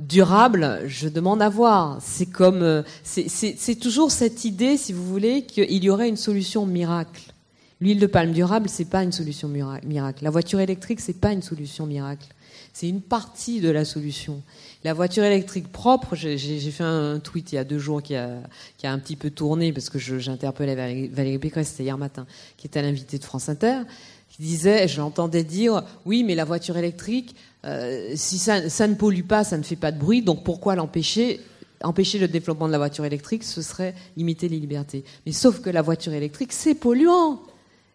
durable, je demande à voir. C'est comme, euh, c'est- toujours cette idée, si vous voulez, qu'il y aurait une solution miracle. L'huile de palme durable, c'est pas une solution mira- miracle. La voiture électrique, c'est pas une solution miracle. C'est une partie de la solution. La voiture électrique propre, j'ai fait un tweet il y a deux jours qui a, un petit peu tourné parce que j'interpellais Valérie, Valérie Pécresse, hier matin, qui était l'invité de France Inter, qui disait, je l'entendais dire, oui, mais la voiture électrique, euh, si ça, ça ne pollue pas, ça ne fait pas de bruit, donc pourquoi l'empêcher Empêcher le développement de la voiture électrique, ce serait limiter les libertés. Mais sauf que la voiture électrique, c'est polluant.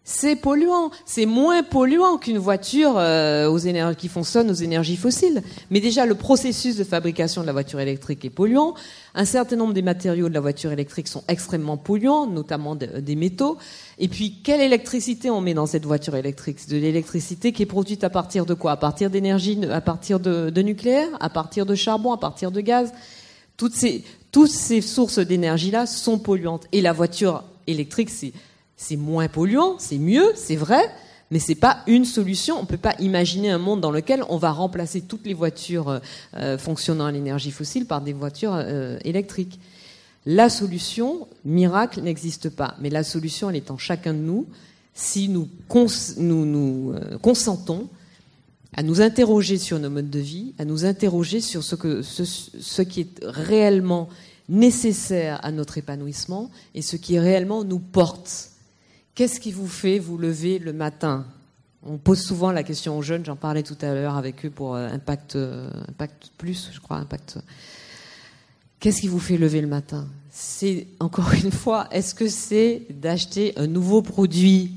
C'est polluant. C'est moins polluant qu'une voiture euh, aux énergies, qui fonctionne aux énergies fossiles. Mais déjà, le processus de fabrication de la voiture électrique est polluant. Un certain nombre des matériaux de la voiture électrique sont extrêmement polluants, notamment des métaux. Et puis, quelle électricité on met dans cette voiture électrique? De l'électricité qui est produite à partir de quoi? À partir d'énergie, à partir de, de nucléaire, à partir de charbon, à partir de gaz? Toutes ces, toutes ces sources d'énergie-là sont polluantes. Et la voiture électrique, c'est c'est moins polluant, c'est mieux, c'est vrai, mais c'est pas une solution. On peut pas imaginer un monde dans lequel on va remplacer toutes les voitures euh, euh, fonctionnant à l'énergie fossile par des voitures euh, électriques. La solution miracle n'existe pas, mais la solution elle est en chacun de nous si nous nous, nous consentons à nous interroger sur nos modes de vie, à nous interroger sur ce, que, ce, ce qui est réellement nécessaire à notre épanouissement et ce qui réellement nous porte Qu'est-ce qui vous fait vous lever le matin? On pose souvent la question aux jeunes, j'en parlais tout à l'heure avec eux pour euh, Impact, euh, Impact Plus, je crois, Impact. Qu'est-ce qui vous fait lever le matin? C'est, encore une fois, est-ce que c'est d'acheter un nouveau produit?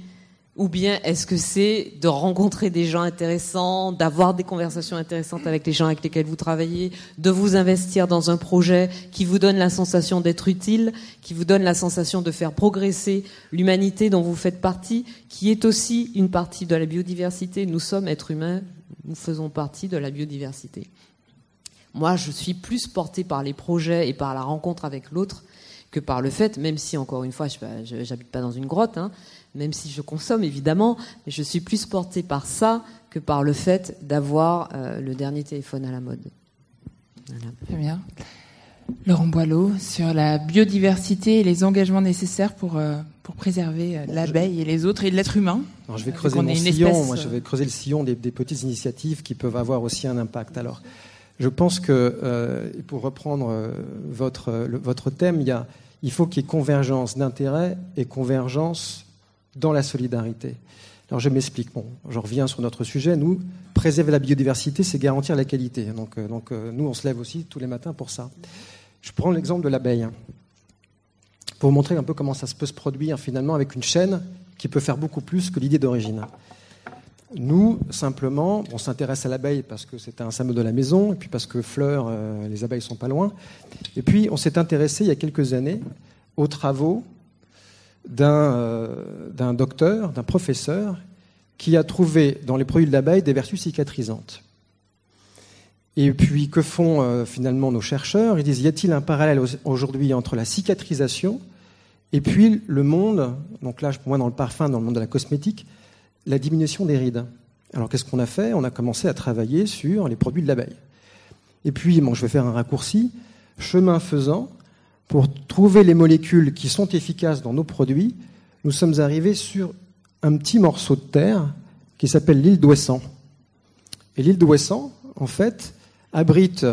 Ou bien est-ce que c'est de rencontrer des gens intéressants, d'avoir des conversations intéressantes avec les gens avec lesquels vous travaillez, de vous investir dans un projet qui vous donne la sensation d'être utile, qui vous donne la sensation de faire progresser l'humanité dont vous faites partie, qui est aussi une partie de la biodiversité. Nous sommes êtres humains, nous faisons partie de la biodiversité. Moi, je suis plus portée par les projets et par la rencontre avec l'autre que par le fait, même si encore une fois, je n'habite pas dans une grotte, hein, même si je consomme évidemment, mais je suis plus portée par ça que par le fait d'avoir euh, le dernier téléphone à la mode. Très bien. Laurent Boileau, sur la biodiversité et les engagements nécessaires pour, euh, pour préserver euh, l'abeille et les autres et l'être humain. Alors, je vais creuser mon sillon, moi je vais creuser le sillon des, des, petites initiatives qui peuvent avoir aussi un impact. Alors, je pense que, pour reprendre votre, votre thème, il, y a, il faut qu'il y ait convergence d'intérêts et convergence dans la solidarité. Alors je m'explique. Bon, je reviens sur notre sujet. Nous, préserver la biodiversité, c'est garantir la qualité. Donc, euh, donc euh, nous, on se lève aussi tous les matins pour ça. Je prends l'exemple de l'abeille. Hein, pour vous montrer un peu comment ça peut se produire finalement avec une chaîne qui peut faire beaucoup plus que l'idée d'origine. Nous, simplement, on s'intéresse à l'abeille parce que c'est un symbole de la maison, et puis parce que fleurs, euh, les abeilles sont pas loin. Et puis, on s'est intéressé il y a quelques années aux travaux euh, d'un docteur, d'un professeur, qui a trouvé dans les produits de l'abeille des vertus cicatrisantes. Et puis, que font euh, finalement nos chercheurs? Ils disent, y a-t-il un parallèle aujourd'hui entre la cicatrisation et puis le monde, donc là, moi, dans le parfum, dans le monde de la cosmétique, la diminution des rides? Alors, qu'est-ce qu'on a fait? On a commencé à travailler sur les produits de l'abeille. Et puis, bon, je vais faire un raccourci. Chemin faisant, pour trouver les molécules qui sont efficaces dans nos produits, nous sommes arrivés sur un petit morceau de terre qui s'appelle l'île d'Ouessant. Et l'île d'Ouessant, en fait, abrite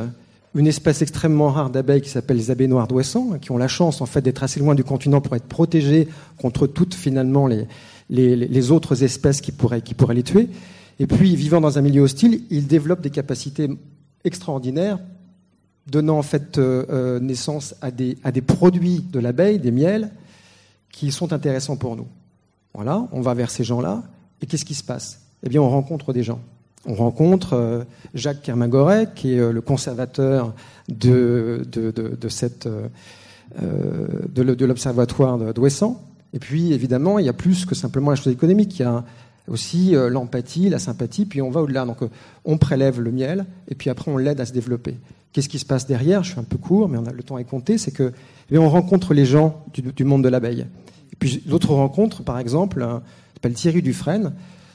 une espèce extrêmement rare d'abeilles qui s'appelle les abeilles noires d'Ouessant, qui ont la chance en fait d'être assez loin du continent pour être protégées contre toutes finalement les, autres espèces qui pourraient les tuer. Et puis, vivant dans un milieu hostile, ils développent des capacités extraordinaires donnant en fait euh, euh, naissance à des, produits de l'abeille, des miels, qui sont intéressants pour nous. Voilà, on va vers ces gens-là, et qu'est-ce qui se passe? Eh bien, on rencontre des gens. On rencontre euh, Jacques Kermagoret, qui est le conservateur de, de, de, l'observatoire d'Ouessant. Et puis, évidemment, il y a plus que simplement la chose économique. Aussi l'empathie, la sympathie, puis on va au-delà. Donc, on prélève le miel, et puis après, on l'aide à se développer. Qu'est-ce qui se passe derrière? Je suis un peu court, mais on a, le temps est compté. C'est que eh on rencontre les gens du, monde de l'abeille. Et puis d'autres rencontres, par exemple, s'appelle Thierry Dufresne.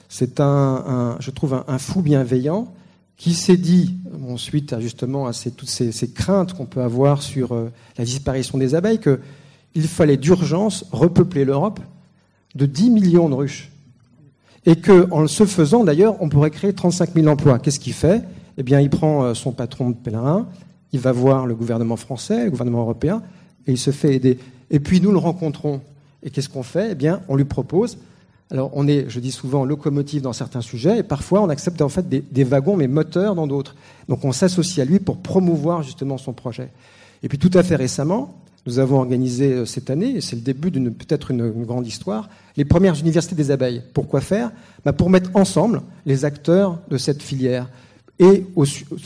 C'est un, je trouve, un, fou bienveillant qui s'est dit, ensuite, justement à toutes ces, craintes qu'on peut avoir sur euh, la disparition des abeilles, qu'il fallait d'urgence repeupler l'Europe de 10 millions de ruches. Et qu'en ce faisant, d'ailleurs, on pourrait créer 35 000 emplois. Qu'est-ce qu'il fait? Eh bien, il prend euh, son patron de pèlerin, il va voir le gouvernement français, le gouvernement européen, et il se fait aider. Et puis nous le rencontrons. Et qu'est-ce qu'on fait? Eh bien, on lui propose. Alors, on est, je dis souvent, locomotive dans certains sujets, et parfois on accepte en fait des, wagons, mais moteurs dans d'autres. Donc, on s'associe à lui pour promouvoir justement son projet. Et puis, tout à fait récemment, nous avons organisé euh, cette année, et c'est le début d'une peut-être une, grande histoire, les premières universités des abeilles. Pourquoi faire? Bah Pour mettre ensemble les acteurs de cette filière et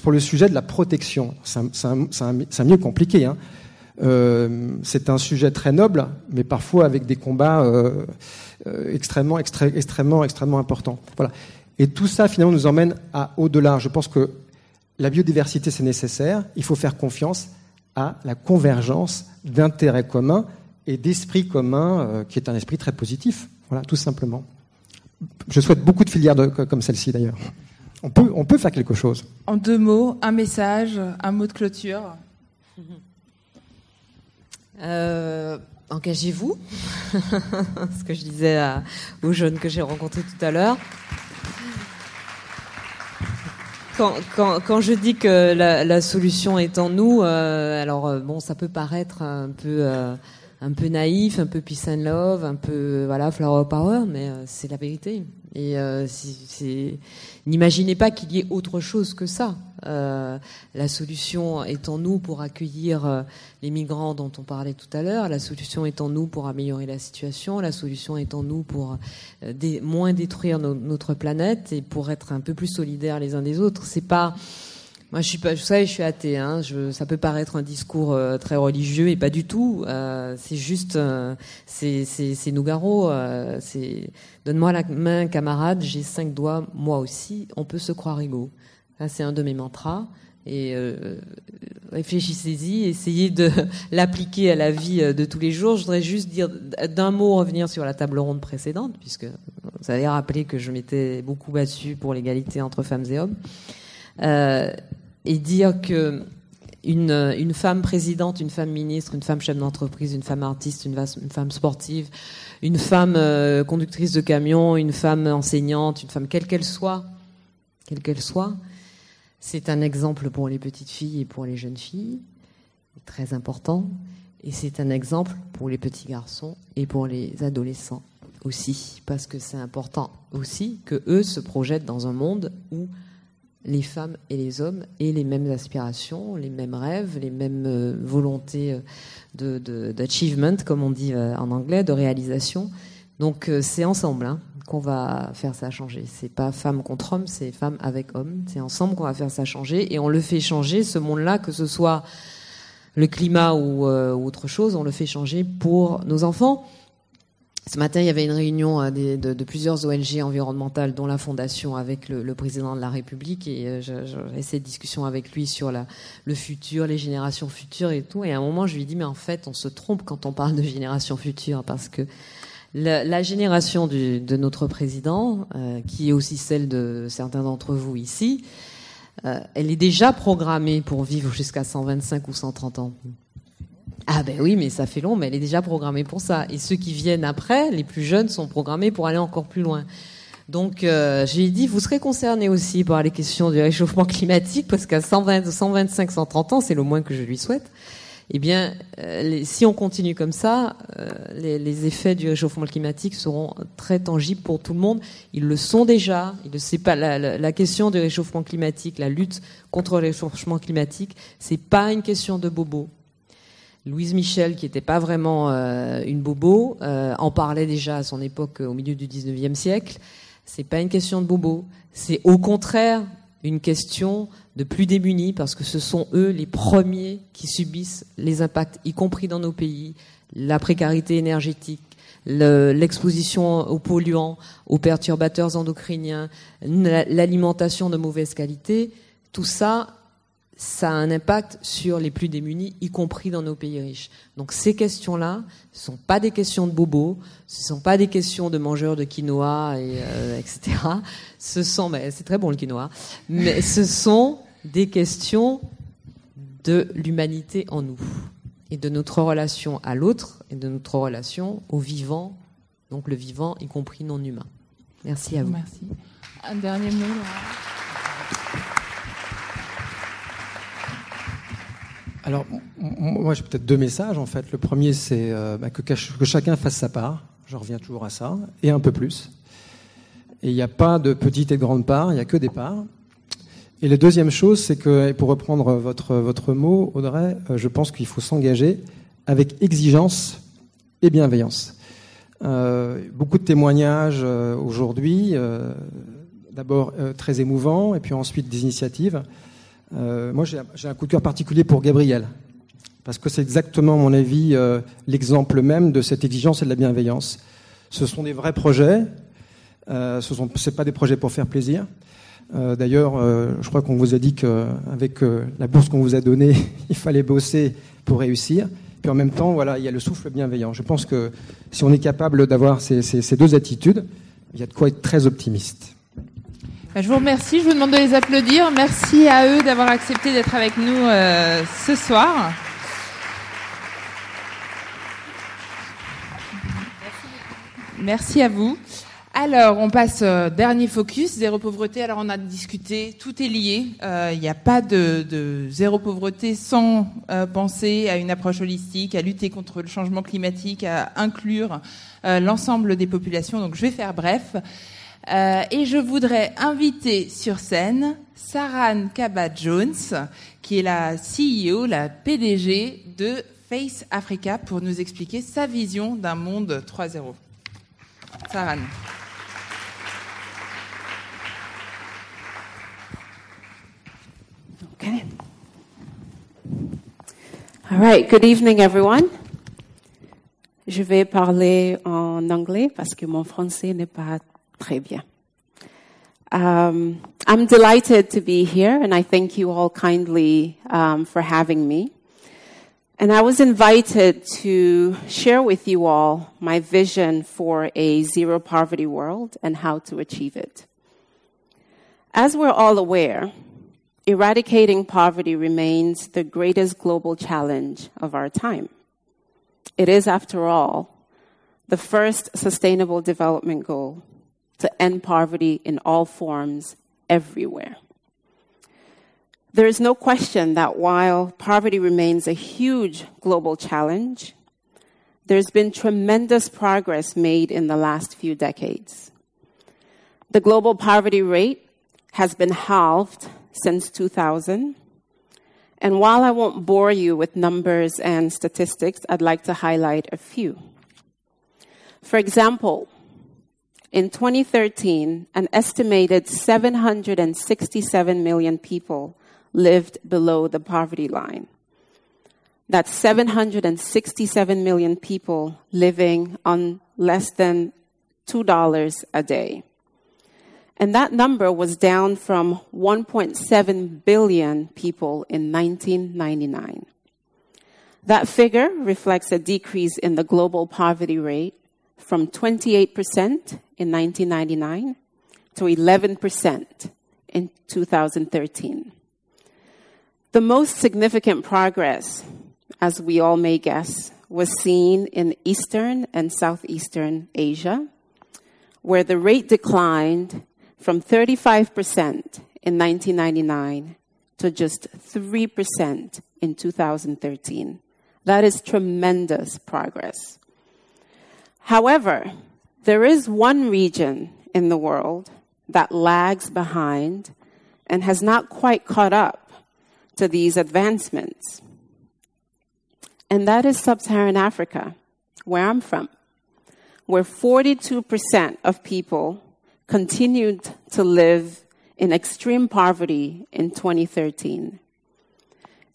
pour le sujet de la protection. C'est un, un- compliqué. Hein. Euh, c'est un sujet très noble, mais parfois avec des combats euh, extrêmement, extrêmement, extrêmement importants. Voilà. Et tout ça, finalement, nous emmène à au-delà. Je pense que la biodiversité, c'est nécessaire. Il faut faire confiance à la convergence d'intérêts communs et d'esprits communs, euh, qui est un esprit très positif. Voilà, tout simplement. Je souhaite beaucoup de filières de- comme celle-ci, d'ailleurs. On peut, on peut faire quelque chose. En deux mots, un message, un mot de clôture. Euh, Engagez-vous, [LAUGHS] ce que je disais à- aux jeunes que j'ai rencontrés tout à l'heure. Quand, quand, quand je dis que la, la solution est en nous, euh, alors euh, bon, ça peut paraître un peu euh, un peu naïf, un peu peace and love, un peu voilà flower power, mais euh, c'est la vérité. Et euh, n'imaginez pas qu'il y ait autre chose que ça. Euh, la solution est en nous pour accueillir euh, les migrants dont on parlait tout à l'heure. La solution est en nous pour améliorer la situation. La solution est en nous pour moins détruire no- notre planète et pour être un peu plus solidaires les uns des autres. C'est pas moi, je suis pas, vous savez, je suis athée. Hein, je, ça peut paraître un discours euh, très religieux et pas du tout. Euh, c'est juste, euh, c'est, c'est, c'est Nougaro. Euh, c'est, donne-moi la main, camarade. J'ai cinq doigts, moi aussi. On peut se croire égaux. C'est un de mes mantras. Et euh, réfléchissez-y, essayez de [LAUGHS] l'appliquer à la vie euh, de tous les jours. Je voudrais juste dire d'un mot revenir sur la table ronde précédente, puisque vous avez rappelé que je m'étais beaucoup battue pour l'égalité entre femmes et hommes. Euh, et dire que une, une femme présidente, une femme ministre, une femme chef d'entreprise, une femme artiste, une, femme sportive, une femme euh, conductrice de camion, une femme enseignante, une femme quelle qu'elle soit, quelle qu'elle soit, c'est un exemple pour les petites filles et pour les jeunes filles, très important, et c'est un exemple pour les petits garçons et pour les adolescents aussi, parce que c'est important aussi que eux se projettent dans un monde où les femmes et les hommes aient les mêmes aspirations, les mêmes rêves, les mêmes euh, volontés euh, d'achievement, comme on dit euh, en anglais, de réalisation. Donc c'est ensemble hein, qu'on va faire ça changer. C'est pas femme contre homme, c'est femme avec homme. C'est ensemble qu'on va faire ça changer et on le fait changer ce monde-là, que ce soit le climat ou autre chose, on le fait changer pour nos enfants. Ce matin, il y avait une réunion euh, de, plusieurs ONG environnementales, dont la Fondation, avec le, président de la République. Et euh, j'ai cette discussion avec lui sur le futur, les générations futures et tout. Et à un moment, je lui dit, mais en fait, on se trompe quand on parle de génération future, parce que la, génération de notre président, euh, qui est aussi celle de certains d'entre vous ici, elle est déjà programmée pour vivre jusqu'à 125 ou 130 ans. Ah ben oui, mais ça fait long, mais elle est déjà programmée pour ça. Et ceux qui viennent après, les plus jeunes, sont programmés pour aller encore plus loin. Donc, euh, j'ai dit, vous serez concernés aussi par les questions du réchauffement climatique, parce qu'à 120, 125, 130 ans, c'est le moins que je lui souhaite. Eh bien, euh, si on continue comme ça, euh, les, effets du réchauffement climatique seront très tangibles pour tout le monde. Ils le sont déjà. Il ne sait pas la, la- la question du réchauffement climatique, la lutte contre le réchauffement climatique, c'est pas une question de bobo. Louise Michel, qui n'était pas vraiment euh, une bobo, euh, en parlait déjà à son époque euh, au milieu du 19e siècle. C'est pas une question de bobo, c'est au contraire une question de plus démunis parce que ce sont eux les premiers qui subissent les impacts, y compris dans nos pays, la précarité énergétique, le- l'exposition aux polluants, aux perturbateurs endocriniens, la- l'alimentation de mauvaise qualité. Tout ça, ça a un impact sur les plus démunis, y compris dans nos pays riches. Donc ces questions-là, ce sont pas des questions de bobos, ce sont pas des questions de mangeurs de quinoa, et, euh, etc. Ce sont, mais c'est très bon le quinoa, mais ce sont des questions de l'humanité en nous et de notre relation à l'autre et de notre relation au vivant, donc le vivant y compris non humain. Merci à vous. Merci. Un dernier mot. Alors, moi, j'ai peut-être deux messages, en fait. Le premier, c'est euh, bah, que, chacun fasse sa part. Je reviens toujours à ça. Et un peu plus. Et il n'y a pas de petite et de grande part, il n'y a que des parts. Et la deuxième chose, c'est que, pour reprendre votre, mot, Audrey, euh, je pense qu'il faut s'engager avec exigence et bienveillance. Euh, beaucoup de témoignages aujourd'hui, d'abord très émouvants, et puis ensuite des initiatives. Euh, moi, j'ai un coup de cœur particulier pour Gabriel, parce que c'est exactement, à mon avis, euh, l'exemple même de cette exigence et de la bienveillance. Ce sont des vrais projets, euh, ce sont c'est pas des projets pour faire plaisir. Euh, D'ailleurs, euh, je crois qu'on vous a dit qu'avec la bourse qu'on vous a donnée, [LAUGHS] il fallait bosser pour réussir. Puis en même temps, voilà, il y a le souffle bienveillant. Je pense que si on est capable d'avoir ces, ces- ces deux attitudes, il y a de quoi être très optimiste. Bah, Je vous remercie, je vous demande de les applaudir. Merci à eux d'avoir accepté d'être avec nous euh, ce soir. Merci à vous. Alors, on passe euh, dernier focus, zéro pauvreté. Alors, on a discuté, tout est lié. Euh, Il n'y a pas de, zéro pauvreté sans euh, penser à une approche holistique, à lutter contre le changement climatique, à inclure l'ensemble des populations. Donc, je vais faire bref. Euh, et je voudrais inviter sur scène Saran Kaba-Jones, qui est la CEO, la PDG de Face Africa, pour nous expliquer sa vision d'un monde 3.0. Saran. Okay. All right. Good evening, everyone. Je vais parler en anglais parce que mon français n'est pas très bien. Um, I'm delighted to be here, and I thank you all kindly um, for having me. And I was invited to share with you all my vision for a zero poverty world and how to achieve it. As we're all aware, eradicating poverty remains the greatest global challenge of our time. It is, after all, the first sustainable development goal to end poverty in all forms everywhere. There is no question that while poverty remains a huge global challenge, there's been tremendous progress made in the last few decades. The global poverty rate has been halved since 2000. And while I won't bore you with numbers and statistics, I'd like to highlight a few. For example, in 2013, an estimated 767 million people lived below the poverty line. That's 767 million people living on less than $2 a day. And that number was down from 1.7 billion people in 1999. That figure reflects a decrease in the global poverty rate from 28% in 1999 to 11% in 2013. The most significant progress, as we all may guess, was seen in Eastern and Southeastern Asia, where the rate declined from 35% in 1999 to just 3% in 2013. That is tremendous progress. However, there is one region in the world that lags behind and has not quite caught up to these advancements. And that is sub Saharan Africa, where I'm from, where 42% of people continued to live in extreme poverty in 2013.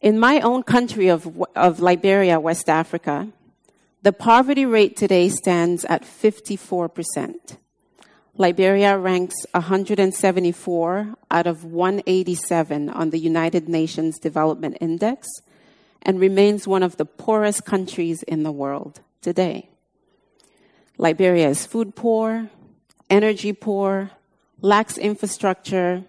In my own country of, of Liberia, West Africa, the poverty rate today stands at 54%. Liberia ranks 174 out of 187 on the United Nations Development Index and remains one of the poorest countries in the world today. Liberia is food poor, energy poor, lacks infrastructure,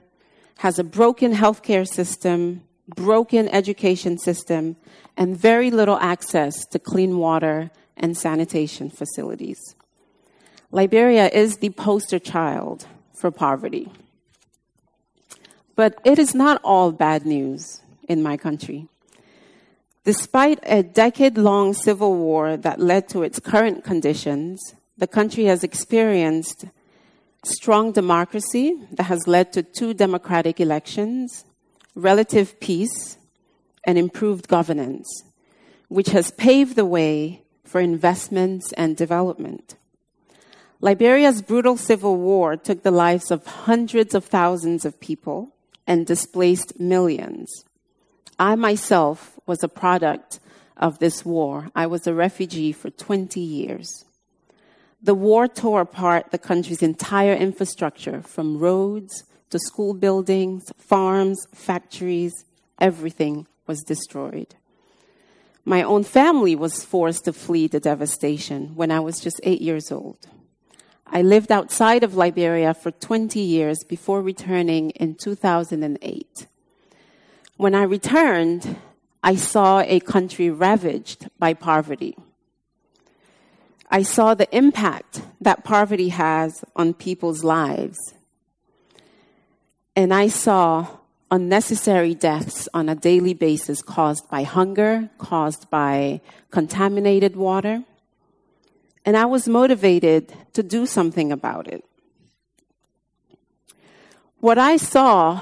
has a broken healthcare system, broken education system, and very little access to clean water and sanitation facilities. Liberia is the poster child for poverty. But it is not all bad news in my country. Despite a decade long civil war that led to its current conditions, the country has experienced strong democracy that has led to two democratic elections, relative peace, and improved governance, which has paved the way for investments and development. Liberia's brutal civil war took the lives of hundreds of thousands of people and displaced millions. I myself was a product of this war. I was a refugee for 20 years. The war tore apart the country's entire infrastructure from roads to school buildings, farms, factories, everything was destroyed. My own family was forced to flee the devastation when I was just eight years old. I lived outside of Liberia for 20 years before returning in 2008. When I returned, I saw a country ravaged by poverty. I saw the impact that poverty has on people's lives. And I saw unnecessary deaths on a daily basis caused by hunger, caused by contaminated water. And I was motivated to do something about it. What I saw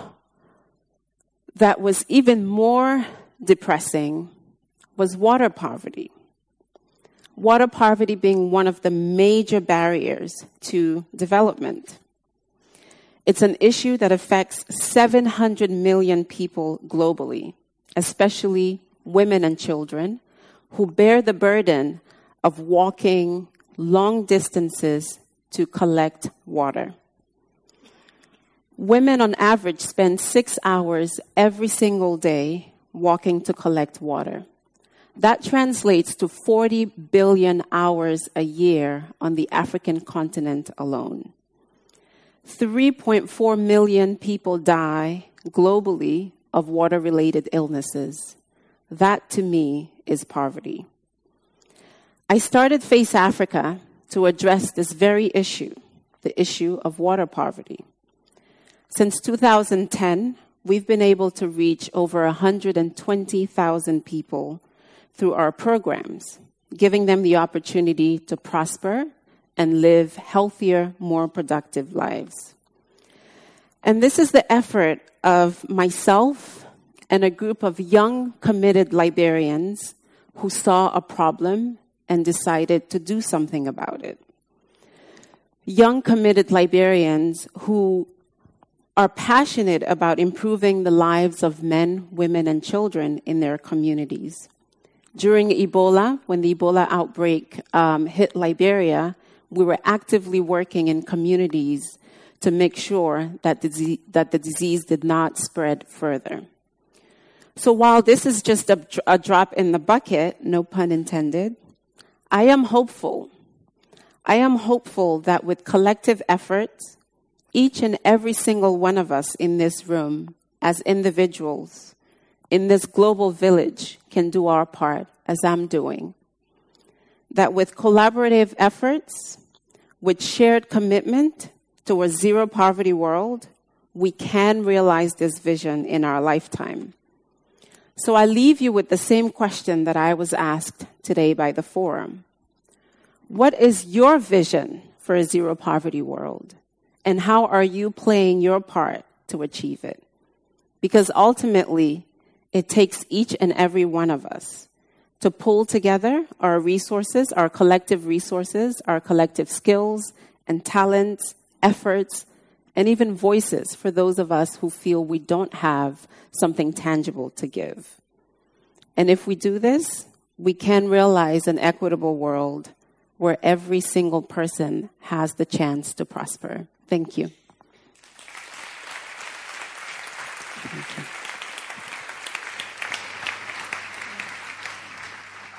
that was even more depressing was water poverty. Water poverty being one of the major barriers to development. It's an issue that affects 700 million people globally, especially women and children who bear the burden of walking long distances to collect water. Women on average spend six hours every single day walking to collect water. That translates to 40 billion hours a year on the African continent alone. 3.4 million people die globally of water related illnesses. That to me is poverty. I started Face Africa to address this very issue, the issue of water poverty. Since 2010, we've been able to reach over 120,000 people through our programs, giving them the opportunity to prosper and live healthier, more productive lives. And this is the effort of myself and a group of young, committed Liberians who saw a problem and decided to do something about it. Young, committed Liberians who are passionate about improving the lives of men, women, and children in their communities. During Ebola, when the Ebola outbreak um, hit Liberia, we were actively working in communities to make sure that the, that the disease did not spread further. So while this is just a, a drop in the bucket, no pun intended, I am hopeful. I am hopeful that with collective efforts, each and every single one of us in this room, as individuals, in this global village, can do our part, as I'm doing. That with collaborative efforts, with shared commitment to a zero poverty world, we can realize this vision in our lifetime. So I leave you with the same question that I was asked today by the forum. What is your vision for a zero poverty world? And how are you playing your part to achieve it? Because ultimately, it takes each and every one of us to pull together our resources, our collective resources, our collective skills and talents, efforts, and even voices for those of us who feel we don't have something tangible to give. And if we do this, we can realize an equitable world where every single person has the chance to prosper. Thank you. Thank you.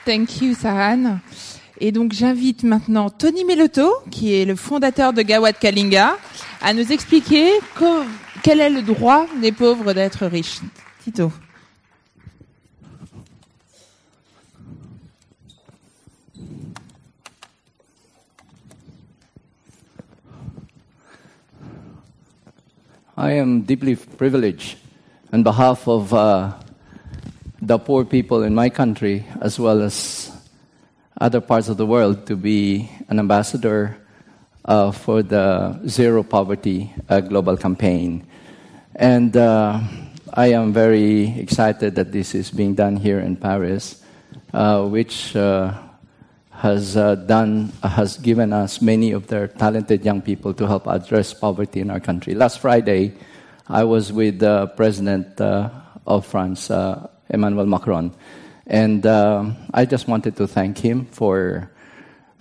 Thank you, Sahan. Et donc, j'invite maintenant Tony Meloto, qui est le fondateur de Gawad Kalinga, à nous expliquer quel est le droit des pauvres d'être riches. Tito. I am deeply privileged on behalf of uh, the poor people in my country as well as other parts of the world to be an ambassador uh, for the Zero Poverty uh, Global Campaign. And uh, I am very excited that this is being done here in Paris. uh, which uh, has uh, done has given us many of their talented young people to help address poverty in our country. Last Friday, I was with the president of France, Emmanuel Macron, and um, I just wanted to thank him for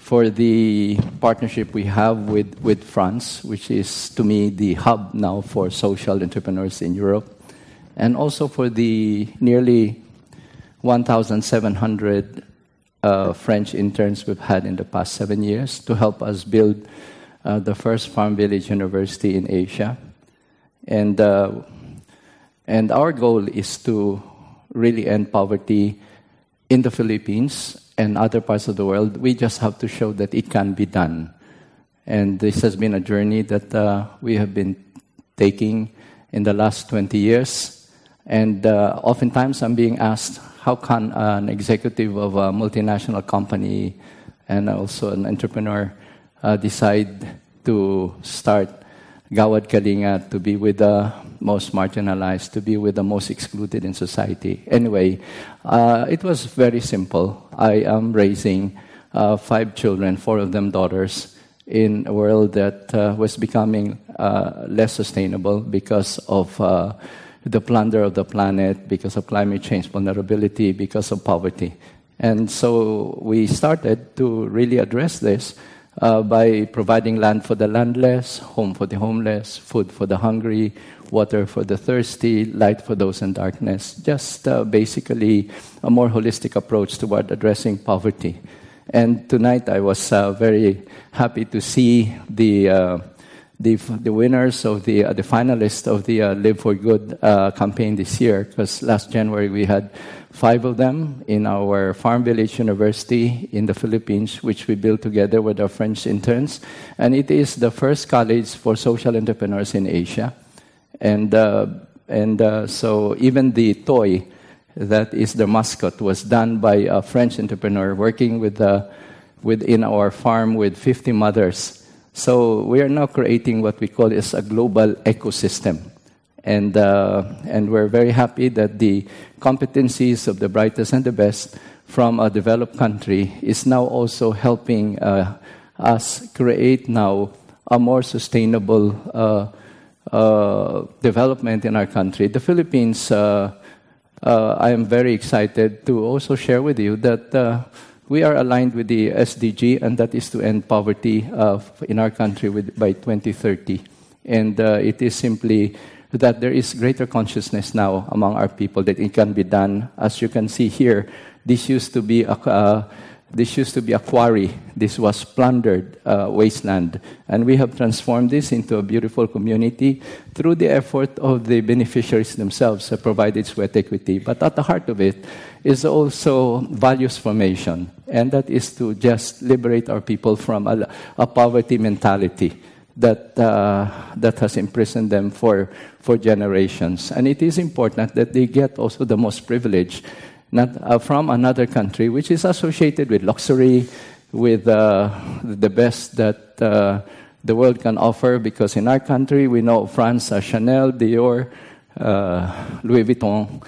for the partnership we have with, with France, which is to me the hub now for social entrepreneurs in Europe, and also for the nearly 1,700 uh, French interns we've had in the past seven years to help us build uh, the first Farm Village University in Asia. And, uh, and our goal is to really end poverty in the Philippines and other parts of the world. We just have to show that it can be done. And this has been a journey that uh, we have been taking in the last 20 years. And uh, oftentimes I'm being asked, how can an executive of a multinational company and also an entrepreneur uh, decide to start Gawad Kalinga to be with the most marginalized, to be with the most excluded in society. Anyway, uh, it was very simple. I am raising uh, five children, four of them daughters, in a world that uh, was becoming uh, less sustainable because of uh, the plunder of the planet, because of climate change vulnerability, because of poverty. And so we started to really address this uh, by providing land for the landless, home for the homeless, food for the hungry, water for the thirsty, light for those in darkness. Just uh, basically a more holistic approach toward addressing poverty. And tonight I was uh, very happy to see the, uh, the, the, winners of the, uh, the finalists of the uh, Live for Good campaign this year, because last January we had five of them in our Farm Village University in the Philippines, which we built together with our French interns. And it is the first college for social entrepreneurs in Asia. And, uh, and uh, so even the toy that is the mascot was done by a French entrepreneur working with, uh, within our farm with 50 mothers. So we are now creating what we call is a global ecosystem. And, uh, and we're very happy that the competencies of the brightest and the best from a developed country is now also helping uh, us create now a more sustainable uh, uh, development in our country. The Philippines, uh, uh, I am very excited to also share with you that we are aligned with the SDG, and that is to end poverty in our country with, by 2030. And it is simply that there is greater consciousness now among our people that it can be done. As you can see here, this used to be a, uh, this used to be a quarry. This was plundered uh, wasteland. And we have transformed this into a beautiful community through the effort of the beneficiaries themselves provided sweat equity. But at the heart of it is also values formation. And that is to just liberate our people from a, a poverty mentality that, uh, that has imprisoned them for, for generations. And it is important that they get also the most privilege not, uh, from another country, which is associated with luxury, with uh, the best that uh, the world can offer. Because in our country, we know France, uh, Chanel, Dior, uh, Louis Vuitton.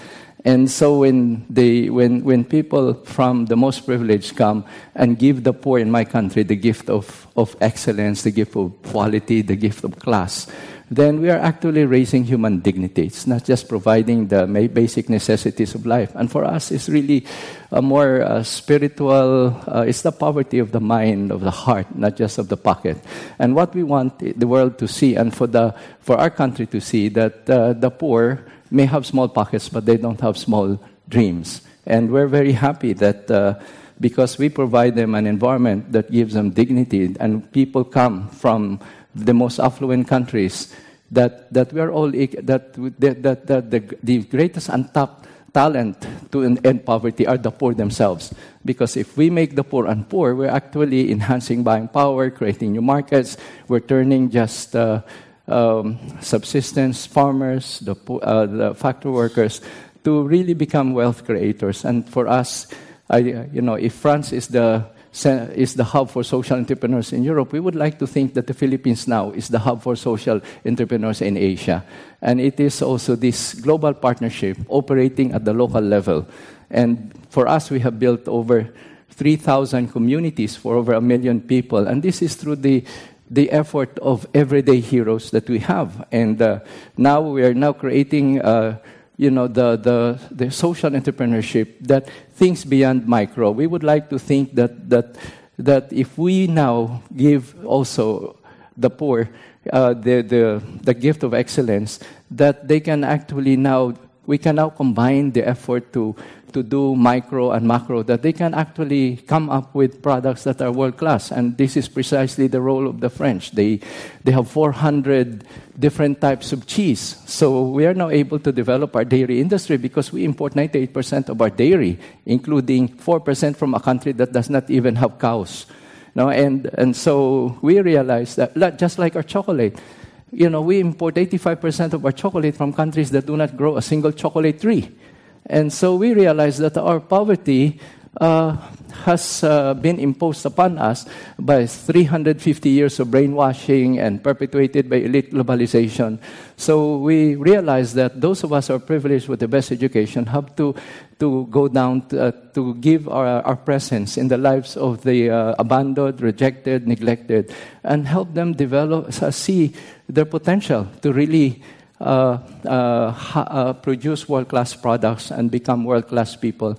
And so when, they, when, when people from the most privileged come and give the poor in my country the gift of, of excellence, the gift of quality, the gift of class, then we are actually raising human dignity. It's not just providing the basic necessities of life. And for us, it's really a more uh, spiritual, uh, it's the poverty of the mind, of the heart, not just of the pocket. And what we want the world to see, and for, the, for our country to see, that uh, the poor may have small pockets, but they don't have small dreams. And we're very happy that uh, because we provide them an environment that gives them dignity, and people come from the most affluent countries, that, that we are all, that, that, that, the, the greatest untapped talent to end poverty are the poor themselves. Because if we make the poor unpoor, we're actually enhancing buying power, creating new markets, we're turning just uh, um, subsistence farmers, the, uh, the factory workers, to really become wealth creators. And for us, I, you know, if France is the is the hub for social entrepreneurs in Europe, we would like to think that the Philippines now is the hub for social entrepreneurs in Asia. And it is also this global partnership operating at the local level. And for us, we have built over 3,000 communities for over a million people. And this is through the, the effort of everyday heroes that we have. And uh, now we are now creating, uh, you know, the, the, the social entrepreneurship that thinks beyond micro. We would like to think that, that, that if we now give also the poor uh, the, the, the gift of excellence, that they can actually now, we can now combine the effort to to do micro and macro, that they can actually come up with products that are world class. And this is precisely the role of the French. They, they have 400 different types of cheese. So we are now able to develop our dairy industry because we import 98% of our dairy, including 4% from a country that does not even have cows. No, and, and so we realize that, just like our chocolate, you know, we import 85% of our chocolate from countries that do not grow a single chocolate tree. And so we realize that our poverty uh, has uh, been imposed upon us by 350 years of brainwashing and perpetuated by elite globalization. So we realize that those of us who are privileged with the best education have to, to go down to, uh, to give our, our presence in the lives of the uh, abandoned, rejected, neglected, and help them develop, uh, see their potential to really uh, uh, uh, produce world class products and become world class people.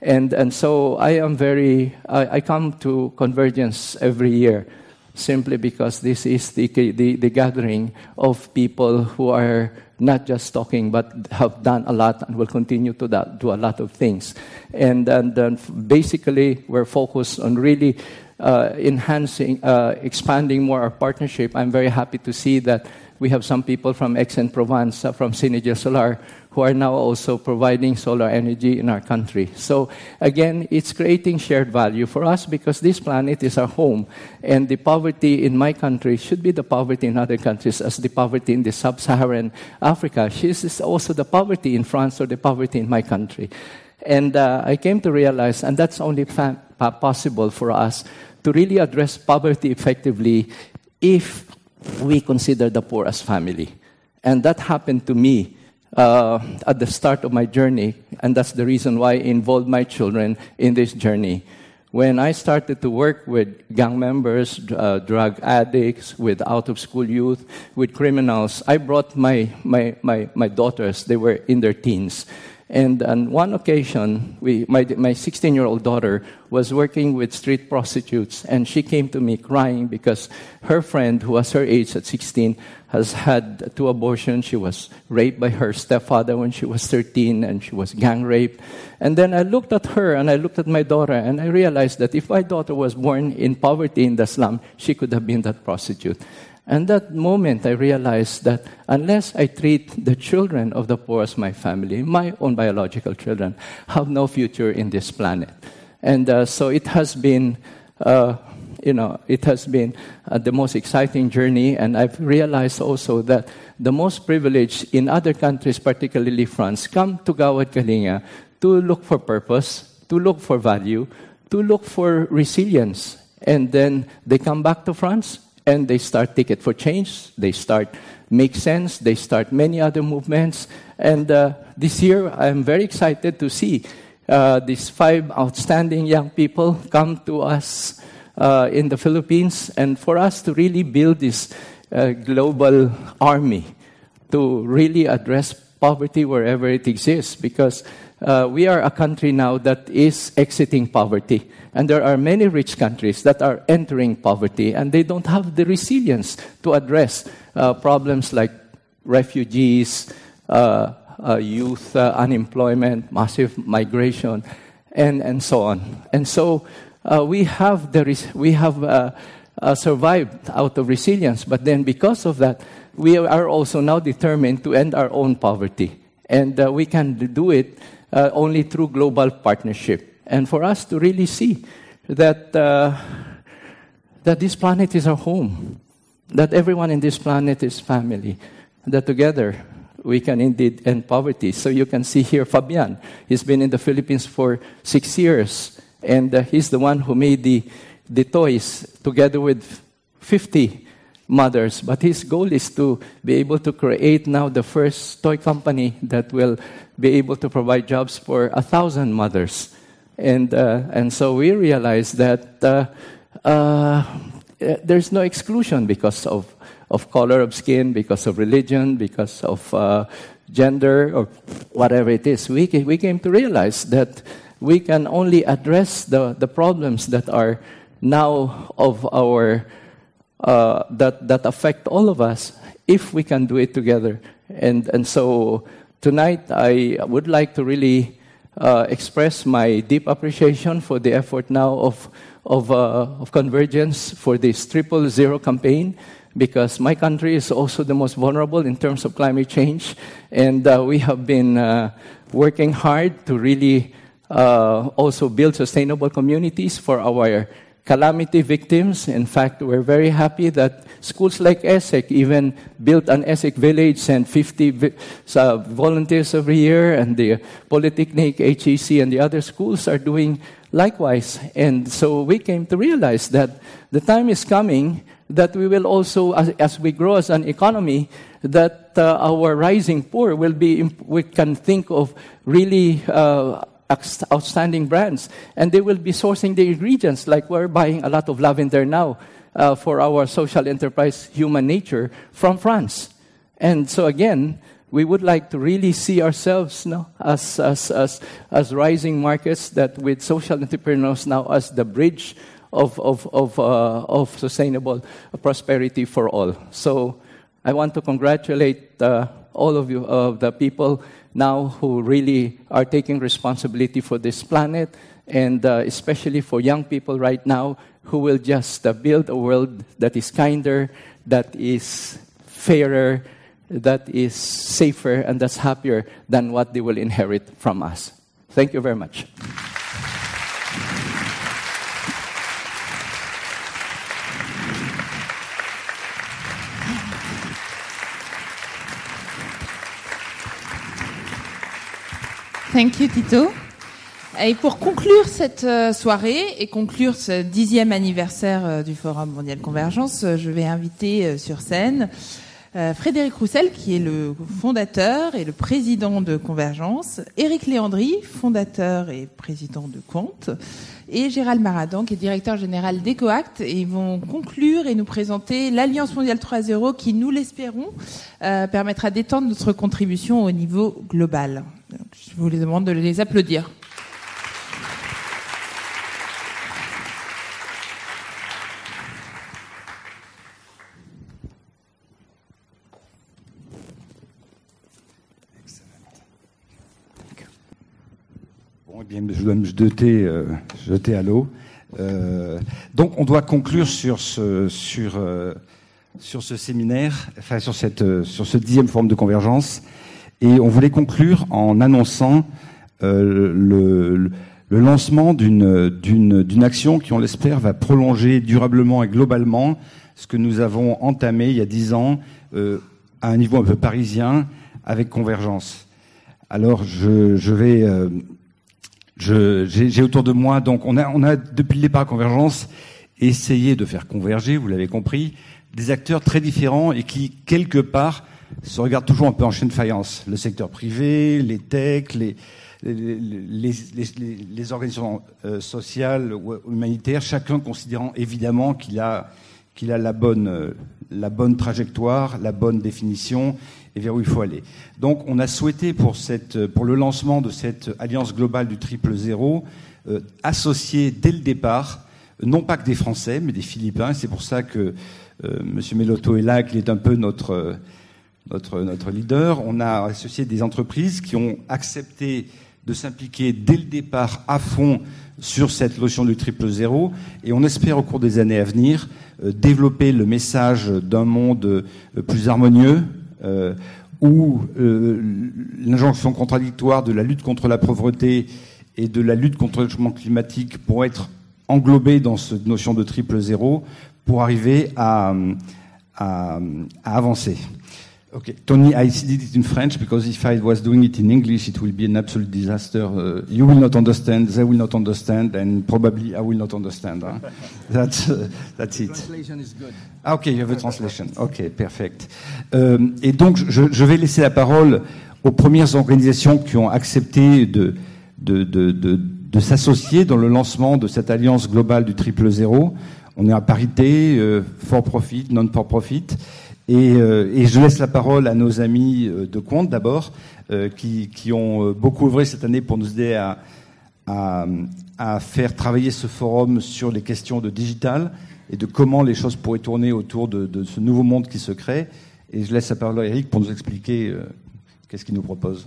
And, and so I am very, I, I, come to Convergence every year simply because this is the, the, the gathering of people who are not just talking, but have done a lot and will continue to do a lot of things. And, and, and basically, we're focused on really uh, enhancing, uh, expanding more our partnership. I'm very happy to see that we have some people from Aix-en-Provence, uh, from Synergia Solar, who are now also providing solar energy in our country. So again, it's creating shared value for us because this planet is our home. And the poverty in my country should be the poverty in other countries as the poverty in the sub-Saharan Africa. This is also the poverty in France or the poverty in my country. And uh, I came to realize, and that's only fa- possible for us to really address poverty effectively if we consider the poor as family. And that happened to me uh, at the start of my journey, and that's the reason why I involved my children in this journey. When I started to work with gang members, uh, drug addicts, with out of school youth, with criminals, I brought my, my, my, my daughters, they were in their teens. And on one occasion, we, my, my 16 year old daughter was working with street prostitutes, and she came to me crying because her friend, who was her age at 16, has had two abortions. She was raped by her stepfather when she was 13, and she was gang raped. And then I looked at her and I looked at my daughter, and I realized that if my daughter was born in poverty in the slum, she could have been that prostitute. And that moment, I realized that unless I treat the children of the poor as my family, my own biological children have no future in this planet. And uh, so it has been, uh, you know, it has been uh, the most exciting journey. And I've realized also that the most privileged in other countries, particularly France, come to Gawad Kalinga to look for purpose, to look for value, to look for resilience. And then they come back to France and they start Ticket for Change. They start Make Sense. They start many other movements. And uh, this year, I'm very excited to see uh, these five outstanding young people come to us uh, in the Philippines, and for us to really build this uh, global army to really address poverty wherever it exists, because uh, we are a country now that is exiting poverty. And there are many rich countries that are entering poverty, and they don't have the resilience to address uh, problems like refugees, uh, uh youth uh, unemployment, massive migration, and, and so on. And so uh, we have, the res- we have survived out of resilience, but then because of that, we are also now determined to end our own poverty. And we can do it only through global partnership and for us to really see that, uh, that this planet is our home, that everyone in this planet is family, that together we can indeed end poverty. So you can see here Fabian. He's been in the Philippines for six years, and uh, he's the one who made the, the toys together with 50 mothers. But his goal is to be able to create now the first toy company that will be able to provide jobs for a thousand mothers. And, uh, and so we realized that uh, uh, there's no exclusion because of, of color of skin, because of religion, because of uh, gender, or whatever it is. We, we came to realize that we can only address the, the problems that are now of our uh, that that affect all of us if we can do it together. And and so tonight I would like to really uh, express my deep appreciation for the effort now of of uh, of convergence for this triple zero campaign. Because my country is also the most vulnerable in terms of climate change, and uh, we have been uh, working hard to really uh, also build sustainable communities for our calamity victims. In fact, we're very happy that schools like ESSEC even built an ESSEC village, sent 50 vi- uh, volunteers every year, and the Polytechnic, HEC, and the other schools are doing likewise. And so we came to realize that the time is coming that we will also, as, as we grow as an economy, that uh, our rising poor will be, we can think of really uh, outstanding brands. And they will be sourcing the ingredients, like we're buying a lot of lavender now uh, for our social enterprise human nature from France. And so, again, we would like to really see ourselves no, as, as, as, as rising markets that with social entrepreneurs now as the bridge of, of, of, uh, of sustainable prosperity for all. So I want to congratulate uh, all of you, uh, the people now who really are taking responsibility for this planet, and uh, especially for young people right now who will just uh, build a world that is kinder, that is fairer, that is safer, and that's happier than what they will inherit from us. Thank you very much. Thank you, Tito. Et pour conclure cette euh, soirée et conclure ce dixième anniversaire euh, du Forum mondial Convergence, euh, je vais inviter sur scène Frédéric Roussel, qui est le fondateur et le président de Convergence, Éric Léandry, fondateur et président de Compte, et Gérald Maradan, qui est directeur général d'EcoAct. Et ils vont conclure et nous présenter l'Alliance mondiale 3.0 qui, nous l'espérons, permettra d'étendre notre contribution au niveau global. Je vous les demande de les applaudir. Eh je dois me jeter, euh, jeter à l'eau. Euh, donc, on doit conclure sur ce, sur, euh, sur ce séminaire, enfin sur, cette, sur ce dixième forum de convergence. Et on voulait conclure en annonçant euh, le, lancement d'une action qui, on l'espère, va prolonger durablement et globalement ce que nous avons entamé il y a dix ans euh, à un niveau un peu parisien avec Convergence. Alors, je, je vais... Euh, j'ai autour de moi, donc on a, on a depuis le départ Convergence essayé de faire converger, vous l'avez compris, des acteurs très différents et qui, quelque part, se regarde toujours un peu en chaîne de faïence. Le secteur privé, les techs, les, organisations euh, sociales ou humanitaires, chacun considérant évidemment qu'il a, qu'il a la, bonne, euh, la bonne trajectoire, la bonne définition et vers où il faut aller. Donc on a souhaité pour, cette, pour le lancement de cette alliance globale du triple zéro euh, associer dès le départ non pas que des Français, mais des Philippins. C'est pour ça que euh, M. Melotto est là, qu'il est un peu notre notre, notre leader. On a associé des entreprises qui ont accepté de s'impliquer dès le départ à fond sur cette notion du triple zéro et on espère au cours des années à venir euh, développer le message d'un monde euh, plus harmonieux euh, où l'injonction contradictoire de la lutte contre la pauvreté et de la lutte contre le changement climatique pourront être englobées dans cette notion de triple zéro pour arriver à, à, à avancer. Okay, Tony, I did it in French because if I was doing it in English, it will be an absolute disaster. Uh, you will not understand, they will not understand, and probably I will not understand. Huh? [LAUGHS] that's, uh, that's it. Translation is good. Ah, ok, you have a translation. Ok, perfect. Euh, et donc, je, je, vais laisser la parole aux premières organisations qui ont accepté de, de, de, de, de s'associer dans le lancement de cette alliance globale du triple zéro. On est à parité, euh, for profit, non for profit. Et, euh, et, je laisse la parole à nos amis euh, de compte d'abord, euh, qui, ont beaucoup œuvré cette année pour nous aider à, faire travailler ce forum sur les questions de digital et de comment les choses pourraient tourner autour de, de ce nouveau monde qui se crée. Et je laisse la parole à Eric pour nous expliquer qu'est-ce qu'il nous propose.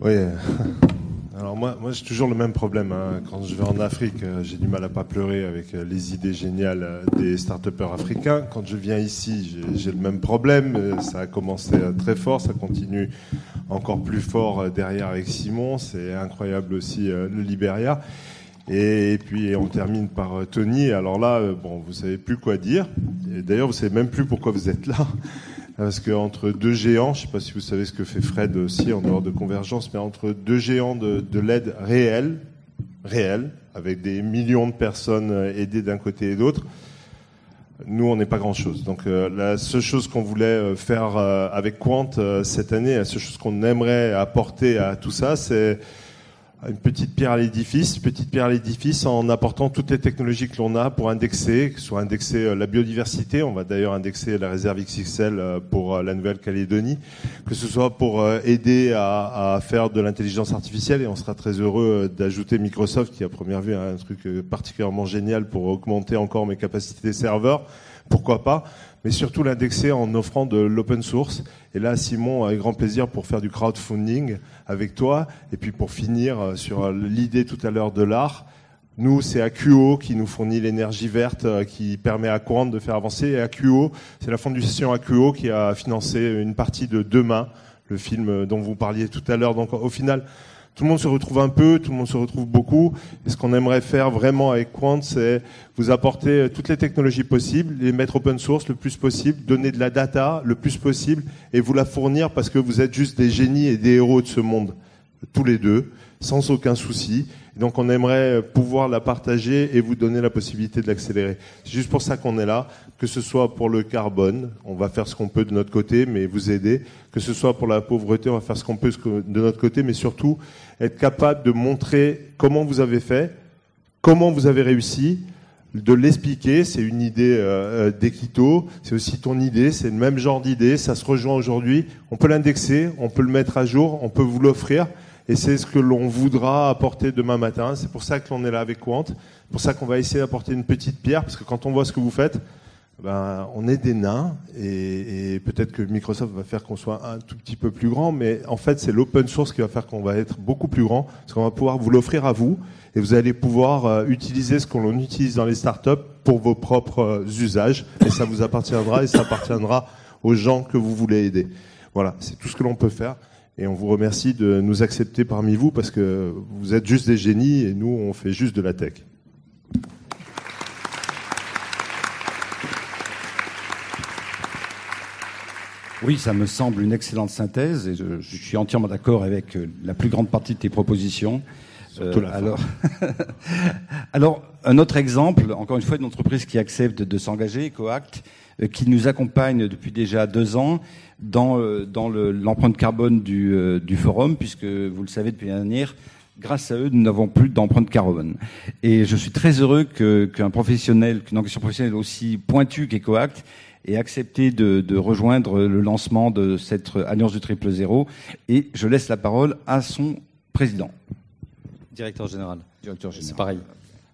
Oui. [LAUGHS] Alors moi, moi j'ai toujours le même problème. Hein. Quand je vais en Afrique, euh, j'ai du mal à pas pleurer avec euh, les idées géniales euh, des start africains. Quand je viens ici, j'ai le même problème. Ça a commencé très fort, ça continue encore plus fort derrière avec Simon. C'est incroyable aussi le Liberia. Et puis on termine par Tony. Alors là, bon, vous savez plus quoi dire. D'ailleurs, vous savez même plus pourquoi vous êtes là. Parce qu'entre deux géants, je ne sais pas si vous savez ce que fait Fred aussi en dehors de Convergence, mais entre deux géants de, de l'aide réelle, réelle, avec des millions de personnes aidées d'un côté et d'autre, nous, on n'est pas grand-chose. Donc euh, la seule chose qu'on voulait euh, faire euh, avec Quant euh, cette année, la seule chose qu'on aimerait apporter à tout ça, c'est une petite pierre à l'édifice, petite pierre à l'édifice en apportant toutes les technologies que l'on a pour indexer, que ce soit indexer euh, la biodiversité, on va d'ailleurs indexer la réserve XXL euh, pour euh, la Nouvelle-Calédonie, que ce soit pour aider à, faire de l'intelligence artificielle, et on sera très heureux d'ajouter Microsoft, qui à première vue a un truc particulièrement génial pour augmenter encore mes capacités serveurs, pourquoi pas? Mais surtout l'indexer en offrant de l'open source. Et là, Simon, avec grand plaisir pour faire du crowdfunding avec toi. Et puis pour finir euh, sur l'idée tout à l'heure de l'art, nous, c'est AQO qui nous fournit l'énergie verte euh, qui permet à Quant de faire avancer. Et AQO, c'est la fondation AQO qui a financé une partie de Demain, le film dont vous parliez tout à l'heure. Donc au final, tout le monde se retrouve un peu, tout le monde se retrouve beaucoup. Et ce qu'on aimerait faire vraiment avec Quant, c'est vous apporter toutes les technologies possibles, les mettre open source le plus possible, donner de la data le plus possible et vous la fournir parce que vous êtes juste des génies et des héros de ce monde, tous les deux, sans aucun souci. Donc on aimerait pouvoir la partager et vous donner la possibilité de l'accélérer. C'est juste pour ça qu'on est là, que ce soit pour le carbone, on va faire ce qu'on peut de notre côté, mais vous aider, que ce soit pour la pauvreté, on va faire ce qu'on peut de notre côté, mais surtout être capable de montrer comment vous avez fait, comment vous avez réussi, de l'expliquer. C'est une idée euh, d'Equito, c'est aussi ton idée, c'est le même genre d'idée, ça se rejoint aujourd'hui. On peut l'indexer, on peut le mettre à jour, on peut vous l'offrir. Et c'est ce que l'on voudra apporter demain matin. C'est pour ça que l'on est là avec Quant. C'est pour ça qu'on va essayer d'apporter une petite pierre, parce que quand on voit ce que vous faites, ben, on est des nains, et, peut-être que Microsoft va faire qu'on soit un tout petit peu plus grand, mais en fait, c'est l'open source qui va faire qu'on va être beaucoup plus grand, parce qu'on va pouvoir vous l'offrir à vous, et vous allez pouvoir euh, utiliser ce qu'on utilise dans les startups pour vos propres euh, usages, et ça vous appartiendra, et ça appartiendra aux gens que vous voulez aider. Voilà, c'est tout ce que l'on peut faire. Et on vous remercie de nous accepter parmi vous parce que vous êtes juste des génies et nous, on fait juste de la tech. Oui, ça me semble une excellente synthèse et je, je suis entièrement d'accord avec euh, la plus grande partie de tes propositions. Surtout la alors, [LAUGHS] alors, un autre exemple, encore une fois, d'une entreprise qui accepte de s'engager, Ecoact, euh, qui nous accompagne depuis déjà deux ans dans, euh, dans l'empreinte carbone du, euh, du, forum, puisque vous le savez depuis l'année dernière, grâce à eux, nous n'avons plus d'empreinte carbone. Et je suis très heureux qu'un professionnel, qu'une organisation professionnelle aussi pointue qu'EcoAct ait accepté de, de, rejoindre le lancement de cette alliance du triple zéro. Et je laisse la parole à son président. Directeur général. Directeur général. C'est pareil.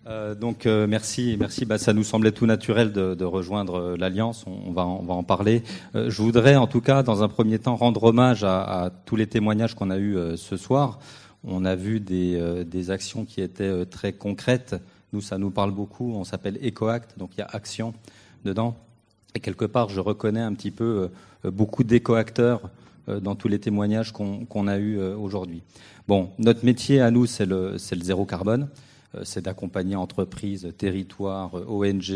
Euh, donc euh, merci, merci. Bah, ça nous semblait tout naturel de, de rejoindre euh, l'alliance. On, on, va, on va en parler. Euh, je voudrais, en tout cas, dans un premier temps, rendre hommage à, à tous les témoignages qu'on a eus euh, ce soir. On a vu des, des actions qui étaient très concrètes. Nous, ça nous parle beaucoup. On s'appelle EcoAct, donc il y a action dedans. Et quelque part, je reconnais un petit peu beaucoup d'éco-acteurs dans tous les témoignages qu'on qu a eus aujourd'hui. Bon, notre métier à nous, c'est le, le zéro carbone. C'est d'accompagner entreprises, territoires, ONG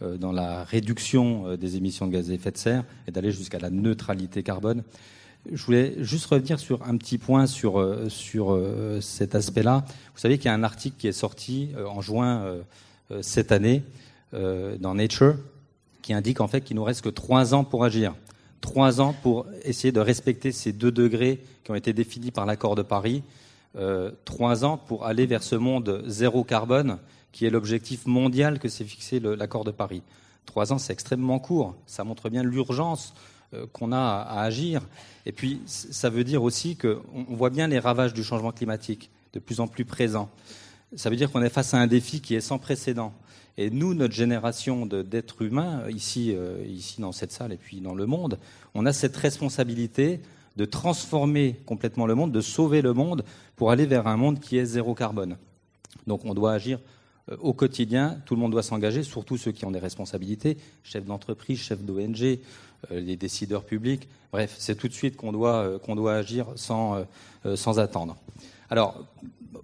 dans la réduction des émissions de gaz à effet de serre et d'aller jusqu'à la neutralité carbone. Je voulais juste revenir sur un petit point sur, cet aspect-là. Vous savez qu'il y a un article qui est sorti en juin cette année dans Nature qui indique en fait qu'il nous reste que trois ans pour agir trois ans pour essayer de respecter ces deux degrés qui ont été définis par l'accord de Paris, euh, trois ans pour aller vers ce monde zéro carbone qui est l'objectif mondial que s'est fixé l'accord de Paris. Trois ans, c'est extrêmement court. Ça montre bien l'urgence euh, qu'on a à, agir. Et puis, ça veut dire aussi qu'on voit bien les ravages du changement climatique de plus en plus présents. Ça veut dire qu'on est face à un défi qui est sans précédent. Et nous, notre génération d'êtres humains, ici, euh, ici dans cette salle et puis dans le monde, on a cette responsabilité de transformer complètement le monde, de sauver le monde pour aller vers un monde qui est zéro carbone. Donc on doit agir euh, au quotidien, tout le monde doit s'engager, surtout ceux qui ont des responsabilités, chefs d'entreprise, chefs d'ONG, euh, les décideurs publics. Bref, c'est tout de suite qu'on doit, qu'on doit agir sans, sans attendre. Alors,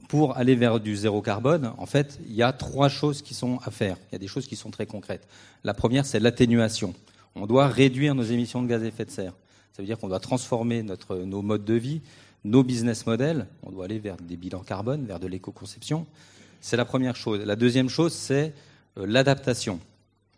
pour aller vers du zéro carbone, en fait, il y a trois choses qui sont à faire. Il y a des choses qui sont très concrètes. La première, c'est l'atténuation. On doit réduire nos émissions de gaz à effet de serre. Ça veut dire qu'on doit transformer nos modes de vie, nos business models. On doit aller vers des bilans carbone, vers de l'éco-conception. C'est la première chose. La deuxième chose, c'est euh, l'adaptation.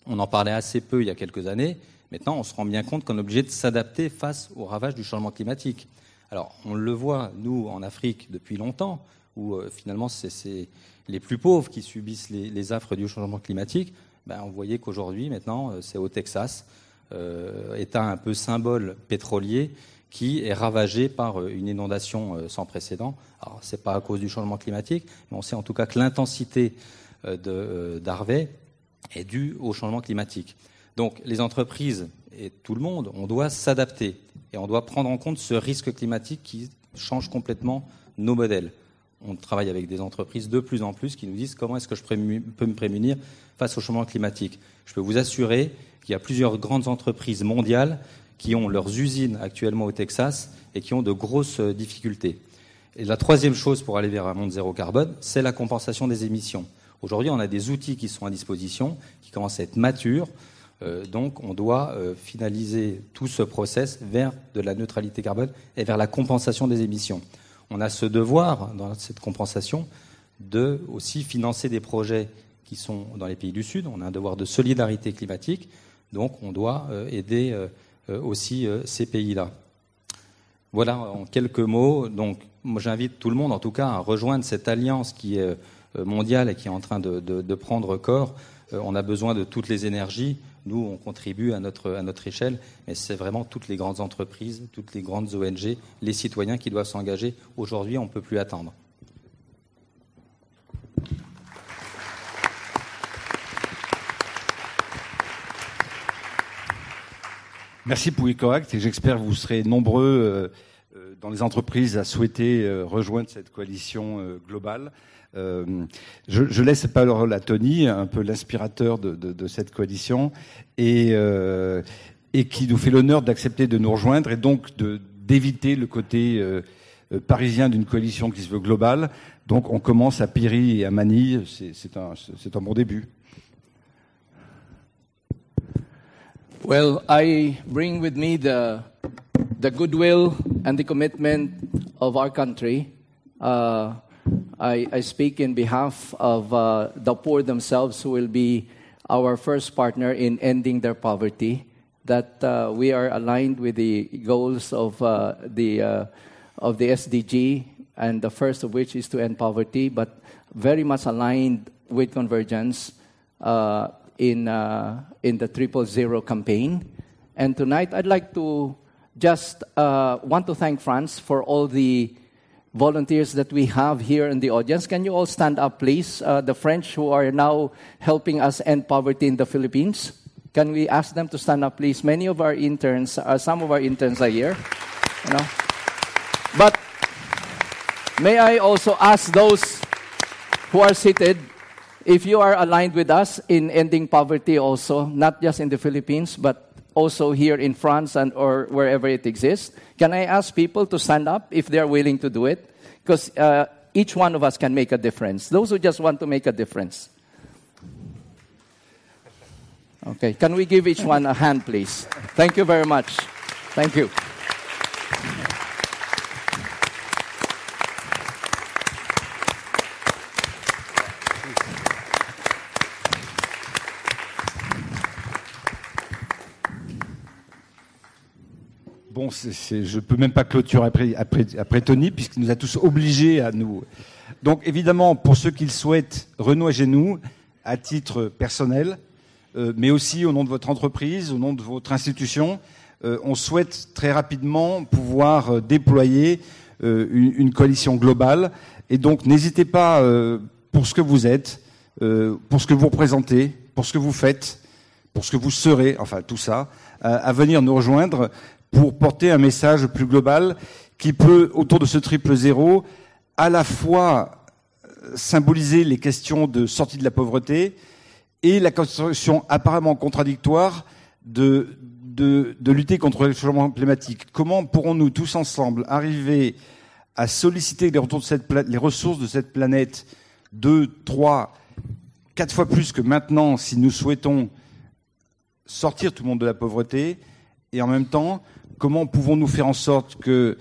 On en parlait assez peu il y a quelques années. Maintenant, on se rend bien compte qu'on est obligé de s'adapter face aux ravages du changement climatique. Alors, on le voit, nous, en Afrique, depuis longtemps où euh, finalement c'est les plus pauvres qui subissent les, affres du changement climatique, ben, on voyait qu'aujourd'hui, maintenant, euh, c'est au Texas, État un peu symbole pétrolier, qui est ravagé par une inondation sans précédent. Alors, ce n'est pas à cause du changement climatique, mais on sait en tout cas que l'intensité d'Harvey est due au changement climatique. Donc, les entreprises et tout le monde, on doit s'adapter et on doit prendre en compte ce risque climatique qui change complètement nos modèles on travaille avec des entreprises de plus en plus qui nous disent comment est-ce que je peux me prémunir face au changement climatique. Je peux vous assurer qu'il y a plusieurs grandes entreprises mondiales qui ont leurs usines actuellement au Texas et qui ont de grosses euh, difficultés. Et la troisième chose pour aller vers un monde zéro carbone, c'est la compensation des émissions. Aujourd'hui, on a des outils qui sont à disposition, qui commencent à être matures. Euh, donc, on doit euh, finaliser tout ce process vers de la neutralité carbone et vers la compensation des émissions on a ce devoir, dans cette compensation, de aussi financer des projets qui sont dans les pays du Sud. On a un devoir de solidarité climatique, donc on doit euh, aider euh, euh, aussi ces pays-là. Voilà en quelques mots. Donc, j'invite tout le monde, en tout cas, à rejoindre cette alliance qui est mondiale et qui est en train de prendre corps. On a besoin de toutes les énergies. Nous, on contribue à notre, à notre échelle, mais c'est vraiment toutes les grandes entreprises, toutes les grandes ONG, les citoyens qui doivent s'engager. Aujourd'hui, on ne peut plus attendre. Merci pour et j'espère que vous serez nombreux euh, euh, dans les entreprises à souhaiter euh, rejoindre cette coalition globale. Je, laisse la parole à Tony, un peu l'inspirateur de, cette coalition, et, qui nous fait l'honneur d'accepter de nous rejoindre et donc d'éviter le côté parisien d'une coalition qui se veut globale. Donc on commence à Piri et à Manille, c'est un bon début. Well, I bring with me the, the goodwill and the commitment of our country. Uh, I, I speak in behalf of uh, the poor themselves, who will be our first partner in ending their poverty. That uh, we are aligned with the goals of uh, the uh, of the SDG, and the first of which is to end poverty, but very much aligned with convergence uh, in uh, in the triple zero campaign. And tonight, I'd like to just want to thank France for all the volunteers that we have here in the audience. Can you all stand up, please? Uh, the French who are now helping us end poverty in the Philippines. Can we ask them to stand up, please? Many of our interns, uh, some of our interns are here. You know? But may I also ask those who are seated if you are aligned with us in ending poverty also, not just in the Philippines, but also here in France and or wherever it exists. Can I ask people to stand up if they are willing to do it? Because uh, each one of us can make a difference. Those who just want to make a difference. Okay, can we give each one a hand, please? Thank you very much. Thank you. Je ne peux même pas clôturer après, Tony, puisqu'il nous a tous obligés à nous. Donc, évidemment, pour ceux qui le souhaitent, Renaud et nous, à titre personnel, euh, mais aussi au nom de votre entreprise, au nom de votre institution, euh, on souhaite très rapidement pouvoir euh, déployer une, une, coalition globale. Et donc, n'hésitez pas, pour ce que vous êtes, pour ce que vous représentez, pour ce que vous faites, pour ce que vous serez, enfin tout ça, à venir nous rejoindre pour porter un message plus global qui peut, autour de ce triple zéro, à la fois euh, symboliser les questions de sortie de la pauvreté et la construction apparemment contradictoire de, de, lutter contre le changement climatique. Comment pourrons-nous tous ensemble arriver à solliciter les, les ressources de cette planète deux, trois, quatre fois plus que maintenant si nous souhaitons sortir tout le monde de la pauvreté et en même temps comment pouvons-nous faire en sorte que,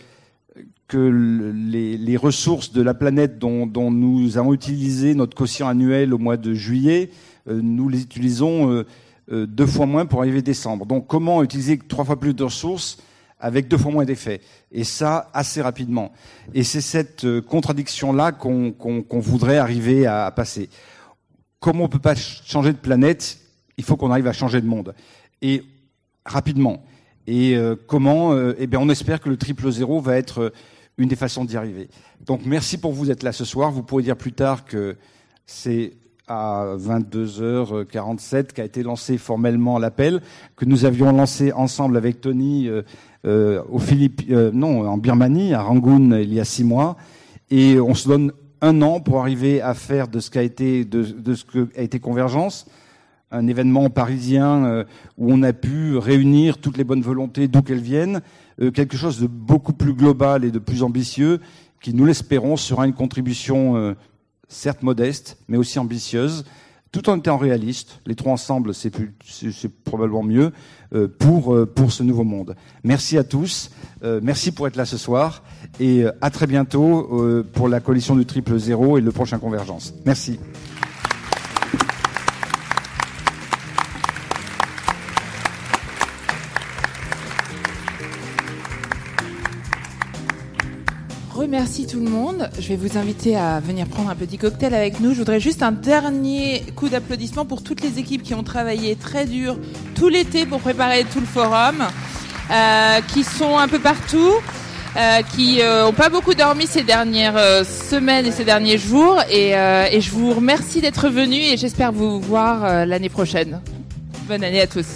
les, ressources de la planète dont, nous avons utilisé notre quotient annuel au mois de juillet, euh, nous les utilisons euh, euh, deux fois moins pour arriver décembre. Donc comment utiliser trois fois plus de ressources avec deux fois moins d'effets? Et ça, assez rapidement. Et c'est cette contradiction-là qu'on voudrait arriver à, à passer. Comme on ne peut pas changer de planète, il faut qu'on arrive à changer de monde. Et rapidement. Et euh, comment euh, Eh bien, on espère que le triple zéro va être euh, une des façons d'y arriver. Donc, merci pour vous d'être là ce soir. Vous pourrez dire plus tard que c'est à 22h47 qu'a été lancé formellement l'appel que nous avions lancé ensemble avec Tony euh, aux Philippines, non, en Birmanie, à Rangoon, il y a six mois, et on se donne un an pour arriver à faire de ce qu'a été de, de ce que a été Convergence un événement parisien euh, où on a pu réunir toutes les bonnes volontés d'où qu'elles viennent, euh, quelque chose de beaucoup plus global et de plus ambitieux qui, nous l'espérons, sera une contribution euh, certes modeste, mais aussi ambitieuse, tout en étant réaliste. Les trois ensemble, c'est probablement mieux pour, pour ce nouveau monde. Merci à tous. merci pour être là ce soir. Et à très bientôt pour la coalition du triple zéro et le prochain Convergence. Merci. Merci tout le monde. Je vais vous inviter à venir prendre un petit cocktail avec nous. Je voudrais juste un dernier coup d'applaudissement pour toutes les équipes qui ont travaillé très dur tout l'été pour préparer tout le forum, euh, qui sont un peu partout. Euh, qui n'ont euh, pas beaucoup dormi ces dernières semaines et ces derniers jours. Et, et je vous remercie d'être venus et j'espère vous voir l'année prochaine. Bonne année à tous.